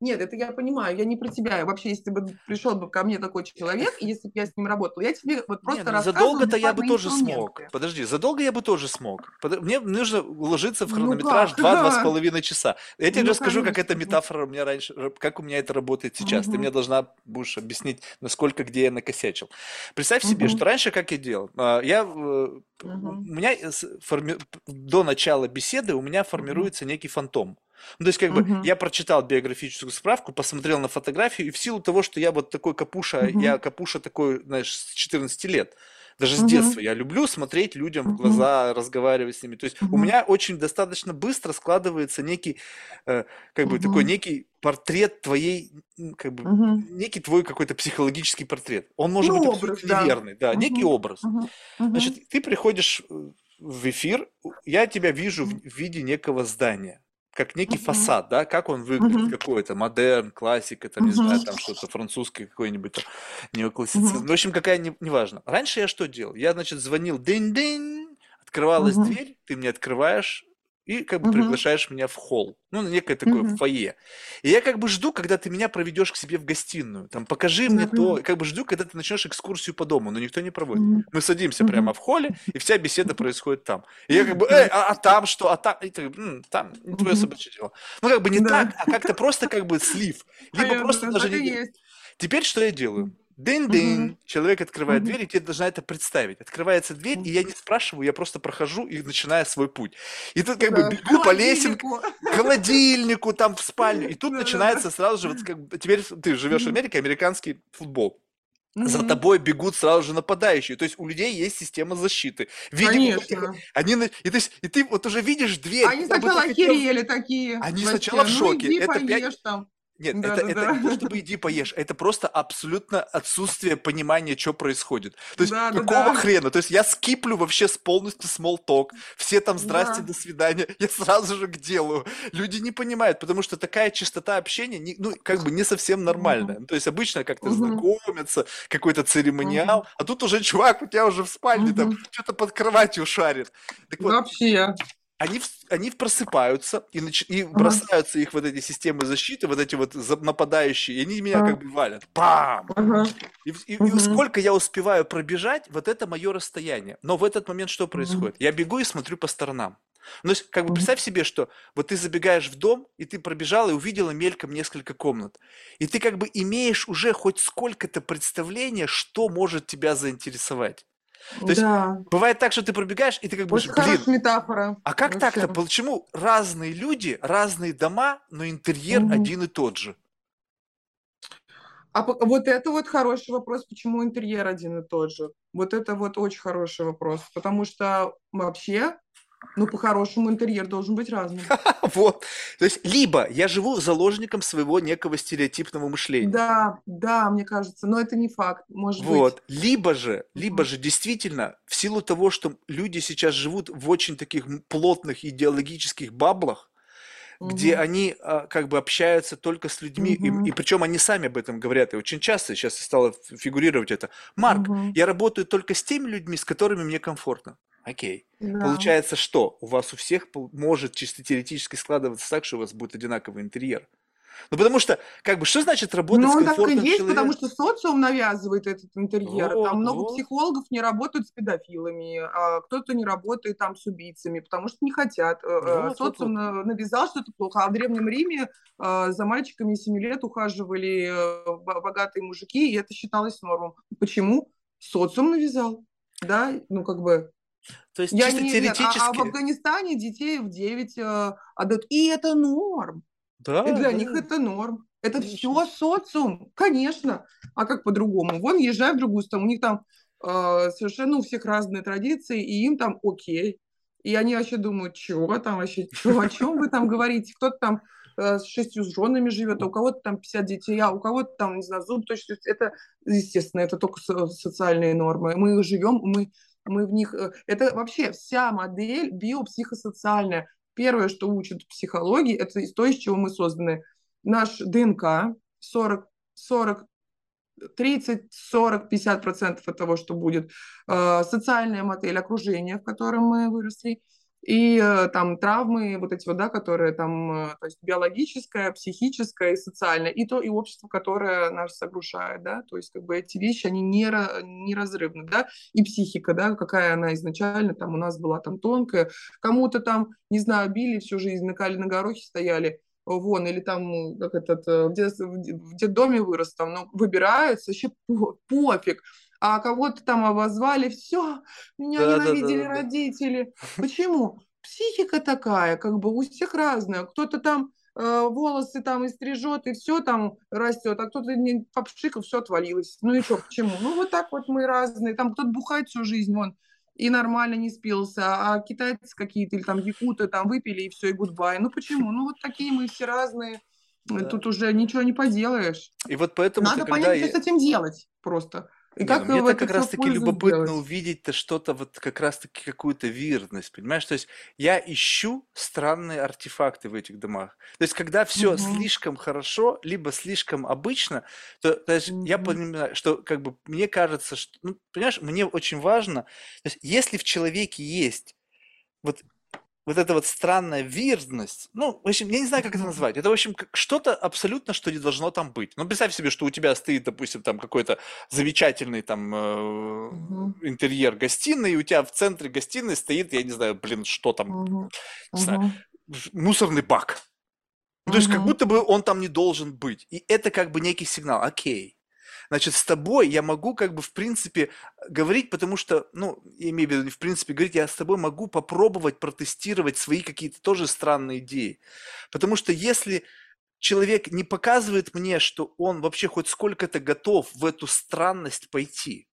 Нет, это я понимаю, я не про тебя. И Вообще, если бы пришел бы ко мне такой человек, и если бы я с ним работала, я тебе вот просто ну рассказываю задолго-то я бы тоже смог. Подожди, задолго я бы тоже смог. Мне нужно уложиться в Ну хронометраж как? 2-2 с половиной часа. Я тебе Ну, расскажу, как эта конечно. метафора у меня раньше, р- как у меня это работает сейчас. Ты Мгм. мне должна будешь объяснить, насколько где я накосячил. Представь себе, Мгм. что раньше как я делал. А, Я, э, Мгм. у меня э, форми- до начала беседы у меня формируется некий фантом. Ну, то есть, как бы, Мгм. я прочитал биографическую справку, посмотрел на фотографию, и в силу того, что я вот такой капуша, Мгм. я капуша такой, знаешь, с 14 лет, даже с Мгм. детства, я люблю смотреть людям в глаза, разговаривать с ними. То есть, у Мгм. меня очень достаточно быстро складывается некий, э, как бы, такой Мгм. некий портрет твоей, как бы, Мгм. некий твой какой-то психологический портрет. Он может Ну, быть образ, да. неверный, да, некий Мгм. образ. Мгм. Значит, ты приходишь э, в эфир, у- я тебя вижу в виде некого здания, как некий Мгм. фасад, да, как он выглядит, Мгм. какой-то модерн, классика, там, не знаю, там что-то французское, какой-нибудь там неоклассицизм. Мгм. В общем, какая, не- неважно. Раньше я что делал? Я, значит, звонил дынь-дынь, открывалась Мгм. дверь, ты мне открываешь и как бы Мгм. приглашаешь меня в холл, ну, на некое такое Мгм. фойе. И я как бы жду, когда ты меня проведешь к себе в гостиную, там, покажи мне то, как бы жду, когда ты начнешь экскурсию по дому, но никто не проводит. Мгм. Мы садимся Мгм. прямо в холле, и вся беседа происходит там. И я как бы, эй, а, а там что, а там, и ты, «М, там, не твое собачье дело. Ну, как бы не Да. так, а как-то просто как бы слив. Либо Понятно, просто даже не... Теперь что я делаю? Дынь-дынь. Человек открывает Мгм. дверь, и тебе должна это представить. Открывается дверь, и я не спрашиваю, я просто прохожу и начинаю свой путь. И тут как бы Да. бегу по лесенке, к холодильнику, там в спальню. И тут Да-да-да. начинается сразу же, вот как бы, теперь ты живешь в. Америке, американский футбол. За Мгм. тобой бегут сразу же нападающие. То есть у людей есть система защиты. Видимо, Конечно. они, и, то есть, и ты вот уже видишь дверь. Они бы сначала хотел- охерели такие. Они вообще. сначала в Ну, шоке. иди Это пять- поешь там. Нет, Да, это, да, это да. не то, чтобы иди поешь, это просто абсолютно отсутствие понимания, что происходит. То есть Да, какого да. хрена? То есть я скиплю вообще с полностью small talk, все там здрасте, Да. до свидания, я сразу же к делу. Люди не понимают, потому что такая частота общения, не- ну, как бы не совсем нормальная. Ну, То есть обычно как-то Мгм. знакомятся, какой-то церемониал, а тут уже чувак у тебя уже в спальне там Мгм. что-то под кроватью шарит. Так вот, Вообще. Они, они просыпаются и, нач- и бросаются их вот эти системы защиты, вот эти вот нападающие, и они меня как бы валят. Ага. И, и- и сколько я успеваю пробежать, вот это мое расстояние. Но в этот момент что происходит? Я бегу и смотрю по сторонам. Ну, как бы представь себе, что вот ты забегаешь в дом, и ты пробежал и увидела мельком несколько комнат. И ты как бы имеешь уже хоть сколько-то представления, что может тебя заинтересовать. То есть Да. Бывает так, что ты пробегаешь, и ты как бы Очень блин, метафора. а как так-то? Почему разные люди, разные дома, но интерьер Мгм. один и тот же? А вот это вот хороший вопрос, почему интерьер один и тот же. Вот это вот очень хороший вопрос, потому что вообще Ну, по-хорошему, интерьер должен быть разным. Вот. То есть, либо я живу заложником своего некого стереотипного мышления. Да, да, мне кажется, но это не факт, может Вот. быть. Либо же, либо же действительно, в силу того, что люди сейчас живут в очень таких плотных идеологических баблах, где Мгм. они а, как бы общаются только с людьми, и, Мгм. и причем они сами об этом говорят, и очень часто сейчас стало фигурировать это. Марк, Мгм. я работаю только с теми людьми, с которыми мне комфортно. Окей. Да. Получается, что у вас у всех может чисто теоретически складываться так, что у вас будет одинаковый интерьер. Ну, потому что, как бы, что значит работать Ну, с он так и комфортным есть, потому человеком? что социум навязывает этот интерьер. Вот, Там много вот. психологов не работают с педофилами, а кто-то не работает там с убийцами, потому что не хотят. Э, э, Вот, Социум вот. на- навязал, что это плохо. А в Древнем Риме э, за мальчиками 7 лет ухаживали бо- богатые мужики, и это считалось нормом. Почему? Социум навязал. Да, ну как бы То есть, я чисто не, нет, а, а в теоретически, Афганистане детей в 9 э, отдают. И это норм. да, И для да. них это норм. Это все социум, конечно. А как по-другому? Вон, езжай в другую страну, у них там э, совершенно у всех разные традиции, и им там окей. И они вообще думают, чего там вообще, чё, о чем вы там говорите? Кто-то там э, с шестью женами живет, а у кого-то там 50 детей, а у кого-то там, не знаю, зуб точно. Это, естественно, это только со- социальные нормы. Мы живем, мы, мы в них... э, Это вообще вся модель биопсихосоциальная. Первое, что учат психологии, это из- то, из чего мы созданы. Наш ДНК 40, 40 30, 40, 50 процентов от того, что будет. Э, Социальная модель окружения, в котором мы выросли. И э, там травмы, вот эти вот, да, которые там, э, то есть биологическое, психическое и социальное, и то, и общество, которое нас согрушает, да, то есть как бы эти вещи, они нера- неразрывны, да, и психика, да, какая она изначально там у нас была там тонкая, кому-то там, не знаю, били всю жизнь, на, кале- на горохе стояли, вон, или там, как этот, э, в, в де- в детдоме вырос, там, ну, выбираются, вообще по- пофиг. А кого-то там обозвали, все, меня Да, да, да, ненавидели да, да. родители. Почему? Психика такая, как бы у всех разная. Кто-то там э, волосы там и стрижет, и все там растет, а кто-то не попшикал, все отвалилось. Ну и что, почему? Ну вот так вот мы разные. Там кто-то бухает всю жизнь, вон, и нормально не спился, а китайцы какие-то или там якуты там выпили, и все, и гудбай. Ну почему? Ну вот такие мы все разные. Да. Тут уже ничего не поделаешь. И вот поэтому Надо понять, я... что с этим делать просто. И Не, как ну мне это как раз-таки любопытно сделать. увидеть-то что-то, вот как раз-таки какую-то вирность, понимаешь? То есть я ищу странные артефакты в этих домах. То есть когда все Мгм. слишком хорошо, либо слишком обычно, то, то есть я Мгм. понимаю, что как бы мне кажется, что, ну, понимаешь, мне очень важно, то есть если в человеке есть вот вот эта вот странная вирность, ну, в общем, я не знаю, как это назвать. Это, в общем, что-то абсолютно, что не должно там быть. Ну, представь себе, что у тебя стоит, допустим, там какой-то замечательный там э, Мгм. интерьер гостиной, и у тебя в центре гостиной стоит, я не знаю, блин, что там, Мгм. не знаю, в- мусорный бак. Ну, то есть как будто бы он там не должен быть. И это как бы некий сигнал. Окей. Значит, с тобой я могу как бы в принципе говорить, потому что, ну, я имею в виду, не в принципе говорить, я с тобой могу попробовать протестировать свои какие-то тоже странные идеи. Потому что если человек не показывает мне, что он вообще хоть сколько-то готов в эту странность пойти,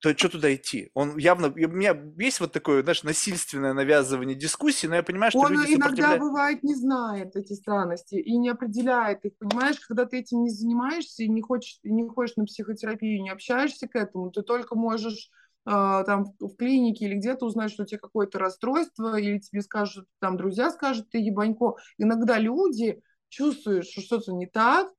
то что туда идти? Он явно... У меня есть вот такое, знаешь, насильственное навязывание дискуссии, но я понимаю, что Он люди иногда бывает не знает эти странности и не определяет их, понимаешь, когда ты этим не занимаешься и не хочешь, не ходишь на психотерапию, не общаешься к этому, ты только можешь э, там в, клинике или где-то узнать, что у тебя какое-то расстройство, или тебе скажут, там друзья скажут, ты ебанько. Иногда люди чувствуют, что что-то не так,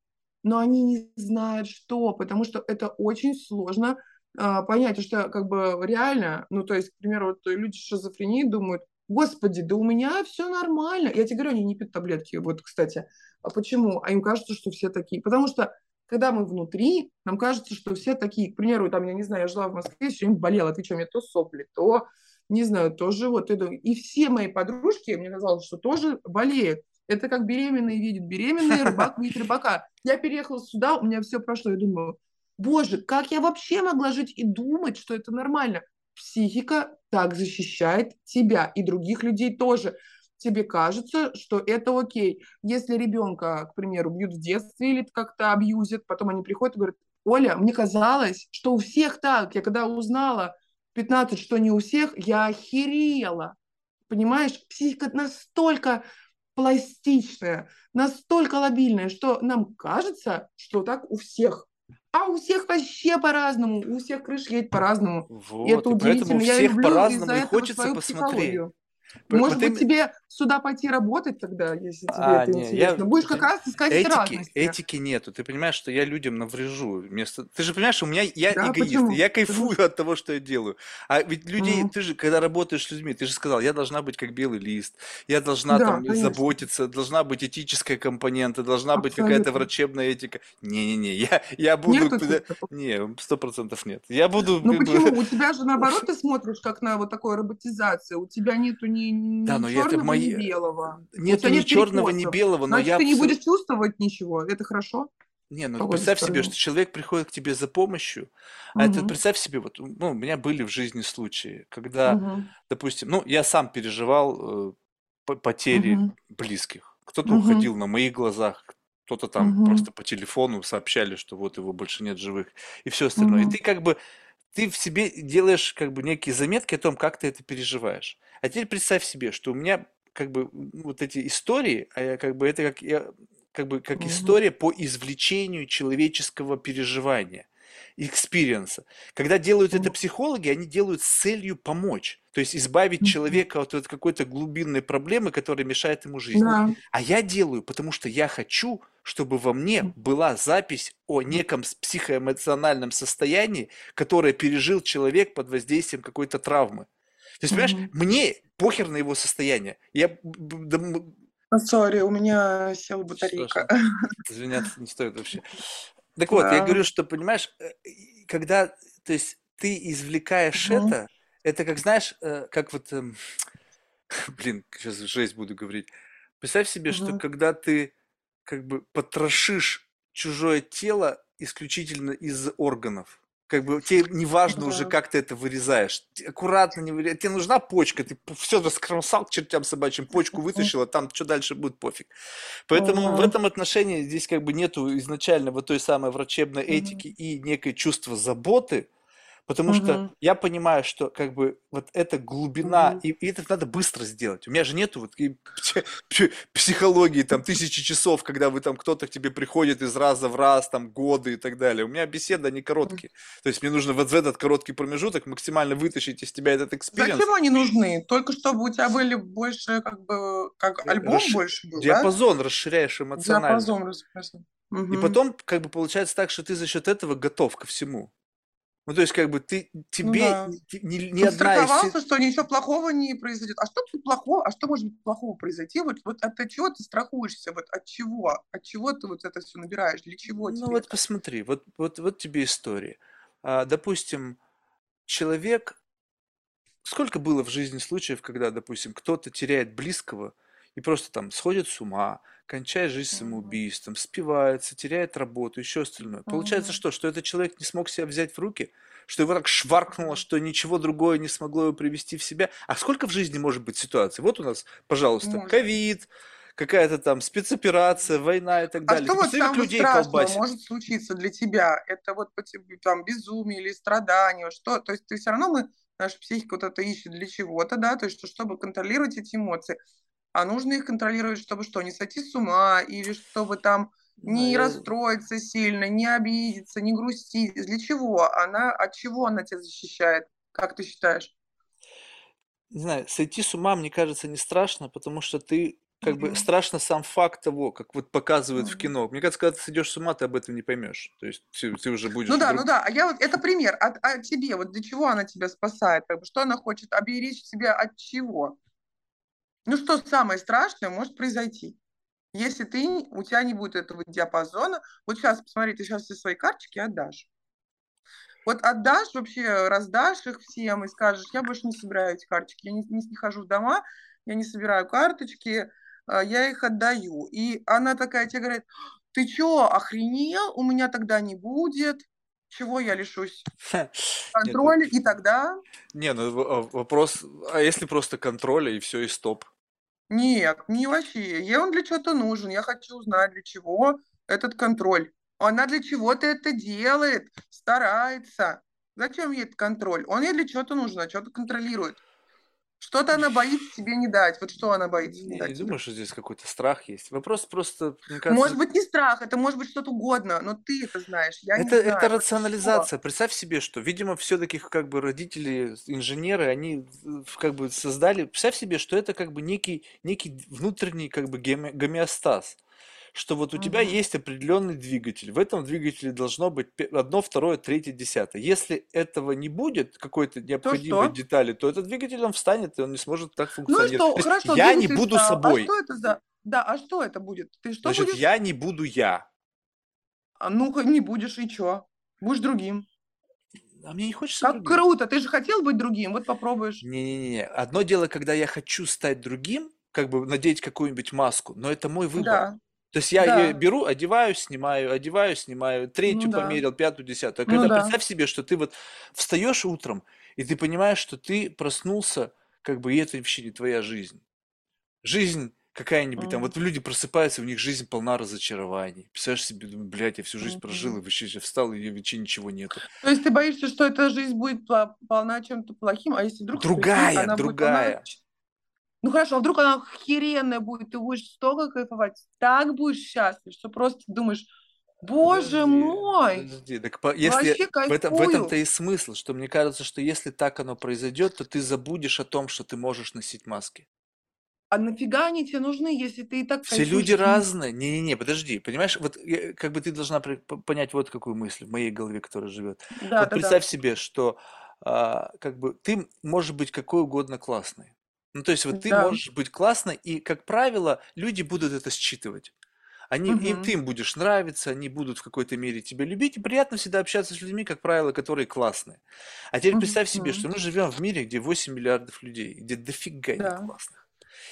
но они не знают, что, потому что это очень сложно а, понять, что как бы реально, ну, то есть, к примеру, вот люди с шизофренией думают, господи, да у меня все нормально. Я тебе говорю, они не пьют таблетки, вот, кстати. А почему? А им кажется, что все такие. Потому что когда мы внутри, нам кажется, что все такие. К примеру, там, я не знаю, я жила в Москве, все время болела. Ты что, мне то сопли, то, не знаю, то живот. И все мои подружки, мне казалось, что тоже болеют. Это как беременные видят беременные, рыбак видит рыбака. Я переехала сюда, у меня все прошло. Я думаю, боже, как я вообще могла жить и думать, что это нормально? Психика так защищает тебя и других людей тоже. Тебе кажется, что это окей. Если ребенка, к примеру, бьют в детстве или как-то абьюзят, потом они приходят и говорят, Оля, мне казалось, что у всех так. Я когда узнала в 15, что не у всех, я охерела. Понимаешь, психика настолько пластичная, настолько лобильная, что нам кажется, что так у всех. А у всех вообще по-разному, у всех крыш едет по-разному. Вот, И это и поэтому удивительно. Я всех люблю по-разному и хочется посмотреть. психологию. Может вот быть, тебе сюда пойти работать тогда, если тебе А, это не, я... интересно. Будешь как раз искать эти Этики, разности. этики нету. Ты понимаешь, что я людям наврежу. Вместо... Ты же понимаешь, у меня я Да, эгоист, почему? я кайфую от того, что я делаю. А ведь людей, Мгм. ты же, когда работаешь с людьми, ты же сказал, я должна быть как белый лист, я должна Да, там конечно. заботиться, должна быть этическая компонента, должна быть какая-то Абсолютно. врачебная этика. Не-не-не, я, я буду... Такого. Не, сто процентов нет. Я буду... Ну бы- почему? У тебя же наоборот ты смотришь как на вот такую роботизацию. У тебя нету ни, ни Да, но это черного, мои- ни белого. Тебя ни нет черного, ни белого, но Значит, я... ты не будешь чувствовать ничего. Это хорошо? Не, ну какой-то представь себе, что человек приходит к тебе за помощью, а это представь себе, вот, ну, у меня были в жизни случаи, когда, Мгм. допустим, ну, я сам переживал э, по- потери Мгм. близких. Кто-то Мгм. уходил на моих глазах, кто-то там Мгм. просто по телефону сообщали, что вот его больше нет живых, и все остальное. И Мгм. ты как бы, ты в себе делаешь как бы некие заметки о том, как ты это переживаешь. А теперь представь себе, что у меня как бы вот эти истории, а я как бы это как как бы как Мгм. история по извлечению человеческого переживания, experience а. Когда делают это психологи, они делают с целью помочь, то есть избавить человека от вот какой-то глубинной проблемы, которая мешает ему жить. Да. А я делаю, потому что я хочу, чтобы во мне была запись о неком психоэмоциональном состоянии, которое пережил человек под воздействием какой-то травмы. То есть, понимаешь, Мгм. мне похер на его состояние. Я, А, Sorry, у меня села батарейка. Извиняться не стоит вообще. Так вот, я Да. говорю, что, понимаешь, э, когда, то есть, ты извлекаешь Мгм. это, это как, знаешь, э, как вот, эм, блин, сейчас жесть буду говорить. Представь себе, что Мгм. когда ты как бы потрошишь чужое тело исключительно из органов, как бы тебе неважно уже, Да. как ты это вырезаешь. Аккуратно не вырезаешь. Тебе нужна почка, ты все раскромсал к чертям собачьим, почку вытащил, а там что дальше будет, пофиг. Поэтому в Мгм. этом отношении здесь как бы нету изначально вот той самой врачебной Мгм. этики и некое чувство заботы, потому что Мгм. я понимаю, что как бы вот эта глубина, Мгм. и, и это надо быстро сделать. У меня же нету вот и пси- пси- психологии там тысячи часов, когда вы там кто-то к тебе приходит из раза в раз, там годы и так далее. У меня беседы, они короткие. То есть мне нужно вот в этот короткий промежуток максимально вытащить из тебя этот experience. Зачем они нужны? Только чтобы у тебя были больше, как бы, как Э, альбом расш- больше был, да? Диапазон расширяешь эмоционально. Диапазон распределен. И Мгм. потом, как бы, получается так, что ты за счет этого готов ко всему. Ну, то есть, как бы, ты, тебе да. ни, ни- Чтоб одна из... что ничего плохого не произойдет. А что тут плохого? А что может быть плохого произойти? Вот, вот от чего ты страхуешься? Вот от чего? От чего ты вот это все набираешь? Для чего Ну, тебе вот посмотри, вот, вот, вот тебе история. А, допустим, человек... Сколько было в жизни случаев, когда, допустим, кто-то теряет близкого и просто там сходит с ума, кончает жизнь самоубийством, спивается, теряет работу, еще остальное. Получается что? Что этот человек не смог себя взять в руки? Что его так шваркнуло, что ничего другое не смогло его привести в себя? А сколько в жизни может быть ситуаций? Вот у нас, пожалуйста, ковид, какая-то там спецоперация, война и так А далее. что Ты вот самого людей страшного колбасит. может случиться для тебя? Это вот там безумие или страдание? Что? То есть ты все равно мы, наша психика вот это ищет для чего-то, да? То есть что, чтобы контролировать эти эмоции. А нужно их контролировать, чтобы что? Не сойти с ума или чтобы там Не расстроиться сильно, не обидеться, не грустить. Для чего? Она от чего она тебя защищает? Как ты считаешь? не знаю, сойти с ума, мне кажется, не страшно, потому что ты как бы страшно сам факт того, как вот показывают в Мгм. кино. Мне кажется, когда ты сойдешь с ума, ты об этом не поймешь. То есть ты, ты уже будешь Ну да, друг- ну да. А я вот это пример. А, а тебе вот для чего она тебя спасает? Как бы, что она хочет оберечь себя от чего? Ну что самое страшное может произойти? Если ты, у тебя не будет этого диапазона, вот сейчас, посмотри, ты сейчас все свои карточки отдашь. Вот отдашь вообще, раздашь их всем и скажешь, я больше не собираю эти карточки, я не, не, не хожу в дома, я не собираю карточки, а, я их отдаю. И она такая тебе говорит, ты чё, охренел? У меня тогда не будет. Чего я лишусь? Нет, Контроля. И тогда Не, ну а, вопрос, а если просто контроля и все, и стоп? Нет, не вообще. Ей он для чего-то нужен. Я хочу узнать, для чего этот контроль. Она для чего-то это делает, старается. Зачем ей этот контроль? Он ей для чего-то нужен, а что-то контролирует. Что-то она боится тебе не дать. Вот что она боится не Не, дать не тебе? думаю, что здесь какой-то страх есть. Вопрос просто, кажется, Может быть, не страх, это может быть что-то угодно, но ты это знаешь, я не это, это знаю. Что. рационализация. Представь себе, что, видимо, все-таки как бы родители, инженеры, они э, как бы создали, представь себе, что это как бы некий, некий внутренний как бы геме- гомеостаз. Что вот у тебя есть определенный двигатель. В этом двигателе должно быть одно, второе, третье, десятое. Если этого не будет, какой-то необходимой что? детали, то этот двигатель он встанет, и он не сможет так Ну функционировать. что? То Хорошо, я не буду встал. А собой. что это за... Да, а что это будет? Ты что Значит, будешь? я не буду я. А ну-ка, не будешь, и чё? Будешь другим. А мне не хочется Как другим. круто, ты же хотел быть другим, вот попробуешь. Не-не-не. Одно дело, когда я хочу стать другим, как бы надеть какую-нибудь маску, но это мой выбор. Да, То есть я ее да, беру, одеваю, снимаю, одеваю, снимаю, ну третью да, померил, пятую, десятую. А ну когда да. представь себе, что ты вот встаешь утром, и ты понимаешь, что ты проснулся, как бы и это вообще не твоя жизнь. Жизнь какая-нибудь там, М, вот люди просыпаются, у них жизнь полна разочарований. Представляешь себе, думаю, блядь, я всю жизнь прожил, и вообще я встал, и вообще ничего нету. То есть ты боишься, что эта жизнь будет полна чем-то плохим, а если вдруг, Другая, она будет полна... Ну хорошо, а вдруг она охеренная будет, ты будешь столько кайфовать, так будешь счастлив, что просто думаешь, боже Подожди, мой, подожди. Так по- если вообще в этом, в этом-то и смысл, что мне кажется, что если так оно произойдет, то ты забудешь о том, что ты можешь носить маски. А нафига они тебе нужны, если ты и так Все кайфуешь люди разные. Не-не-не, подожди. Понимаешь, вот я- как бы ты должна понять вот какую мысль в моей голове, которая живет. Да, Вот да, да. представь себе, что а, как бы ты можешь быть какой угодно классной. Ну, то есть вот ты Да. можешь быть классной, и, как правило, люди будут это считывать. Они, им, ты им будешь нравиться, они будут в какой-то мере тебя любить, и приятно всегда общаться с людьми, как правило, которые классные. А теперь представь себе, что мы живем в мире, где 8 миллиардов людей, где дофига Да, неклассных.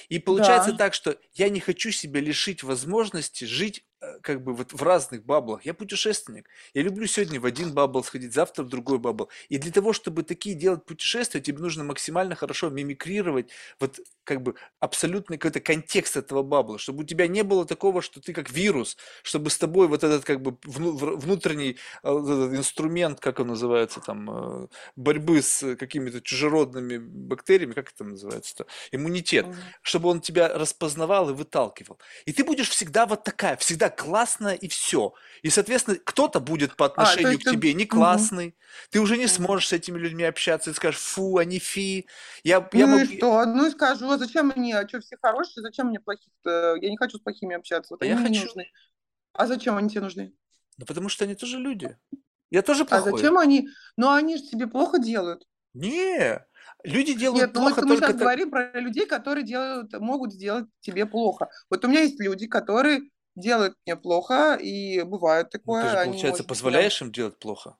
И получается да. так, что я не хочу себя лишить возможности жить как бы вот в разных bubble ах. Я путешественник. Я люблю сегодня в один bubble сходить, завтра в другой bubble. И для того, чтобы такие делать путешествия, тебе нужно максимально хорошо мимикрировать вот как бы абсолютный какой-то контекст этого bubble а, чтобы у тебя не было такого, что ты как вирус, чтобы с тобой вот этот как бы внутренний э, этот инструмент, как он называется там, э, борьбы с какими-то чужеродными бактериями, как это называется-то, иммунитет, чтобы он тебя распознавал и выталкивал. И ты будешь всегда вот такая, всегда классная и все. И, соответственно, кто-то будет по А, отношению есть к тебе не классный, ты уже не сможешь с этими людьми общаться, ты скажешь, фу, они фи. Я, я Ну и могу... что? Ну и скажу, а зачем мне, а что, все хорошие, зачем мне плохих-то? Я не хочу с плохими общаться, вот А они я мне не хочу. нужны. А зачем они тебе нужны? Ну, потому что они тоже люди. Я тоже А плохой. зачем они? Ну они же тебе плохо делают. Не, люди Нет, делают ну вот плохо мы только сейчас так. говорим про людей, которые делают, могут сделать тебе плохо. Вот у меня есть люди, которые делают мне плохо, и бывает Ну, ты такое, же, они, получается, быть, меня... позволяешь им делать плохо.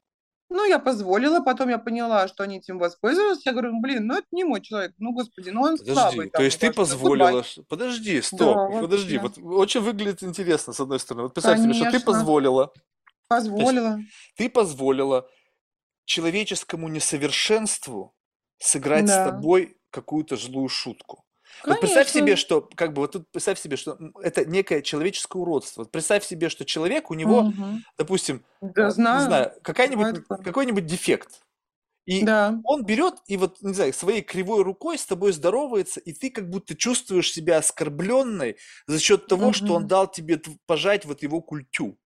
Ну, я позволила, потом я поняла, что они этим воспользовались. Я говорю, блин, ну это не мой человек, ну, господи, ну он Подожди, слабый то там, есть ты позволила... Ш- Подожди, Да, стоп, вот, подожди. да. Вот очень выглядит интересно, с одной стороны. Вот представь себе, что ты Конечно, позволила, то позволила. ты позволила человеческому несовершенству сыграть с Да, тобой какую-то злую шутку. Вот представь себе, конечно. что, как бы, вот тут представь себе, что это некое человеческое уродство. Вот представь себе, что человек, у него, Мгм. допустим, Да, а, не знаю, знаю, какая-нибудь, какой-нибудь дефект. И Да. он берет и вот, не знаю, своей кривой рукой с тобой здоровается, и ты как будто чувствуешь себя оскорбленной за счет того, что он дал тебе пожать вот его культю.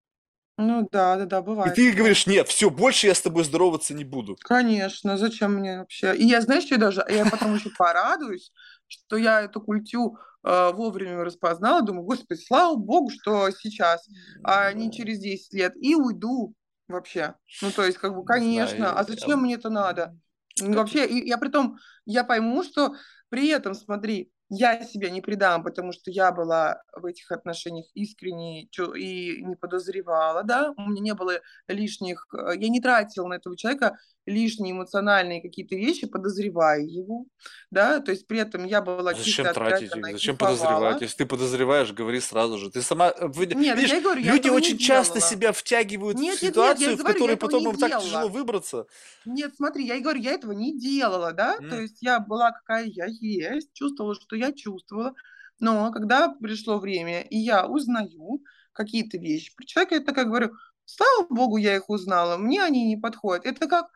Ну да, да, да, И бывает ты такое. говоришь, нет, все, больше я с тобой здороваться не буду. Конечно, зачем мне вообще? И я, знаешь, что я даже, я потом еще порадуюсь, что я эту культю э, вовремя распознала, думаю, господи, слава богу, что сейчас, а не через 10 лет, и уйду вообще. Ну, то есть, как бы, не знаю, конечно, а я- зачем мне это надо? Вообще, и я при том, я пойму, что при этом, смотри, я себя не предам, потому что я была в этих отношениях искренне чё- и не подозревала, да, у меня не было лишних, э, я не тратила на этого человека лишние эмоциональные какие-то вещи, подозревая его, да, то есть при этом я была зачем чисто тратить их? Зачем подозревать? Если ты подозреваешь, говори сразу же. Ты сама, э, Нет, видишь, я говорю, я люди очень часто делала. себя втягивают в Нет, нет, нет, я ситуацию, и в которой потом им так тяжело выбраться. Нет, смотри, я говорю, я этого не делала, да, то М. есть я была какая я есть, чувствовала, что я чувствовала, но когда пришло время, и я узнаю какие-то вещи про человека, я такая говорю, слава богу, я их узнала, мне они не подходят. Это как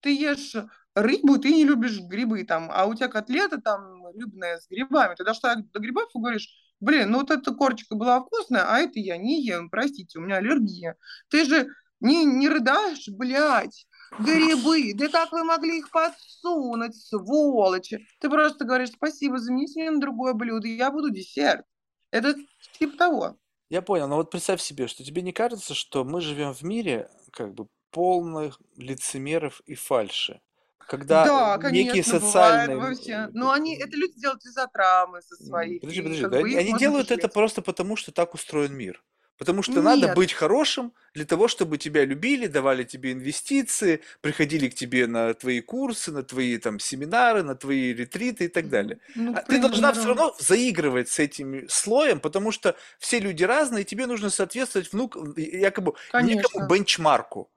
ты ешь рыбу, ты не любишь грибы там, а у тебя котлета там рыбная с грибами. Ты дошла до грибов и говоришь, блин, ну вот эта корочка была вкусная, а это я не ем, простите, у меня аллергия. Ты же не, не рыдаешь, блядь, грибы, да как вы могли их подсунуть, сволочи? Ты просто говоришь, спасибо, замените мне на другое блюдо, я буду десерт. Это типа того. Я понял, но вот представь себе, что тебе не кажется, что мы живем в мире как бы полных лицемеров и фальши? Когда Да, некие конечно, бывает социальные... вообще. Но они, это люди делают из-за травмы со своих, Подожди, подожди, да, бы они, делают это просто потому, что так устроен мир. Потому что надо Нет, быть хорошим для того, чтобы тебя любили, давали тебе инвестиции, приходили к тебе на твои курсы, на твои там семинары, на твои ретриты и так далее. ну, А ты должна все равно заигрывать с этим слоем, потому что все люди разные, и тебе нужно соответствовать внук, якобы некому Конечно. бенчмарку.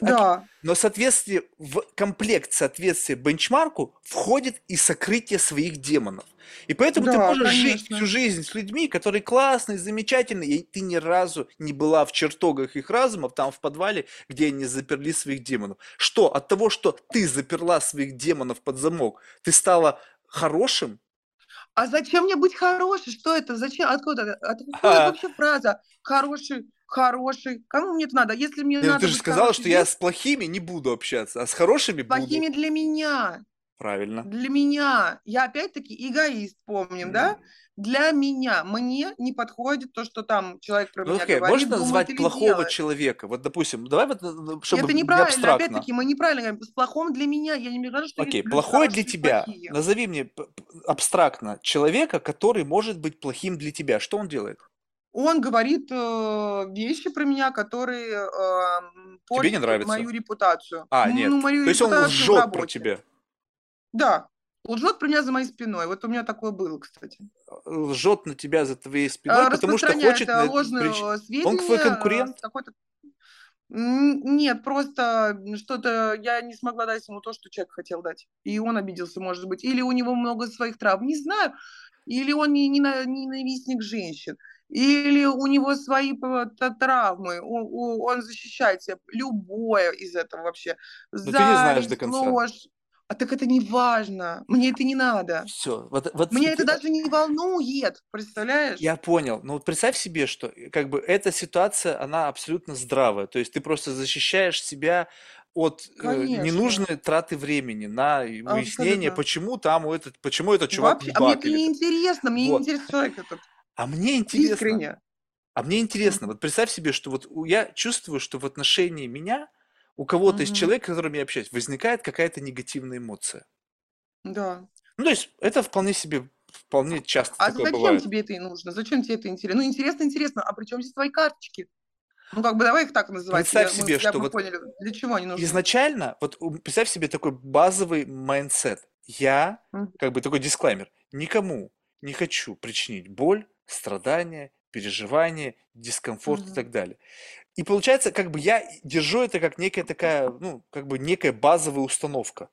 Оки- Да. Но соответствие в комплект соответствия бенчмарку входит и сокрытие своих демонов. И поэтому ты Да, можешь жить конечно. всю жизнь с людьми, которые классные, замечательные, и ты ни разу не была в чертогах их разумов, там в подвале, где они заперли своих демонов. Что? От того, что ты заперла своих демонов под замок, ты стала хорошим? А зачем мне быть хорошей? Что это? Зачем? Откуда? Откуда А, вообще фраза? Хороший, хороший. Кому мне это надо? Если мне не, ну надо ты же сказала, что я с плохими не буду общаться, а с хорошими буду. плохими для меня. Правильно. Для меня. Я опять-таки эгоист, помним, да? М, Для меня. Мне не подходит то, что там человек про Ну, меня окей, говорит, можно назвать плохого делает. человека? Вот, допустим, давай вот, чтобы Это не неправильно. абстрактно. Опять-таки, мы неправильно говорим. С плохом для меня. Я не говорю, что Окей, плохой для тебя. плохие. Назови мне абстрактно человека, который может быть плохим для тебя. Что он делает? Он говорит э, вещи про меня, которые э, м, Тебе не портят нравится? мою репутацию. А, Ну, нет. мою То есть он лжет про тебя. Да. Лжет про меня за моей спиной. Вот у меня такое было, кстати. Лжет на тебя за твоей Э, спиной, потому что хочет э, на- ложные э, Он твой э, конкурент? какой-то... Нет, просто что-то я не смогла дать ему то, что человек хотел дать. И он обиделся, может быть. Или у него много своих травм, не знаю. Или он не, не, на- ненавистник женщин. Или у него свои травмы. Он, защищает себя. Любое из этого вообще. Но ты не знаешь до Зависть, конца. ложь. А так это не важно. Мне это не надо. Все. Вот, вот Меня это даже не волнует. Представляешь? Я понял. Но вот представь себе, что э, как бы эта ситуация, она абсолютно здравая. То есть ты просто защищаешь себя от э, ненужной траты времени на и выяснение, Абсолютно. почему там у этот, почему этот чувак Вообще, а мне это не интересно, мне Вот. не интересен человек этот. А мне интересно. Искренне. А мне интересно, вот представь себе, что вот я чувствую, что в отношении меня у кого-то из Мгм. человека, с которым я общаюсь, возникает какая-то негативная эмоция. Да. Ну, то есть это вполне себе, вполне часто А такое зачем бывает. тебе это и нужно? Зачем тебе это интересно? Ну, интересно, интересно. А при чем здесь твои карточки? Ну, как бы давай их так называть. Представь Я- мы- себе, я что вот поняли, для чего они нужны. изначально, вот представь себе такой базовый mindset. Я, Мгм. как бы такой дисклаймер, никому не хочу причинить боль, страдания, переживания, дискомфорт и Мгм. так далее. И получается, как бы я держу это как некая такая, ну, как бы некая базовая установка.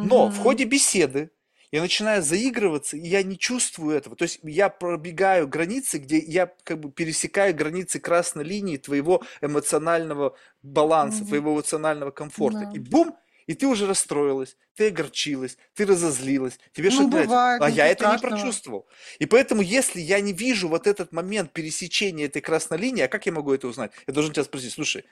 Но в ходе беседы я начинаю заигрываться, и я не чувствую этого. То есть я пробегаю границы, где я как бы пересекаю границы красной линии твоего эмоционального баланса, Мгм. твоего эмоционального комфорта. Да. И бум, и ты уже расстроилась, ты огорчилась, ты разозлилась, тебе Ну, что-то нравится. бывает, А ничего я это не прочувствовал. И поэтому, если я не вижу вот этот момент пересечения этой красной линии, а как я могу это узнать? Я должен тебя спросить, слушай,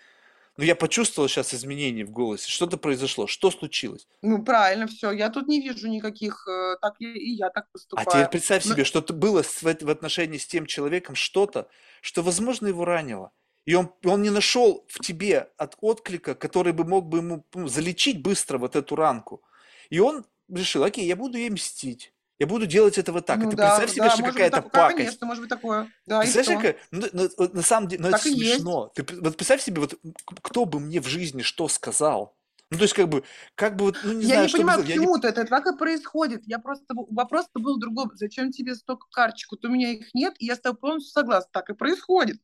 ну я почувствовал сейчас изменения в голосе, что-то произошло, что случилось? Ну, правильно, все. Я тут не вижу никаких... э, Так и, и я так А поступаю. теперь представь Но- себе, что то было в отношении с тем человеком что-то, что, возможно, его ранило. И он, он не нашел в тебе от отклика, который бы мог бы ему ну, залечить быстро вот эту ранку. И он решил, окей, я буду ей мстить. Я буду делать это вот так. Ну и ты да, представь себе, да, что какая-то пакость. конечно, может быть такое. Да, что? какая- ну, ну, на самом деле, ну это есть. смешно. Ты вот представь себе, вот кто бы мне в жизни что сказал. Ну, то есть, как бы, как бы вот, ну, не Я знаю, не что бы понимаю, сделать. Я не почему-то это так и происходит. Я просто вопрос-то был другой. Зачем тебе столько карточек? Вот у меня их нет, и я с тобой полностью согласна. Так и происходит.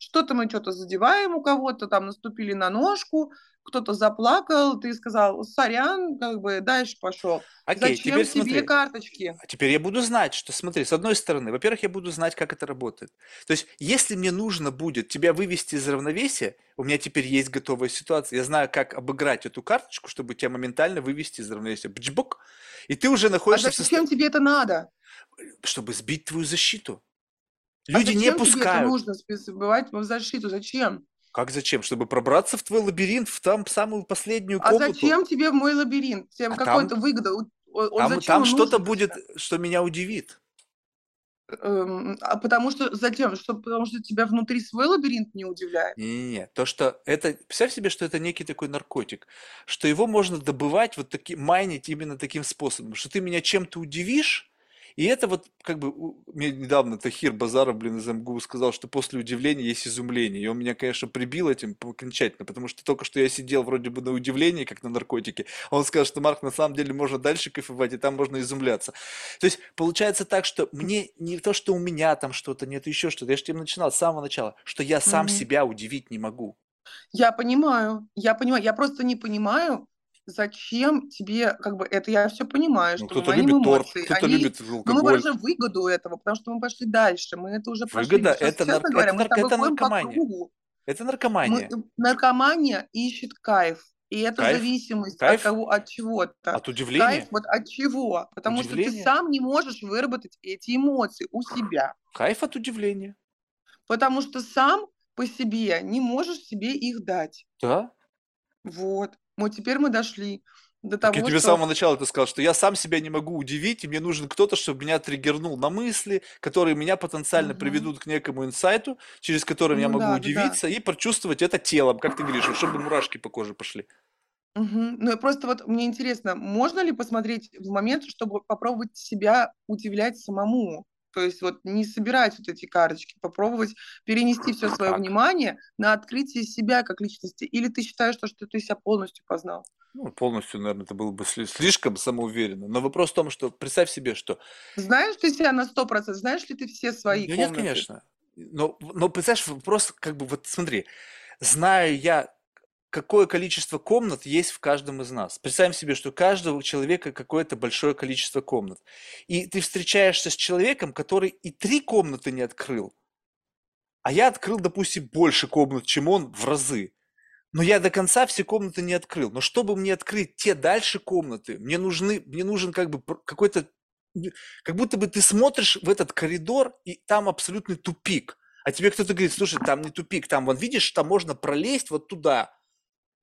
Что-то мы что-то задеваем у кого-то, там наступили на ножку, кто-то заплакал, ты сказал, сорян, как бы дальше пошел. Окей, Зачем теперь тебе смотри. карточки? А теперь я буду знать, что, смотри, с одной стороны, во-первых, я буду знать, как это работает. То есть, если мне нужно будет тебя вывести из равновесия, у меня теперь есть готовая ситуация, я знаю, как обыграть эту карточку, чтобы тебя моментально вывести из равновесия. Бчбок, и ты уже А находишься в зачем состоянии, тебе это надо? чтобы сбить твою защиту. А Люди не тебе это пускают. нужно сбивать в защиту? Зачем? Как зачем? Чтобы пробраться в твой лабиринт, в там самую последнюю А комнату. зачем тебе мой лабиринт? Тебе А какой-то там, выгода? Он там, там что-то будет, что меня удивит. Эм, А потому что зачем? Что, потому что тебя внутри свой лабиринт не удивляет? Не-не-не, то, что это, представь себе, что это некий такой наркотик, что его можно добывать вот таким, майнить именно таким способом, что ты меня чем-то удивишь, и это вот как бы, мне недавно Тахир Базаров, блин, из МГУ сказал, что после удивления есть изумление, и он меня, конечно, прибил этим окончательно, потому что только что я сидел вроде бы на удивлении, как на наркотике, а он сказал, что, Марк, на самом деле можно дальше кайфовать, и там можно изумляться. То есть получается так, что мне не то, что у меня там что-то нет, еще что-то, я же тебе начинал с самого начала, что я сам Мгм. себя удивить не могу. Я понимаю, я понимаю, я просто не понимаю, зачем тебе, как бы, это я все понимаю, Ну, что кто-то мои любит торт, эмоции, кто-то они, любит ну, мы алкоголь. выражаем выгоду этого, потому что мы пошли дальше, мы это уже прошли. Выгода– Сейчас, это, нар- говоря, это, мы нар- это наркомания. Это Мы, наркомания. э, наркомания ищет кайф, и это Кайф? зависимость от Кайф? кого, от чего-то. От Кайф удивления? вот от чего? Потому что ты Удивление? сам не можешь выработать эти эмоции у себя, Кайф от удивления. потому что сам по себе не можешь себе их дать. Да. Вот. Вот теперь мы дошли до Так я того, тебе с что самого начала это сказал, что я сам себя не могу удивить, и мне нужен кто-то, чтобы меня триггернул на мысли, которые меня потенциально Мгм. приведут к некому инсайту, через который я Ну могу да, да, да. удивиться и прочувствовать это телом, как ты говоришь, чтобы мурашки по коже пошли. Мгм. Ну, просто вот мне интересно, можно ли посмотреть в момент, чтобы попробовать себя удивлять самому? То есть вот не собирать вот эти карточки, попробовать перенести все свое Как? внимание на открытие себя как личности. Или ты считаешь, то, что ты себя полностью познал? Ну, полностью, наверное, это было бы сли- слишком самоуверенно. Но вопрос в том, что представь себе, что Знаешь ты себя на 100%? Знаешь ли ты все свои нет, комнаты? конечно. Но, но представляешь, вопрос, как бы, вот смотри, знаю я, какое количество комнат есть в каждом из нас. Представим себе, что у каждого человека какое-то большое количество комнат. И ты встречаешься с человеком, который и три комнаты не открыл, а я открыл, допустим, больше комнат, чем он в разы. Но я до конца все комнаты не открыл. Но чтобы мне открыть те дальше комнаты, мне нужны, мне нужен как бы какой-то, как будто бы ты смотришь в этот коридор, и там абсолютный тупик. А тебе кто-то говорит, слушай, там не тупик, там, вон видишь, там можно пролезть вот туда.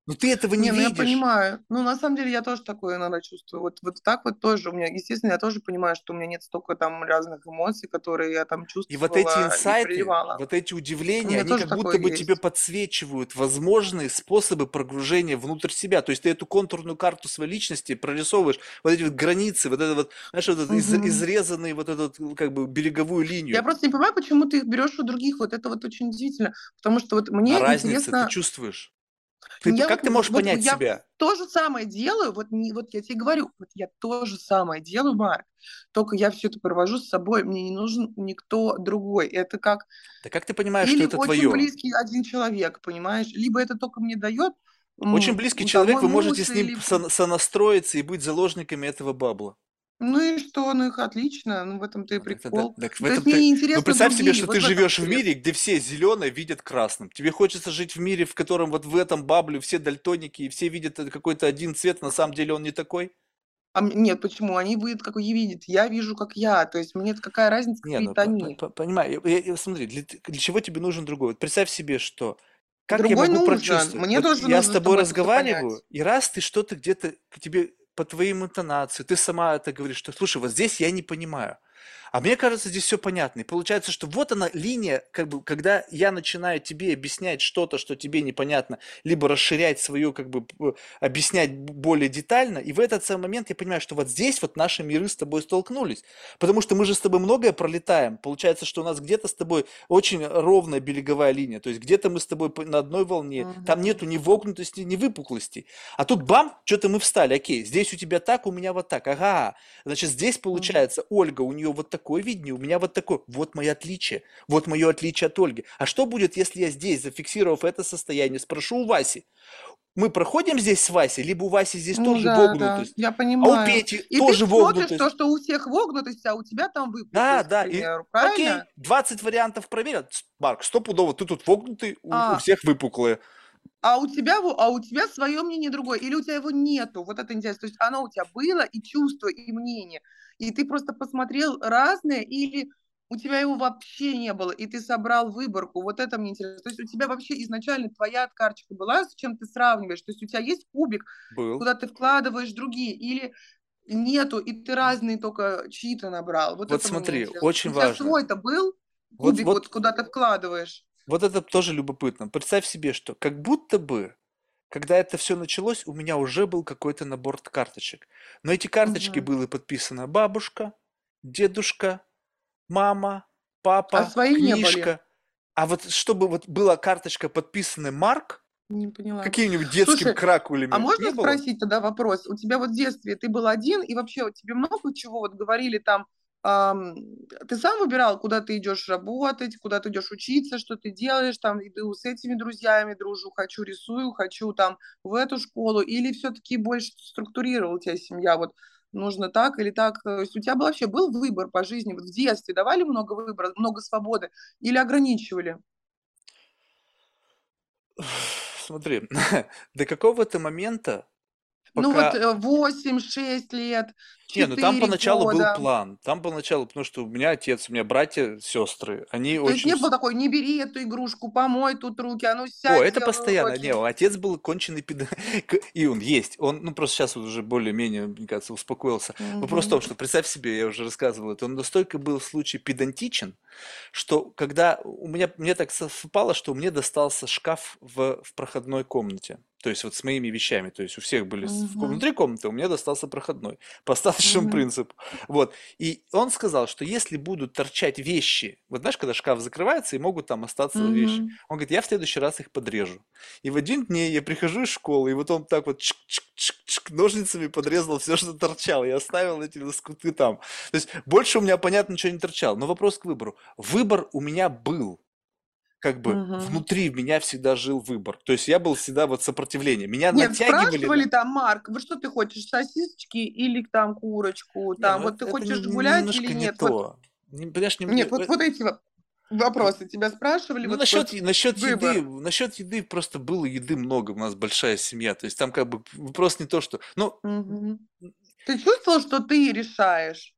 Но ты этого не Не, ну я видишь. понимаю. Ну, на самом деле, я тоже такое иногда чувствую. Вот, вот так вот тоже у меня, естественно, я тоже понимаю, что у меня нет столько там разных эмоций, которые я там И вот эти инсайты, вот эти удивления, они как будто бы тебе есть. подсвечивают возможные способы прогружения внутрь себя. То есть ты эту контурную карту своей личности прорисовываешь, вот эти вот границы, вот это вот, знаешь, вот этот из- Мгм. изрезанный вот этот как бы береговую Я линию. просто не понимаю, почему ты их берешь у других. Вот это вот очень удивительно. Потому что вот А мне разница ты интересно... чувствуешь. Ты, Я как вот, ты можешь вот понять я себя? то же самое делаю, вот, не, вот я тебе говорю, вот я то же самое делаю, Марк, только я все это провожу с собой, мне не нужен никто другой. Это как Да как ты понимаешь, что или это очень твое? близкий один человек, понимаешь? Либо это только мне дает Очень близкий там, человек, вы можете с ним или... сон- сонастроиться и быть заложниками этого бабла. Ну и что, ну их отлично, ну в этом-то и Ну, так, это- прикол. так в этом-то- мне не Ну, интересно представь себе, другие, что вот ты этом живешь в мире, где все зеленое видят красным. Тебе хочется жить в мире, в котором вот в этом бабле все дальтоники, и все видят э, какой-то один цвет, на самом деле он не такой. А нет, почему? Они видят, как я видят. Я вижу, как я. То есть мне какая разница, как ну, видят по- они. по- по- понимаю, я- я- смотри, для, для чего тебе нужен другой? Вот представь себе, что как я Другой могу нужен. прочувствовать? Мне Вот тоже я с нужно, тобой это всё разговариваю, и раз ты что-то где-то к тебе по твоим интонациям, ты сама это говоришь, что слушай, вот здесь я не понимаю. А мне кажется, здесь все понятно. И получается, что вот она линия, как бы, когда я начинаю тебе объяснять что-то, что тебе непонятно, либо расширять свою, как бы, объяснять более детально, и в этот самый момент я понимаю, что вот здесь вот наши миры с тобой столкнулись. Потому что мы же с тобой многое пролетаем. Получается, что у нас где-то с тобой очень ровная береговая линия. То есть где-то мы с тобой на одной волне, там Мгм. нету ни вогнутости, ни выпуклости. А тут бам, что-то мы встали. Окей, здесь у тебя так, у меня вот так. Ага, значит, здесь получается Ольга, у нее вот такой такое видение, у меня вот такое. Вот мое отличие. Вот мое отличие от Ольги. А что будет, если я здесь, зафиксировав это состояние, спрошу у Васи? Мы проходим здесь с Васей, либо у Васи здесь Ну тоже да, да, вогнутость, я а у понимаю. Пети И тоже ты смотришь вогнутость. то, что у всех вогнутость, а у тебя там Да, выпуклость, да, к и примеру, окей, правильно? 20 вариантов проверят. Марк, стопудово, ты тут вогнутый, у, у А, всех выпуклые. А у тебя, а у тебя свое мнение другое, или у тебя его нету, вот это интересно. То есть оно у тебя было, и чувство, и мнение, и ты просто посмотрел разное, или у тебя его вообще не было, и ты собрал выборку, вот это мне интересно. То есть у тебя вообще изначально твоя карточка была, с чем ты сравниваешь, то есть у тебя есть кубик, Был. куда ты вкладываешь другие, или нету, и ты разные только чьи-то набрал. Вот Вот смотри, очень У тебя важно. свой-то был Вот, кубик, вот вот, куда ты вкладываешь? Вот это тоже любопытно. Представь себе, что как будто бы, когда это все началось, у меня уже был какой-то набор карточек. Но эти карточки Мгм. были подписаны бабушка, дедушка, мама, А папа, свои не были? книжка. А вот чтобы вот была карточка подписана Марк, Не поняла. каким-нибудь детским Слушай, кракулями, а можно не было? спросить тогда вопрос? У тебя вот в детстве ты был один, и вообще тебе много чего вот говорили там, ам, ты сам выбирал, куда ты идешь работать, куда ты идешь учиться, что ты делаешь, там, иду с этими друзьями дружу, хочу рисую, хочу там в эту школу, или все-таки больше структурировала тебя семья, вот нужно так или так, то есть у тебя вообще был выбор по жизни, вот в детстве давали много выбора, много свободы или ограничивали? Смотри, до какого-то момента, Ну вот пока... э, 8-6 лет, Не, ну там 4 поначалу был года. план. Там поначалу, потому что у меня отец, у меня братья, сестры, они То есть очень... не с- было такой, не бери эту игрушку, помой тут руки, а ну О, сядь, это делай постоянно. Не, уроки. отец был конченый педа... к- И он есть. Он, ну, просто сейчас уже более-менее, мне кажется, успокоился. Вопрос в том, что представь себе, я уже рассказывал это, он настолько был случай педантичен, что когда у меня, мне так совпало, что мне достался шкаф в, в проходной комнате. То есть вот с моими вещами. То есть у всех были Мгм. внутри комнаты, у меня достался проходной. По остаточному Мгм. принципу. Вот. И он сказал, что если будут торчать вещи, вот знаешь, когда шкаф закрывается и могут там остаться вещи, Мгм. он говорит, я в следующий раз их подрежу. И в один день я прихожу из школы, и вот он так вот чик-чик-чик-чик ножницами подрезал все, что торчало, и оставил эти лоскуты там. То есть больше у меня, понятно, ничего не торчало. Но вопрос к выбору. Выбор у меня был. Как бы Мгм. внутри меня всегда жил выбор. То есть я был всегда вот сопротивление. Меня Нет, натягивали спрашивали там, Марк, вот что ты хочешь, сосисочки или там курочку, там, ну вот ты это, это хочешь гулять или не нет? Вот, то. Не- понимаешь, не, нет, не- вот, вот эти во- вопросы тебя спрашивали, Ну, вот, насчет, вот насчет еды, выбор. насчет еды просто было еды много, у нас большая семья, то есть там как бы вопрос не то, что, ну, Мгм. Ты чувствовал, что ты решаешь,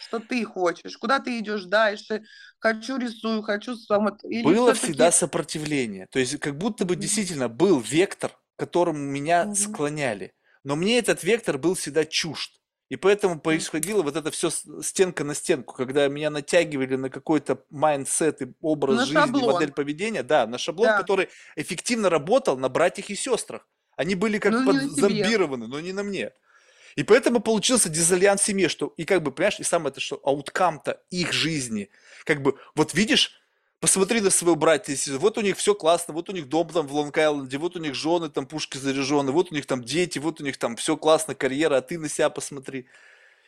что ты хочешь, куда ты идешь дальше, хочу рисую, хочу сам, или было всегда сопротивление, то есть как будто бы действительно был вектор, к которому меня склоняли, но мне этот вектор был всегда чужд. И поэтому происходило вот это все стенка на стенку, когда меня натягивали на какой-то mindset и образ На жизни, шаблон. модель поведения, да, на шаблон, Да. который эффективно работал на братьях и сестрах. Они были как Ну, подзомбированы, но не на мне. И поэтому получился дизальянс в семье, что, и как бы, понимаешь, и самое это, что ауткам-то их жизни, как бы, вот видишь, посмотри на своего братья, вот у них все классно, вот у них дом там в Лонг-Айленде, вот у них жены там пушки заряжены, вот у них там дети, вот у них там все классно, карьера, а ты на себя посмотри.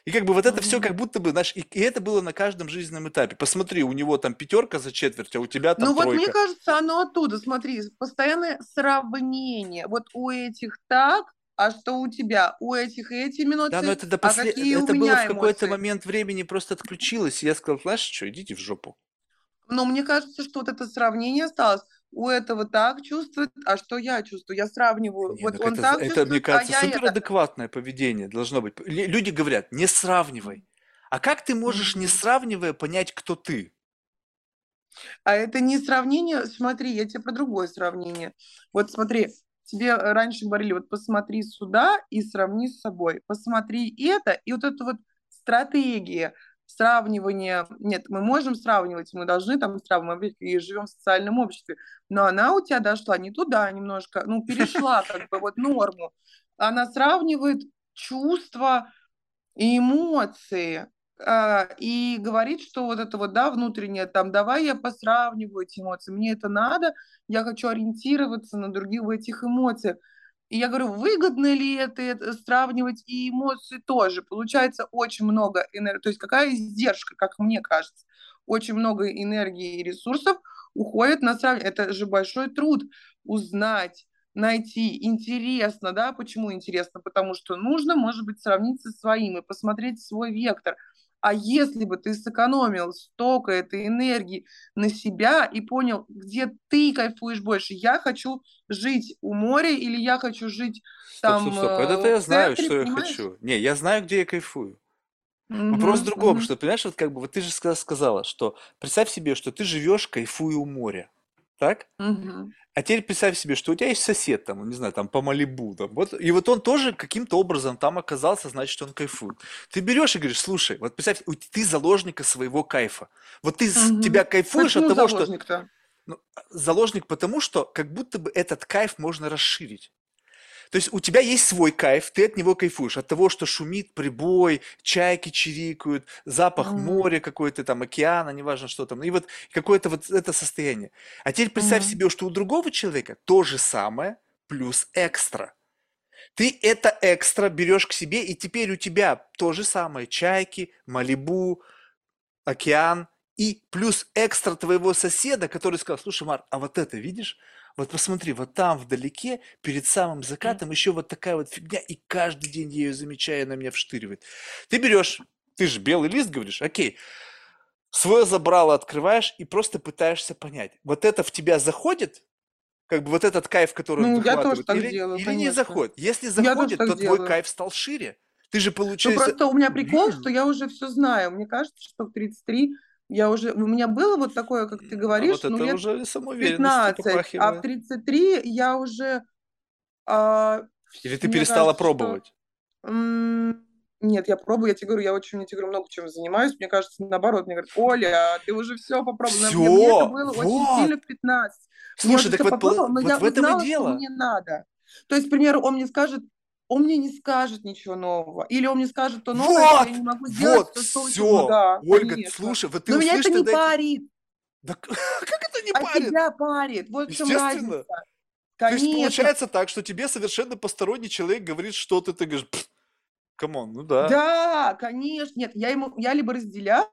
И как бы вот это все как будто бы, знаешь, и, и это было на каждом жизненном этапе. Посмотри, у него там пятерка за четверть, а у тебя там Ну вот тройка. мне кажется, оно оттуда, смотри, постоянное сравнение. Вот у этих так, а что у тебя? У этих эти эмоции, Да, но это, до а после... какие у это было меня в какой-то момент времени просто отключилось, и я сказал, знаешь что, идите в жопу. Но мне кажется, что вот это сравнение осталось. У этого так чувствует, а что я чувствую? Я сравниваю. Не, вот ну он это, так это, мне чувствует, а кажется, это. суперадекватное поведение должно быть. Лю- Люди говорят, не сравнивай. А как ты можешь, не сравнивая, понять, кто ты? А это не сравнение, смотри, я тебе про другое сравнение. Вот смотри, тебе раньше говорили, вот посмотри сюда и сравни с собой. Посмотри это, и вот это вот стратегия сравнивания. Нет, мы можем сравнивать, мы должны там сравнивать, мы и живем в социальном обществе. Но она у тебя дошла не туда немножко, ну, перешла как бы вот норму. Она сравнивает чувства и эмоции и говорит, что вот это вот, да, внутреннее, там, давай я посравниваю эти эмоции, мне это надо, я хочу ориентироваться на других в этих эмоциях. И я говорю, выгодно ли это, это сравнивать, и эмоции тоже. Получается очень много энергии, то есть какая издержка, как мне кажется. Очень много энергии и ресурсов уходит на сравнение. Это же большой труд узнать, найти. Интересно, да? Почему интересно? Потому что нужно, может быть, сравнить со своим и посмотреть свой вектор. А если бы ты сэкономил столько этой энергии на себя и понял, где ты кайфуешь больше, я хочу жить у моря или я хочу жить там Стоп, стоп, стоп. Это э, я знаю, что я понимаешь? хочу. Не, я знаю, где я кайфую. Вопрос в другом, что, понимаешь, вот как бы, вот ты же ска- сказала, что представь себе, что ты живешь, кайфуя у моря, так? мгм. А теперь представь себе, что у тебя есть сосед там, не знаю, там по Малибу, там, вот, и вот он тоже каким-то образом там оказался, значит, он кайфует. Ты берешь и говоришь, слушай, вот представь, ты заложника своего кайфа. Вот ты Мгм. тебя кайфуешь от того, что... ну, заложник потому, что как будто бы этот кайф можно расширить. То есть у тебя есть свой кайф, ты от него кайфуешь, от того, что шумит прибой, чайки чирикают, запах Мгм, моря какой-то там, океана, неважно что там, и вот какое-то вот это состояние. А теперь представь мгм. себе, что у другого человека то же самое, плюс экстра. Ты это экстра берешь к себе, и теперь у тебя то же самое, чайки, Малибу, океан, и плюс экстра твоего соседа, который сказал, слушай, Марк, а вот это видишь? Вот посмотри, вот там вдалеке, перед самым закатом, еще вот такая вот фигня, и каждый день я ее замечаю, она меня вштыривает. Ты берешь, ты же белый лист говоришь, окей, свое забрало открываешь и просто пытаешься понять, вот это в тебя заходит, как бы вот этот кайф, который он Ну, я тоже так или, делаю, или не заходит. Если тоже заходит, то твой делаю. кайф стал шире. Ты же Ну, получается... просто у меня прикол, что я уже все знаю. Мне кажется, что в 33 я уже... У меня было вот такое, как ты м, А говоришь, вот ну, лет уже самоуверенностью 15, а в попахивает. 33 я уже... а, Или ты перестала кажется, что... пробовать? м, Нет, я пробую, я тебе говорю, я очень, я тебе говорю, много чем занимаюсь. Мне кажется, наоборот, мне говорят, Оля, ты уже все попробовала. Мне, мне это Все, было очень сильно вот. в 15. Я Слушай, так все вот, попробовала, но вот я в этом и узнала, что дело. мне надо. То есть, к примеру, он мне скажет, он мне не скажет ничего нового. Или он мне скажет то новое, что я Вот, не могу сделать, вот, то, что учу. Ну все. да, Ольга, конечно. слушай, вот ты Но меня это не тогда парит, Да как это не а парит? тебя парит. Вот в чем разница. То есть Конечно. получается так, что тебе совершенно посторонний человек говорит что-то, ты говоришь, come on, ну да. Да, конечно. Нет, я ему, я либо разделяю,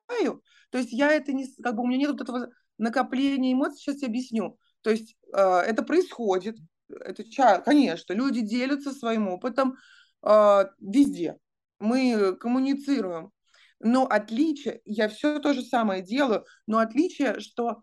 то есть я это не, как бы у меня нет вот этого накопления эмоций, сейчас я объясню. То есть э, это происходит, это, конечно, люди делятся своим опытом э, везде. Мы коммуницируем. Но отличие, я все то же самое делаю, но отличие, что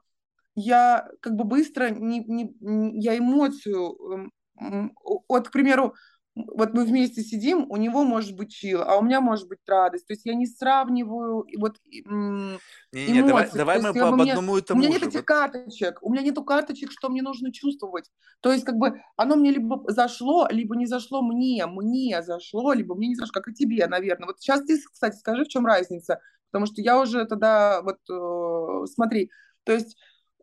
я как бы быстро не, не, я эмоцию эм, вот, к примеру, вот мы вместе сидим, у него может быть чил, а у меня может быть радость. То есть я не сравниваю вот м, Не-не, давай, эмоции. давай То мы по мне, одному и у меня тому нет же. этих карточек, у меня нету карточек, что мне нужно чувствовать. То есть как бы оно мне либо зашло, либо не зашло мне, мне зашло, либо мне не зашло, как и тебе, наверное. Вот сейчас ты, кстати, скажи, в чем разница, потому что я уже тогда вот э, смотри, то есть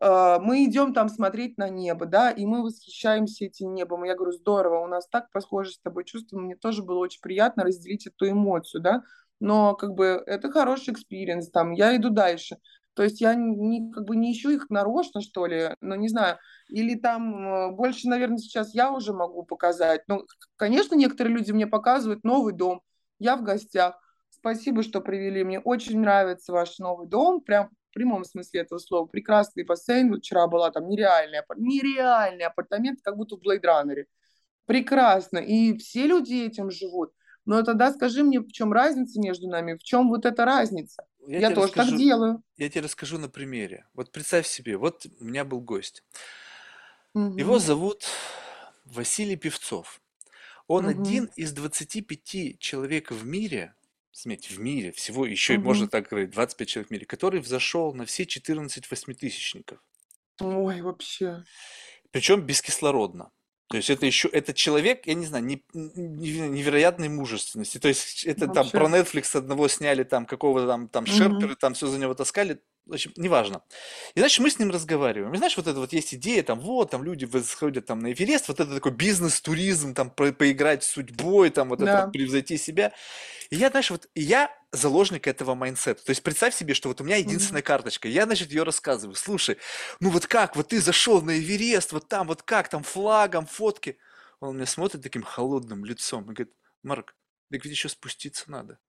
мы идем там смотреть на небо, да, и мы восхищаемся этим небом. И я говорю, здорово, у нас так похоже с тобой чувства, мне тоже было очень приятно разделить эту эмоцию, да, но как бы это хороший experience, там, я иду дальше. То есть я не, как бы не ищу их нарочно, что ли, но не знаю. Или там э, больше, наверное, сейчас я уже могу показать. Ну, конечно, некоторые люди мне показывают новый дом. Я в гостях. Спасибо, что привели. Мне очень нравится ваш новый дом. Прям в прямом смысле этого слова. Прекрасный бассейн. Вот вчера была там нереальный, апар- нереальный апартамент, как будто в Blade Runner е. Прекрасно. И все люди этим живут. Но тогда скажи мне, в чем разница между нами? В чем вот эта разница? я Я тоже так расскажу, делаю. я тебе расскажу на примере. Вот представь себе, вот у меня был гость. Его Мгм. зовут Василий Певцов. Он один Мгм. из 25 человек в мире, заметьте, в мире, всего еще, и можно так говорить, 25 человек в мире, который взошел на все 14 восьмитысячников. Ой, вообще. Причем бескислородно. То есть это еще, это человек, я не знаю, не- не- невероятной мужественности. То есть это там про. Netflix одного сняли, там какого-то там, там Мгм. шерпы, там все за него таскали. В общем, неважно. И значит, мы с ним разговариваем. И знаешь, вот это вот есть идея, там, вот, там люди восходят там на Эверест, вот это такой бизнес-туризм, там, про- поиграть с судьбой, там, вот это Да. вот превзойти себя. И я, знаешь, вот, я заложник этого mindset а. То есть представь себе, что вот у меня единственная Мгм. карточка. Я, значит, ее рассказываю. Слушай, ну вот как, вот ты зашел на Эверест, вот там, вот как, там флагом, фотки. Он меня смотрит таким холодным лицом и говорит, Марк, так ведь еще спуститься надо.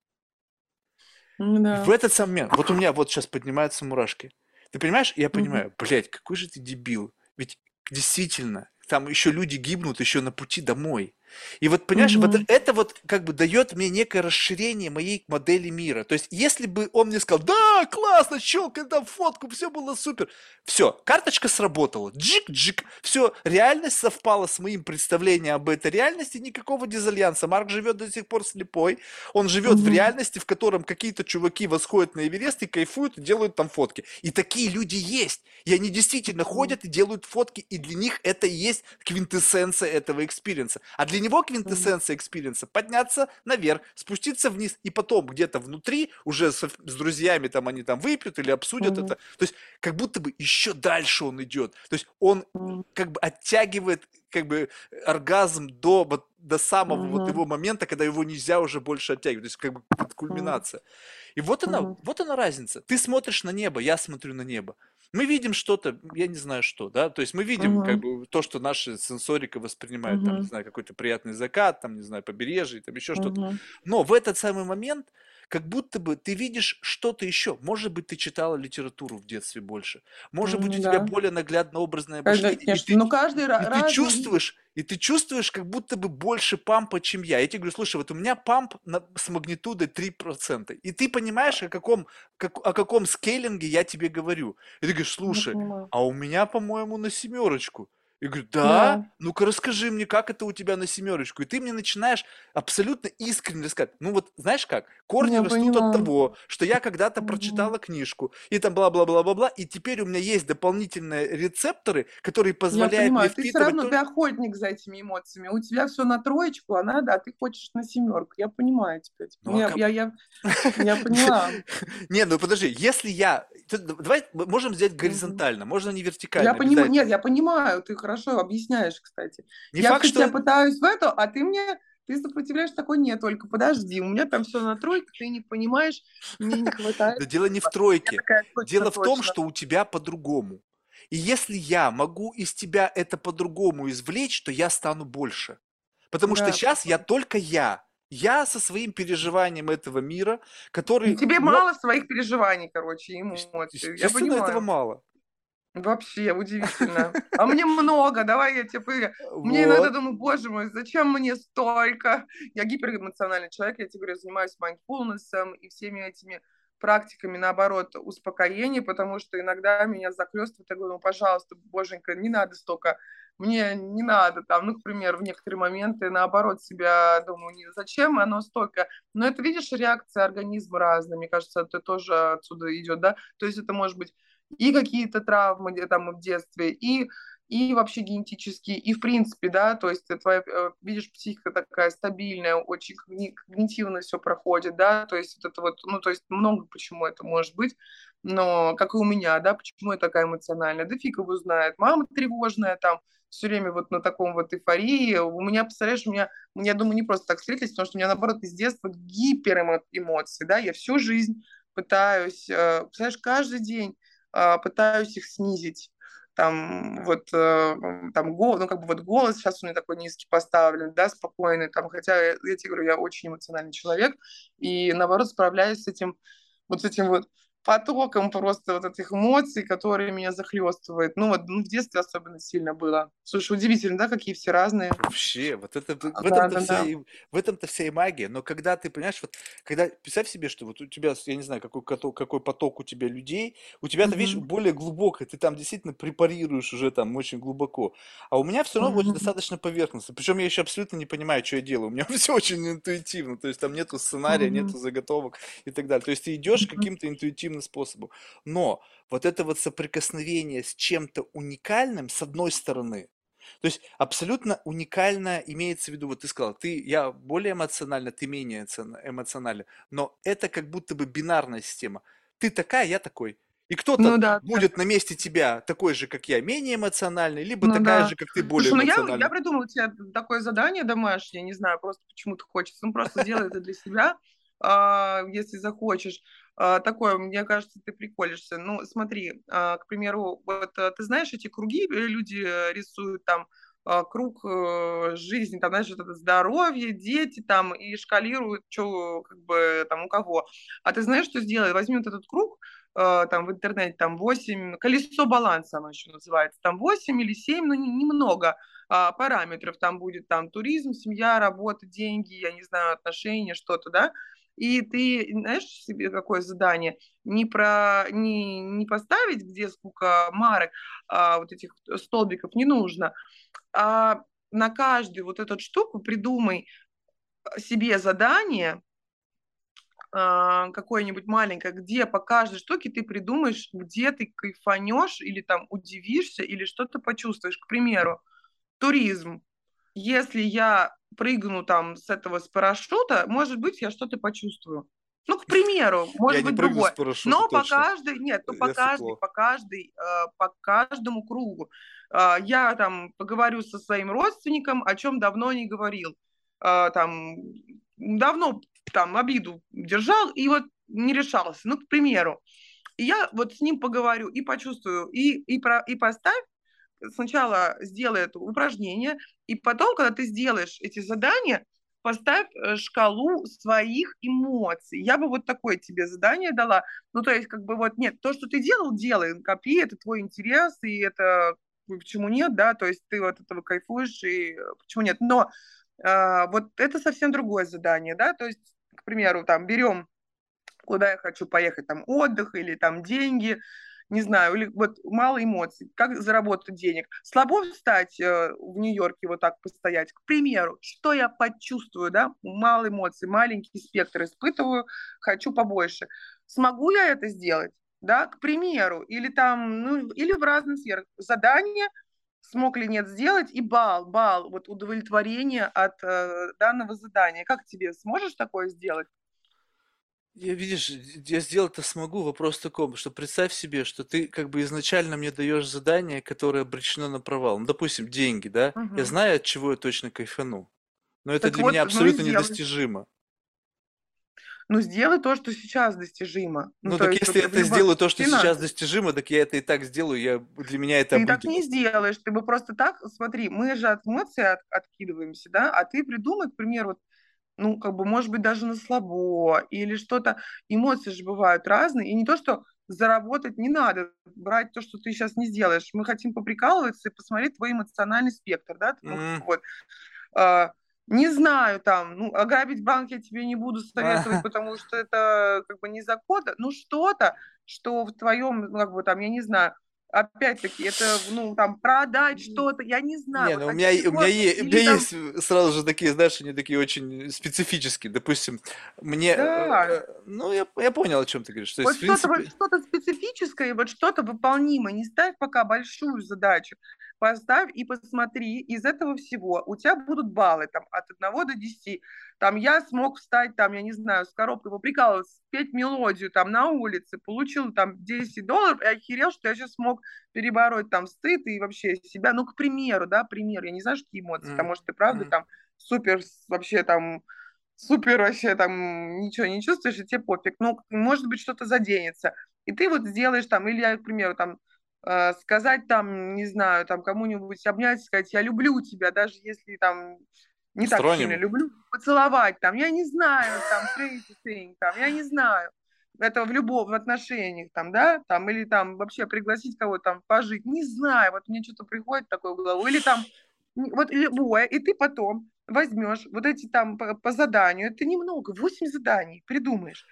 Да. В этот самый момент, вот у меня вот сейчас поднимаются мурашки. Ты понимаешь? Я понимаю, блядь, какой же ты дебил. Ведь действительно, там еще люди гибнут еще на пути домой. И вот, понимаешь, вот Мгм. это вот как бы дает мне некое расширение моей модели мира. То есть, если бы он мне сказал, да, классно, щелкай там фотку, все было супер. Все, карточка сработала, джик-джик, все, реальность совпала с моим представлением об этой реальности, никакого disalliance а. Марк живет до сих пор слепой, он живет в Мгм. реальности, в котором какие-то чуваки восходят на Эверест и кайфуют, и делают там фотки. И такие люди есть. И они действительно ходят и делают фотки, и для них это и есть квинтэссенция этого experience а. А для него квинтэссенция experience а подняться наверх, спуститься вниз, и потом где-то внутри уже с, с друзьями там они там выпьют или обсудят Мгм. это. То есть как будто бы еще дальше он идет. То есть он Мгм. как бы оттягивает как бы оргазм до вот до самого вот Мгм. его момента, когда его нельзя уже больше оттягивать. То есть как бы вот кульминация. И вот она, Мгм. вот она разница. Ты смотришь на небо, я смотрю на небо. Мы видим что-то, я не знаю что, да, то есть мы видим как Мгм. бы то, что наши сенсорика воспринимает, там, не знаю, какой-то приятный закат, там, не знаю, побережье, там еще что-то. Мгм. Но в этот самый момент как будто бы ты видишь что-то еще. Может быть, ты читала литературу в детстве больше. Может быть, у М, тебя да. более наглядно образное мышление. И конечно. ты, Но каждый ра- и ты чувствуешь, и ты чувствуешь как будто бы больше пампа, чем я. Я тебе говорю, слушай, вот у меня памп на- с магнитудой 3%. И ты понимаешь, о каком, как- о каком скейлинге я тебе говорю. И ты говоришь, слушай, а у меня, по-моему, на семерочку. Я говорю, да? Да. Ну-ка расскажи мне, как это у тебя на семерочку. И ты мне начинаешь абсолютно искренне рассказать. Ну вот, знаешь как? Корни Я растут от понимаю. того, что я когда-то прочитала книжку, и там бла-бла-бла-бла-бла, и теперь у меня есть дополнительные рецепторы, которые Я позволяют мне понимаю, ты все впитывать равно, только... ты охотник за этими эмоциями. У тебя все на троечку, а надо, а ты хочешь на семерку. Я понимаю тебя. Ну а Я, я, я, я поняла. Не, ну подожди, если я... Давай мы можем сделать Мгм. горизонтально, можно не Я вертикально, понимаю, обязательно. нет, я понимаю, ты хорошо объясняешь, кстати. Не Я, факт, кстати, что... пытаюсь в это, а ты мне, ты сопротивляешь такой, нет, только подожди, у меня там все на тройке, ты не понимаешь, мне не хватает. Да дело не в Я тройке. Дело в том, что у тебя по-другому. И если я могу из тебя это по-другому извлечь, то я стану больше. Потому что сейчас я только я. Я со своим переживанием этого мира, Ну, который... тебе мо- мало своих переживаний, короче, эмоций. Я Естественно, этого понимаю. мало. Вообще удивительно. А мне много, давай я тебе поверю. Мне иногда Вот. думаю, боже мой, зачем мне столько? Я гиперэмоциональный человек, я тебе говорю, занимаюсь mindfulness и всеми этими практиками, наоборот, успокоения, потому что иногда меня захлестывает, я говорю, ну, пожалуйста, боженька, не надо столько, мне не надо там, ну, к примеру, в некоторые моменты, наоборот, себя думаю, не, зачем оно столько? Но это, видишь, реакция организма разная, мне кажется, это тоже отсюда идет, да, то есть это может быть и какие-то травмы там в детстве, и и вообще генетические, и в принципе, да, то есть твоя, э, видишь, психика такая стабильная, очень когни- когнитивно все проходит, да, то есть вот это вот, ну, то есть много почему это может быть, но как и у меня, да, почему я такая эмоциональная, да фиг его знает, мама тревожная там, все время вот на таком вот эйфории, у меня, представляешь, у меня, я думаю, не просто так встретились, потому что у меня, наоборот, из детства гиперэмоции, да, я всю жизнь пытаюсь, э, представляешь, каждый день э, пытаюсь их снизить, там вот э, там голос, ну как бы вот голос сейчас у меня такой низкий поставлен, да, спокойный, там, хотя я, я тебе говорю, я очень эмоциональный человек. И наоборот справляюсь с этим вот с этим вот потоком просто вот этих эмоций, которые меня захлестывают. Ну вот ну, в детстве особенно сильно было. Слушай, удивительно, да, какие все разные. Вообще, вот это, в этом-то да, вся, да. и, в этом-то вся и магия. Но когда ты, понимаешь, вот, когда, представь себе, что вот у тебя, я не знаю, какой, какой поток у тебя людей, у тебя-то, видишь, Мгм. более глубокое, ты там действительно препарируешь уже там очень глубоко. А у меня все равно очень Мгм. достаточно поверхностно. Причем я еще абсолютно не понимаю, что я делаю. У меня все очень интуитивно. То есть там нету сценария, Мгм. нету заготовок и так далее. То есть ты идешь Мгм. каким-то интуитивным способом. Но вот это вот соприкосновение с чем-то уникальным, с одной стороны, то есть абсолютно уникально имеется в виду, вот ты сказал, ты, я более эмоциональна, ты менее эмоциональна, но это как будто бы бинарная система. Ты такая, я такой. И Ну кто-то да, да. будет на месте тебя такой же, как я, менее эмоциональный, либо Ну такая да. же, как ты, более Слушай, ну я, я эмоциональный. придумала тебе такое задание домашнее, не знаю, просто почему-то хочется. Ну просто сделай это для себя, если захочешь. А, Такое, мне кажется, ты приколишься. Ну, смотри, а, к примеру, вот а, ты знаешь, эти круги э, люди э, рисуют там а, круг э, жизни, там, знаешь, это здоровье, дети там, и шкалируют, что, как бы, там, у кого. А ты знаешь, что сделай? Возьми вот этот круг, э, там, в интернете, там, 8, колесо баланса оно еще называется, там, 8 или 7, ну, немного а, параметров, там будет, там, туризм, семья, работа, деньги, я не знаю, отношения, что-то, да, и ты, знаешь, себе какое задание? Не, про, не, не поставить, где сколько марок, а, вот этих столбиков не нужно, а на каждую вот эту штуку придумай себе задание, а, какое-нибудь маленькое, где по каждой штуке ты придумаешь, где ты кайфанешь или там удивишься или что-то почувствуешь. К примеру, туризм. Если я прыгну там с этого с парашюта, может быть, я что-то почувствую. Ну, к примеру, может я быть, другое. Но точно. по каждой, нет, ну, по каждой, по каждой, э, по каждому кругу. Э, я там поговорю со своим родственником, о чем давно не говорил. Э, там, давно там обиду держал и вот не решался. Ну, к примеру. Я вот с ним поговорю и почувствую, и, и, про, и поставь сначала сделай это упражнение, и потом, когда ты сделаешь эти задания, поставь э, шкалу своих эмоций. Я бы вот такое тебе задание дала. Ну, то есть, как бы вот, нет, то, что ты делал, делай, копи, это твой интерес, и это почему нет, да, то есть ты вот этого кайфуешь, и э, почему нет. Но э, вот это совсем другое задание, да, то есть, к примеру, там, берем, куда я хочу поехать, там, отдых или там деньги, не знаю, или вот мало эмоций, как заработать денег. Слабо встать э, в Нью-Йорке, вот так постоять, к примеру, что я почувствую, да, мало эмоций, маленький спектр испытываю, хочу побольше. Смогу я это сделать? Да, к примеру, или там, ну, или в разных сферах. Задание смог ли нет сделать, и бал, бал, вот удовлетворение от э, данного задания. Как тебе, сможешь такое сделать? Я, видишь, я сделать это смогу. Вопрос в таком, что представь себе, что ты как бы изначально мне даешь задание, которое обречено на провал. Ну, допустим, деньги, да? Я знаю, от чего я точно кайфану. Но это Так для вот, меня ну абсолютно сделай. недостижимо. Ну, сделай то, что сейчас достижимо. Ну, Ну, так есть если я это любом сделаю, то, что сейчас финансах. достижимо, так я это и так сделаю. Я, для меня это Ты так не сделаешь, ты бы просто так, смотри, мы же от эмоций от- откидываемся, да, а ты придумай, к примеру, вот, ну, как бы, может быть, даже на слабо или что-то. Эмоции же бывают разные, и не то, что заработать не надо, брать то, что ты сейчас не сделаешь. Мы хотим поприкалываться и посмотреть твой эмоциональный спектр, да, М, вот. А, не знаю, там, ну, ограбить банк я тебе не буду советовать, потому что это как бы незаконно, ну, что-то, что в твоем, ну, как бы там, я не знаю, опять-таки, это, ну, там, продать что-то, я не знаю, Не, вот ну у меня, у меня, е- у меня там, есть сразу же такие, знаешь, они такие очень специфические. Допустим, мне, да, э, ну я, я понял, о чем ты говоришь. То есть, Вот в что-то вот принципе, что-то специфическое, вот что-то выполнимое. Не ставь пока большую задачу. Поставь и посмотри. Из этого всего у тебя будут баллы там, от одного до десяти. Там я смог встать, там, я не знаю, с коробкой поприкалываться, спеть мелодию там на улице, получил там 10 долларов и охерел, что я сейчас смог перебороть там стыд и вообще себя. Ну, к примеру, да, пример. Я не знаю, что какие эмоции. Там, м, может, ты правда там супер вообще там супер вообще там ничего не чувствуешь, и тебе пофиг. Ну, может быть, что-то заденется. И ты вот сделаешь там, или я, к примеру, там, сказать там, не знаю, там кому-нибудь обнять, сказать, я люблю тебя, даже если там не так сильно люблю, поцеловать там, я не знаю, там, crazy thing, там, я не знаю. Это в любом, в отношениях, там, да, там, или там вообще пригласить кого-то там пожить, не знаю, вот мне что-то приходит такое в голову, или там, вот любое, и ты потом возьмешь вот эти там по, по заданию, это немного, 8 заданий придумаешь,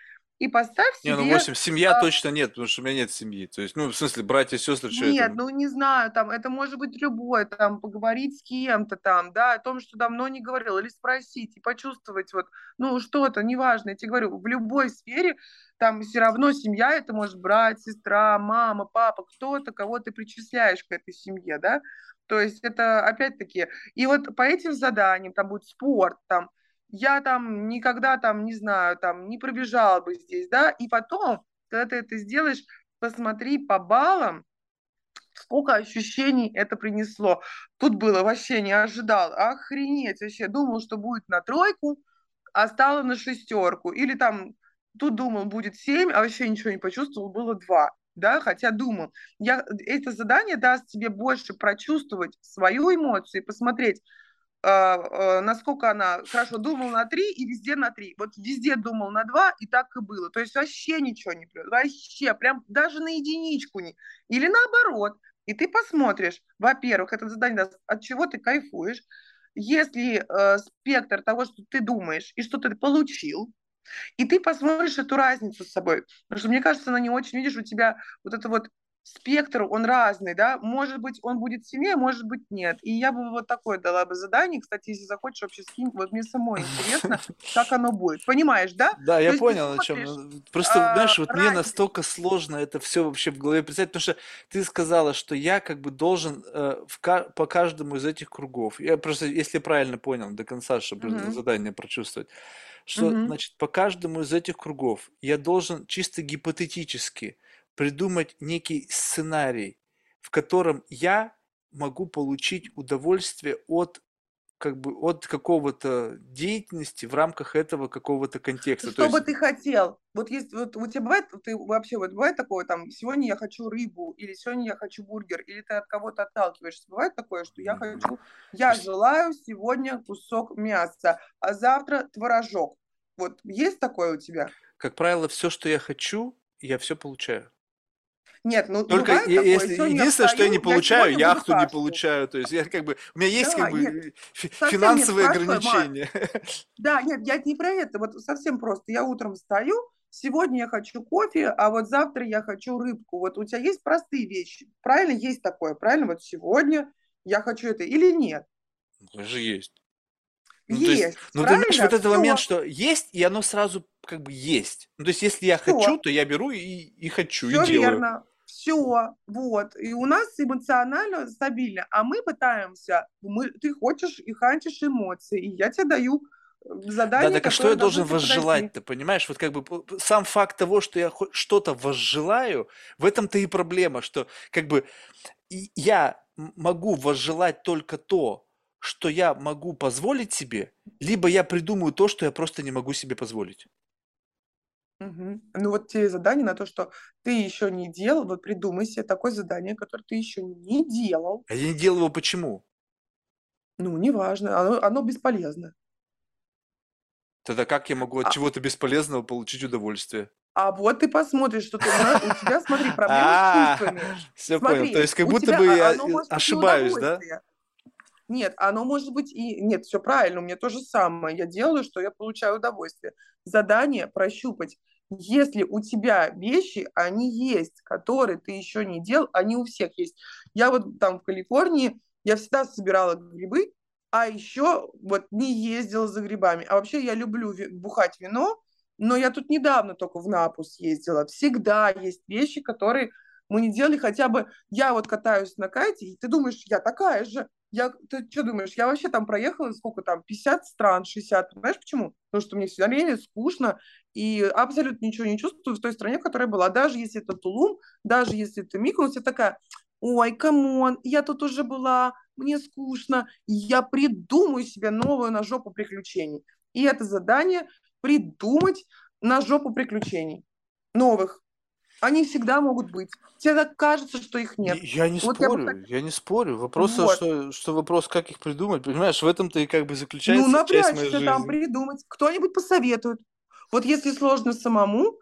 и поставь Не, ну себе 8, семья а, точно нет, потому что у меня нет семьи. То есть, ну, в смысле, братья, сестры, что нет, это? ну не знаю, там это может быть любое, там поговорить с кем-то там, да, о том, что давно не говорил, или спросить и почувствовать вот, ну что-то, неважно, я тебе говорю, в любой сфере там все равно семья, это может брат, сестра, мама, папа, кто-то, кого ты причисляешь к этой семье, да, то есть это опять-таки, и вот по этим заданиям, там будет спорт, там, я там никогда там, не знаю, там не пробежала бы здесь, да, и потом, когда ты это сделаешь, посмотри по баллам, сколько ощущений это принесло. Тут было вообще не ожидал. Охренеть вообще. Думал, что будет на тройку, а стало на шестерку. Или там тут думал будет семь, а вообще ничего не почувствовал, было два. да, хотя думал. Я, это задание даст тебе больше прочувствовать свою эмоцию и посмотреть, насколько она хорошо думал на три и везде на три. Вот везде думал на два, и так и было. То есть вообще ничего не плюс. Вообще, прям даже на единичку не. Или наоборот. И ты посмотришь, во-первых, это задание от чего ты кайфуешь. Если э, спектр того, что ты думаешь и что ты получил, и ты посмотришь эту разницу с собой. Потому что мне кажется, она не очень, видишь, у тебя вот это вот спектр, он разный, да, может быть, он будет сильнее, может быть, нет. И я бы вот такое дала бы задание, кстати, если захочешь, вообще скинь, вот мне самой интересно, как оно будет. Понимаешь, да? Да, я понял, о чем. Просто, а, знаешь, вот мне настолько сложно это все вообще в голове представить, потому что ты сказала, что я как бы должен э, по каждому из этих кругов, я просто, если правильно понял до конца, чтобы задание прочувствовать, что, значит, по каждому из этих кругов я должен чисто гипотетически придумать некий сценарий, в котором я могу получить удовольствие от как бы от какого-то деятельности в рамках этого какого-то контекста. Что бы ты хотел? Вот есть, вот у тебя бывает, ты вообще вот бывает такое, там, сегодня я хочу рыбу, или сегодня я хочу бургер, или ты от кого-то отталкиваешься. Бывает такое, что я хочу, я желаю сегодня кусок мяса, а завтра творожок. Вот есть такое у тебя? Как правило, все, что я хочу, я все получаю. Нет, ну Только такое, если, единственное, что я не получаю, я яхту не получаю. То есть я как бы у меня есть да, как бы нет, финансовые ограничения. Да, нет, я не про это. Вот совсем просто. Я утром встаю, сегодня я хочу кофе, а вот завтра я хочу рыбку. Вот у тебя есть простые вещи. Правильно, есть такое. Правильно, вот сегодня я хочу это или нет? Ну, же есть. Ну, есть. Есть, ну, ты знаешь, вот этот момент, что есть, и оно сразу как бы есть. Ну, то есть, если я Всё. хочу, то я беру и, и хочу, Все и делаю. верно. Все, вот. И у нас эмоционально стабильно. А мы пытаемся, мы, ты хочешь и хантишь эмоции, и я тебе даю э, задание. Да, так а что я должен возжелать, ты понимаешь? Вот как бы сам факт того, что я что-то возжелаю, в этом-то и проблема, что как бы я могу возжелать только то, что я могу позволить себе, либо я придумаю то, что я просто не могу себе позволить. Ну вот тебе задание на то, что ты еще не делал, вот придумай себе такое задание, которое ты еще не делал. А я не делал его почему? Ну, неважно, оно, оно бесполезно. Тогда как я могу от А, чего-то бесполезного получить удовольствие? а вот ты посмотришь, что ты, у у тебя, смотри, проблемы с А, чувствами. все понял. То есть как будто бы я быть ошибаюсь, да? Нет, оно может быть и... Нет, все правильно, у меня то же самое. Я делаю, что я получаю удовольствие. Задание прощупать. Если у тебя вещи, они есть, которые ты еще не делал, они у всех есть. Я вот там в Калифорнии, я всегда собирала грибы, а еще вот не ездила за грибами. А вообще я люблю бухать вино, но я тут недавно только в Напус ездила. Всегда есть вещи, которые мы не делали хотя бы... Я вот катаюсь на кайте, и ты думаешь, я такая же. Я, ты что думаешь, я вообще там проехала, сколько там, 50 стран, 60. Знаешь почему? Потому что мне все время скучно и абсолютно ничего не чувствую в той стране, в которой была. Даже если это Тулум, даже если это Миконос, я такая, ой, come on, я тут уже была, мне скучно. я придумаю себе новую на жопу приключений. И это задание придумать на жопу приключений новых. Они всегда могут быть. Тебе так кажется, что их нет. Я не вот спорю, я, так... я не спорю. Вопрос, вот. что, что вопрос, как их придумать. Понимаешь, в этом-то и как бы заключается ну, часть моей жизни. там придумать. Кто-нибудь посоветует. Вот если сложно самому,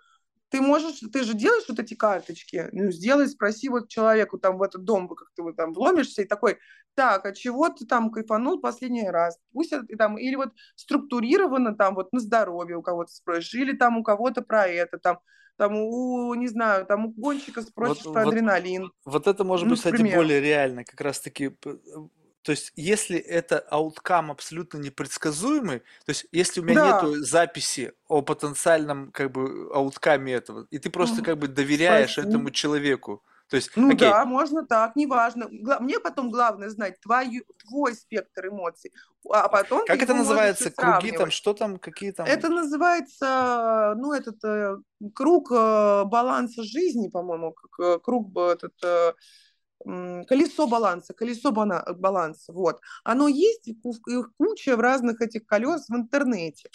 ты можешь, ты же делаешь вот эти карточки, ну, сделай, спроси вот человеку там в этот дом, как ты вот там вломишься и такой, так, а чего ты там кайфанул последний раз? Пусть это там, или вот структурированно там вот на здоровье у кого-то спросишь, или там у кого-то про это, там, там у, не знаю, там у гонщика спросишь вот, про вот, адреналин. Вот это может ну, быть, кстати, более реально, как раз-таки то есть, если это ауткам абсолютно непредсказуемый, то есть, если у меня да. нету записи о потенциальном как бы ауткаме этого, и ты просто как бы доверяешь Спасибо. этому человеку, то есть, ну окей. да, можно так, неважно. Мне потом главное знать твою, твой спектр эмоций, а потом как это называется? Круги там, что там, какие там? Это называется, ну этот э, круг э, баланса жизни, по-моему, э, круг этот колесо баланса, колесо баланса, вот. Оно есть, их куча в разных этих колес в интернете.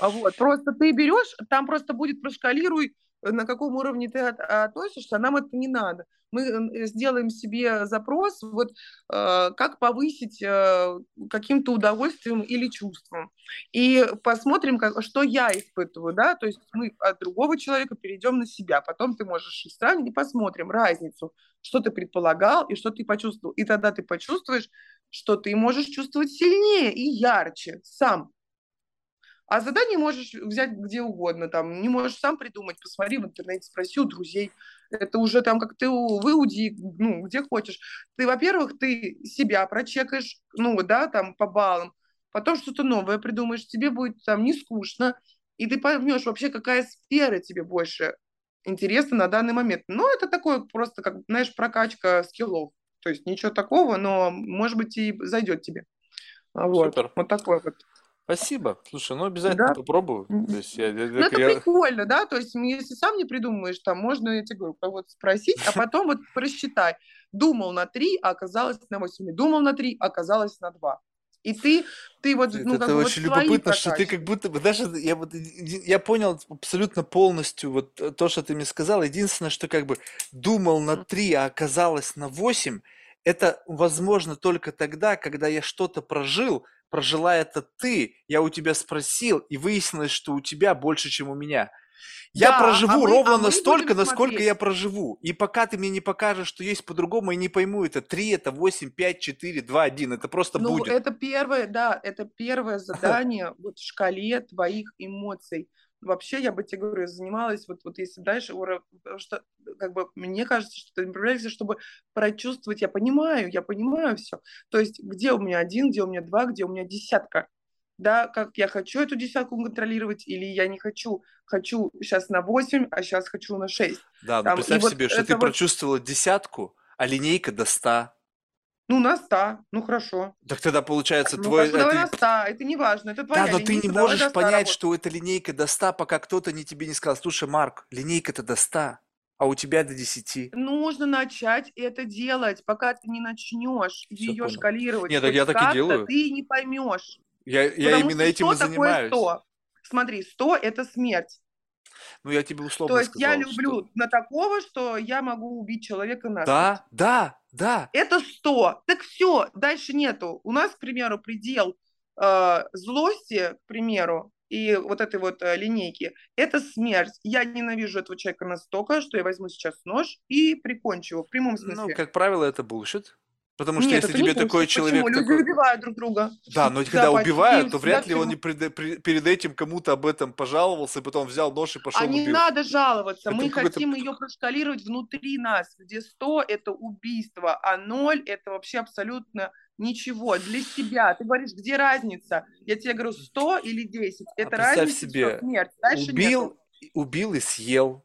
Вот. Просто ты берешь, там просто будет прошкалируй на каком уровне ты от, относишься, а нам это не надо. Мы э, сделаем себе запрос, вот э, как повысить э, каким-то удовольствием или чувством. И посмотрим, как, что я испытываю, да, то есть мы от другого человека перейдем на себя. Потом ты можешь сравнить и посмотрим разницу, что ты предполагал и что ты почувствовал. И тогда ты почувствуешь, что ты можешь чувствовать сильнее и ярче сам. А задание можешь взять где угодно, там, не можешь сам придумать, посмотри в интернете, спроси у друзей. Это уже там как ты выуди, ну, где хочешь. Ты, во-первых, ты себя прочекаешь, ну, да, там, по баллам, потом что-то новое придумаешь, тебе будет там не скучно, и ты поймешь вообще, какая сфера тебе больше интересна на данный момент. Ну, это такое просто, как, знаешь, прокачка скиллов. То есть ничего такого, но, может быть, и зайдет тебе. Вот, Супер. вот такой вот. Спасибо. Слушай, ну обязательно Да. попробую. То есть я, я- Ну, это я- прикольно, да, то есть если сам не придумаешь, там можно, я тебе говорю, вот спросить, а потом вот просчитай. Думал на 3, а оказалось на 8. Думал на 3, а оказалось на 2. И ты, ты вот, Это, ну, как это бы вот очень свои любопытно, что ты как будто бы даже я вот я понял абсолютно полностью вот э, то, что ты мне сказал. Единственное, что как бы думал на. 3, а оказалось на 8, это возможно только тогда, когда я что-то прожил, прожила это ты, я у тебя спросил, и выяснилось, что у тебя больше, чем у меня. Я Да, а проживу мы, ровно а настолько, насколько я смотреть. проживу. И пока ты мне не покажешь, что есть по-другому, я не пойму, это 3, это 8, 5, 4, 2, 1. Это просто Ну, будет. это первое, да, это первое задание вот в шкале твоих эмоций. Вообще, я бы тебе говорю, занималась, вот, вот если дальше, потому что, как бы, мне кажется, что ты направляешься, чтобы прочувствовать, я понимаю, я понимаю все. То есть, где у меня один, где у меня два, где у меня десятка. Да, как я хочу эту десятку контролировать, или я не хочу, хочу сейчас на 8, а сейчас хочу на 6. Да, ну Там, и представь вот себе, что ты это вот, прочувствовала десятку, а линейка до 100. Ну, на 100, ну, хорошо. Так тогда получается Ну, твой... хорошо, давай а на ты- 100, это не важно, это Да, твоя но ты не можешь до 100 понять, работай. что эта линейка до 100, пока кто-то не тебе не сказал, слушай, Марк, линейка-то до 100, а у тебя до 10. Нужно начать это делать, пока ты не начнешь Все ее понял. шкалировать Нет, так я так и делаю. ты не поймешь. Я, я именно что этим и что такое занимаюсь. 100? Смотри, 100 – это смерть. Ну, я тебе То условно есть я сказал, что... люблю на такого, что я могу убить человека насмерть. Да, да, да. Это 100. Так все, дальше нету. У нас, к примеру, предел э, злости, к примеру, и вот этой вот э, линейки, это смерть. Я ненавижу этого человека настолько, что я возьму сейчас нож и прикончу его в прямом Ну, смысле. как правило, это bullshit. Потому что Нет, если это не тебе такой bullshit. человек Почему? Люди такой... убивают друг друга. Да, но когда пачки убивают, то вряд ли он не пред- при- перед этим кому-то об этом пожаловался, и потом взял нож и пошел А не убил. надо жаловаться. Это Мы хотим ее прошкалировать внутри нас, где 100 – это убийство, а 0 – это вообще абсолютно ничего для себя. Ты говоришь, где разница? Я тебе говорю, 100 или 10. А Это представь разница, себе, смерть. Дальше нету. убил, убил и съел.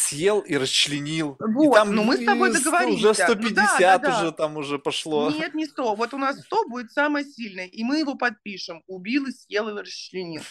Съел и расчленил. И Вот, там ну мы с тобой и с- уже договоримся. Ну да, 150 да, уже да. там уже пошло. Нет, не 100. Вот у нас 100 будет самое сильное, и мы его подпишем. Убил и съел и расчленил.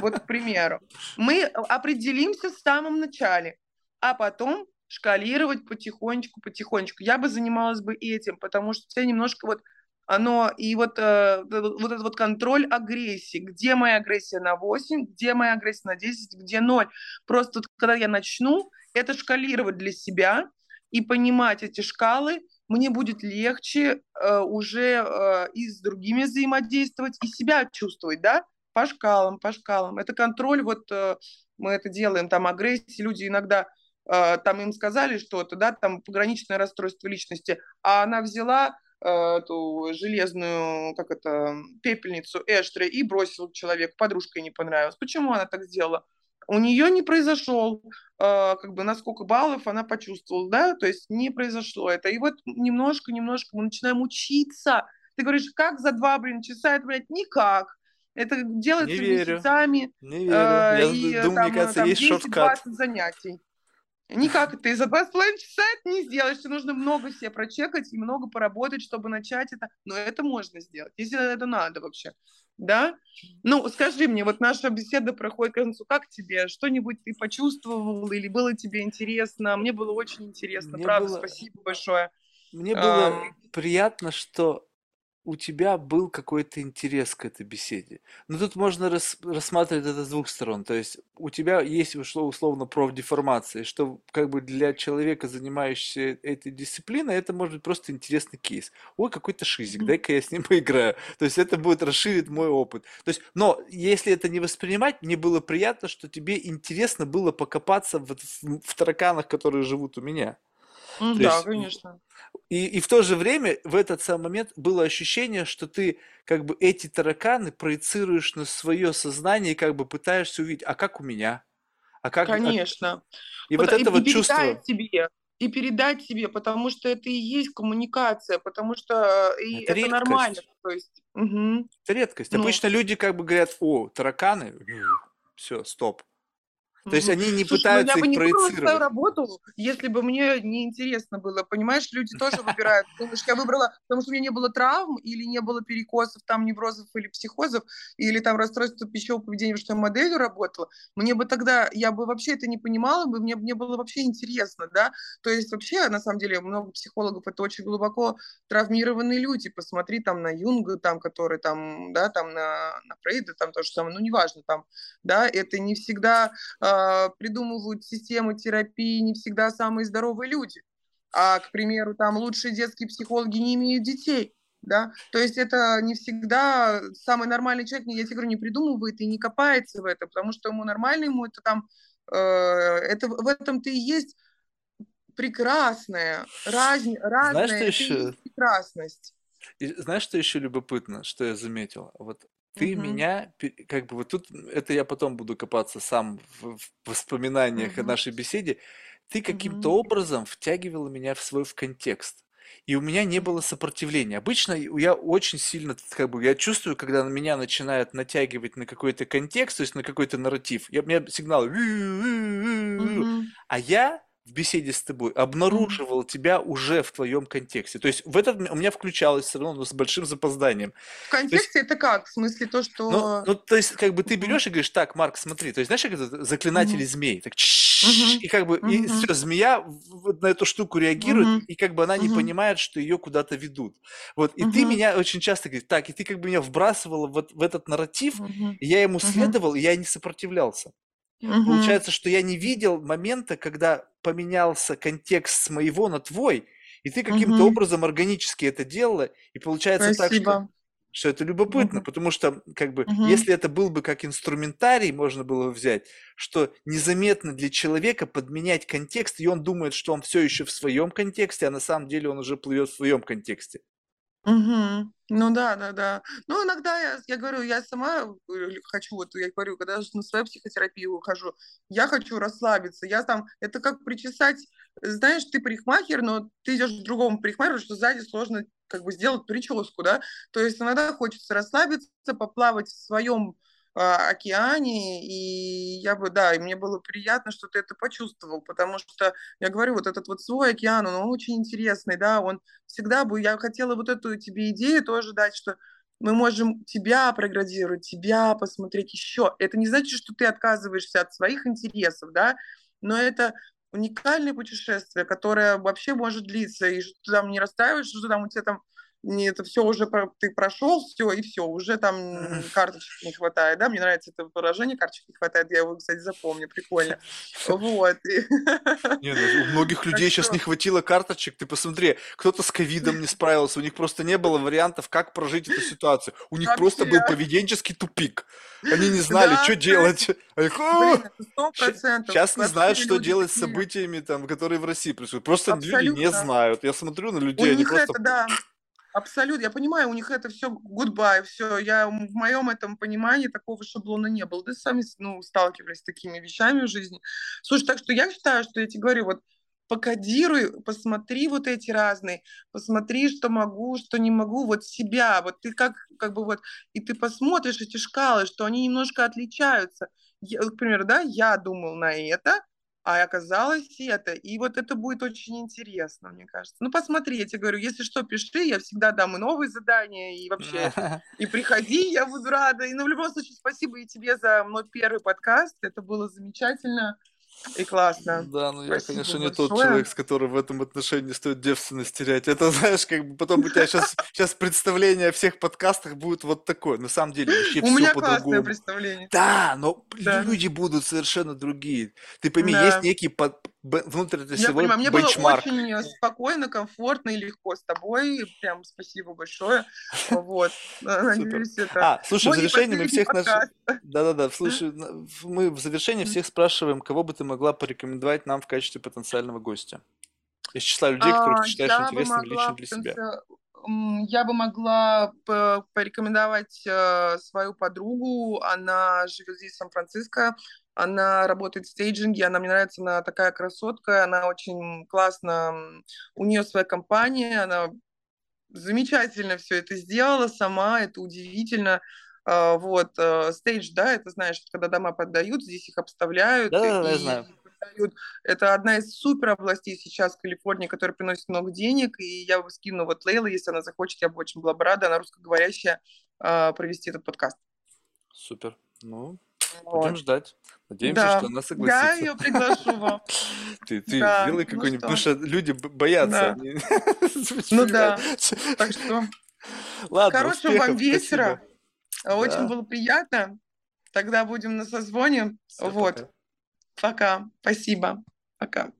Вот, к примеру. Мы определимся в самом начале, а потом шкалировать потихонечку, потихонечку. Я бы занималась бы этим, потому что тебя немножко вот оно, и вот, э, вот этот вот контроль агрессии. Где моя агрессия на 8, где моя агрессия на 10, где 0. Просто вот, когда я начну это шкалировать для себя и понимать эти шкалы, мне будет легче э, уже э, и с другими взаимодействовать, и себя чувствовать, да, по шкалам, по шкалам. Это контроль, вот э, мы это делаем, там агрессии, люди иногда, э, там им сказали что-то, да, там пограничное расстройство личности, а она взяла э, эту железную, как это, пепельницу Эштре и бросила человеку, подружка ей не понравилась. Почему она так сделала? У нее не произошел, э, как бы на сколько баллов она почувствовала, да, то есть не произошло это. И вот немножко-немножко мы начинаем учиться. Ты говоришь, как за два, блин, часа? Это, блядь, никак. Это Не делается верю, месяцами, не верю. э, Я и думаю, мне там, э, кажется, там есть шорткат. 10-20 занятий. Никак ты за два с половиной часа это не сделаешь. Тебе нужно много себе прочекать и много поработать, чтобы начать это. Но это можно сделать, если это надо вообще. Да? Ну, скажи мне, вот наша беседа проходит к концу. Как тебе? Что-нибудь ты почувствовал или было тебе интересно? Мне было очень интересно, Мне правда. было, Спасибо большое. мне было приятно, что у тебя был какой-то интерес к этой беседе. Но тут можно рас- рассматривать это с двух сторон. То есть у тебя есть ушло условно профдеформация, что как бы для человека, занимающегося этой дисциплиной, это может быть просто интересный кейс. Ой, какой-то шизик, дай-ка я с ним поиграю. То есть это будет расширить мой опыт. То есть, но если это не воспринимать, мне было приятно, что тебе интересно было покопаться в, в- в тараканах, которые живут у меня. Да, есть конечно. и, и в то же время в этот самый момент было ощущение, что ты как бы эти тараканы проецируешь на свое сознание и как бы пытаешься увидеть, а как у меня? А как... а- Конечно. И Пото- вот это и, и вот чувство, передать себе, и передать себе, потому что это и есть коммуникация, потому что э, и это это нормально. То есть, мгм. Это редкость. ну, Обычно люди как бы говорят, о, тараканы, все, стоп. То есть они не Слушай, ну пытаются я бы не выбрала свою проецировать. работу, если бы мне не интересно было. Понимаешь, люди тоже выбирают. Думаешь, я выбрала, потому что у меня не было травм, или не было перекосов, там, неврозов или психозов, или там расстройства пищевого поведения, что я моделью работала. Мне бы тогда, я бы вообще это не понимала, бы мне, мне было вообще интересно, да. То есть вообще, на самом деле, много психологов, это очень глубоко травмированные люди. Посмотри там на Юнга, там, который там, да, там на, на Фрейда, там то же самое, ну, неважно, там, да, это не всегда а, придумывают системы терапии не всегда самые здоровые люди. А, к примеру, там лучшие детские психологи не имеют детей. Да? То есть это не всегда самый нормальный человек, я тебе говорю, не придумывает и не копается в это, потому что ему нормально, ему это там, э, это в этом-то и есть прекрасная, раз, Знаешь, разная, что это и еще? прекрасность. И знаешь, что еще любопытно, что я заметил? Вот ты Мгм. меня, пе- как бы вот тут, это я потом буду копаться сам в, в воспоминаниях о Мгм. нашей беседе, ты каким-то Мгм. образом втягивала меня в свой в контекст. И у меня не было сопротивления. Обычно я очень сильно, как бы, я чувствую, когда на меня начинают натягивать на какой-то контекст, то есть на какой-то нарратив. Я, у меня сигнал, Мгм. а я в беседе с тобой обнаруживал тебя уже в твоем контексте. То есть в этот у меня включалось все равно, но с большим запозданием. В То есть, контексте это как? В смысле то, ну, что... ну, то есть, как бы ты берешь и говоришь, так, Марк, смотри, то есть, знаешь, как это заклинатели Мгм. змей, так Мгм. и как бы, и Мгм. все, змея вот на эту штуку реагирует, Мгм. и как бы она не Мгм. понимает, что ее куда-то ведут. Вот, и ты Мгм. меня очень часто говоришь, так, и ты как бы меня вбрасывала вот в этот нарратив, Мгм. и я ему Мгм. следовал, и я не сопротивлялся. Мгм. Получается, что я не видел момента, когда поменялся контекст с моего на твой, и ты каким-то Мгм. образом органически это делала, и получается так, что, Спасибо. что это любопытно, Мгм. потому что, как бы, Мгм. если это был бы как инструментарий, можно было бы взять, что незаметно для человека подменять контекст, и он думает, что он все еще в своем контексте, а на самом деле он уже плывет в своем контексте. Мгм. Ну да, да, да. Ну, иногда я, я говорю, я сама э, хочу, вот я говорю, когда на свою психотерапию ухожу, я хочу расслабиться. Я там, это как причесать, э, знаешь, ты парикмахер, но ты идешь к другому парикмахеру, что сзади сложно как бы сделать прическу, да. То есть иногда хочется расслабиться, поплавать в своем океане, и я бы, да, и мне было приятно, что ты это почувствовал, потому что, я говорю, вот этот вот свой океан, он очень интересный, да, он всегда бы, я хотела вот эту тебе идею тоже дать, что мы можем тебя проградировать, тебя посмотреть еще. Это не значит, что ты отказываешься от своих интересов, да, но это уникальное путешествие, которое вообще может длиться, и что ты там не расстраиваешься, что там у тебя там это все уже про- ты прошел, все, и все, уже там карточек не хватает, да, мне нравится это выражение, карточек не хватает, я его, кстати, запомню, прикольно, вот. Не, ну, у многих Так людей сейчас что- не хватило карточек. Ты посмотри, кто-то с ковидом не справился, у них просто не было вариантов, как прожить эту ситуацию. У них просто был поведенческий тупик. Они не знали, Да, что делать. Они, «А, Блин, это сто процентов. Сейчас не знают, что делать с событиями, там, которые в России происходят. Просто люди не знают. Я смотрю на У людей, они просто... это, да, абсолютно. Я понимаю, у них это все goodbye, все. Я в моем этом понимании такого шаблона не было. Да сами ну, сталкивались с такими вещами в жизни. Слушай, так что я считаю, что я тебе говорю, вот покодируй, посмотри вот эти разные, посмотри, что могу, что не могу, вот себя, вот ты как, как бы вот, и ты посмотришь эти шкалы, что они немножко отличаются. Я, к да, я думал на это, а оказалось это. И вот это будет очень интересно, мне кажется. Ну, посмотри, я тебе говорю, если что, пиши, я всегда дам и новые задания, и вообще, и приходи, я буду рада. И, ну, в любом случае, спасибо и тебе за мой первый подкаст, это было замечательно. И классно. Да, ну я, конечно, не тот человек, с которым в этом отношении стоит девственность терять. Это, знаешь, как бы потом у тебя сейчас, сейчас представление о всех подкастах будет вот такое. На самом деле вообще У все по-другому. представление. Да, но Да. люди будут совершенно другие. Ты пойми, Да. есть некий под- б- Я понимаю, мне было бенчмарк. очень э, спокойно, комфортно и легко с тобой. Прям спасибо большое. Вот. Надеюсь, это А, слушай, в мой завершение мы всех наших... Да-да-да, слушай, мы в завершении всех спрашиваем, кого бы ты могла порекомендовать нам в качестве потенциального гостя? Из числа людей, которых А, ты считаешь я интересными лично для себя. Я бы могла по- порекомендовать э, свою подругу. Она живет здесь, в Сан-Франциско. Она работает в стейджинге. Она мне нравится, она такая красотка. Она очень классно. У нее своя компания. Она замечательно все это сделала сама. Это удивительно. А, Вот, э, стейдж, да, это знаешь, когда дома поддают, здесь их обставляют. Да-да-да, я и знаю. Это одна из супер областей сейчас в Калифорнии, которая приносит много денег, и я бы скину вот Лейла, если она захочет, я бы очень была бы рада, она русскоговорящая, а, провести этот подкаст. Супер. Ну, Вот. будем ждать. Надеемся, Да, что она я согласится. ее приглашу вам. Ты, ты Да, сделай ну какой-нибудь, потому что? люди боятся. Да. Ну да. Так что Ладно, хорошего вам вечера. Очень Да. было приятно. Тогда будем на созвоне. Вот. Пока. Спасибо. Пока.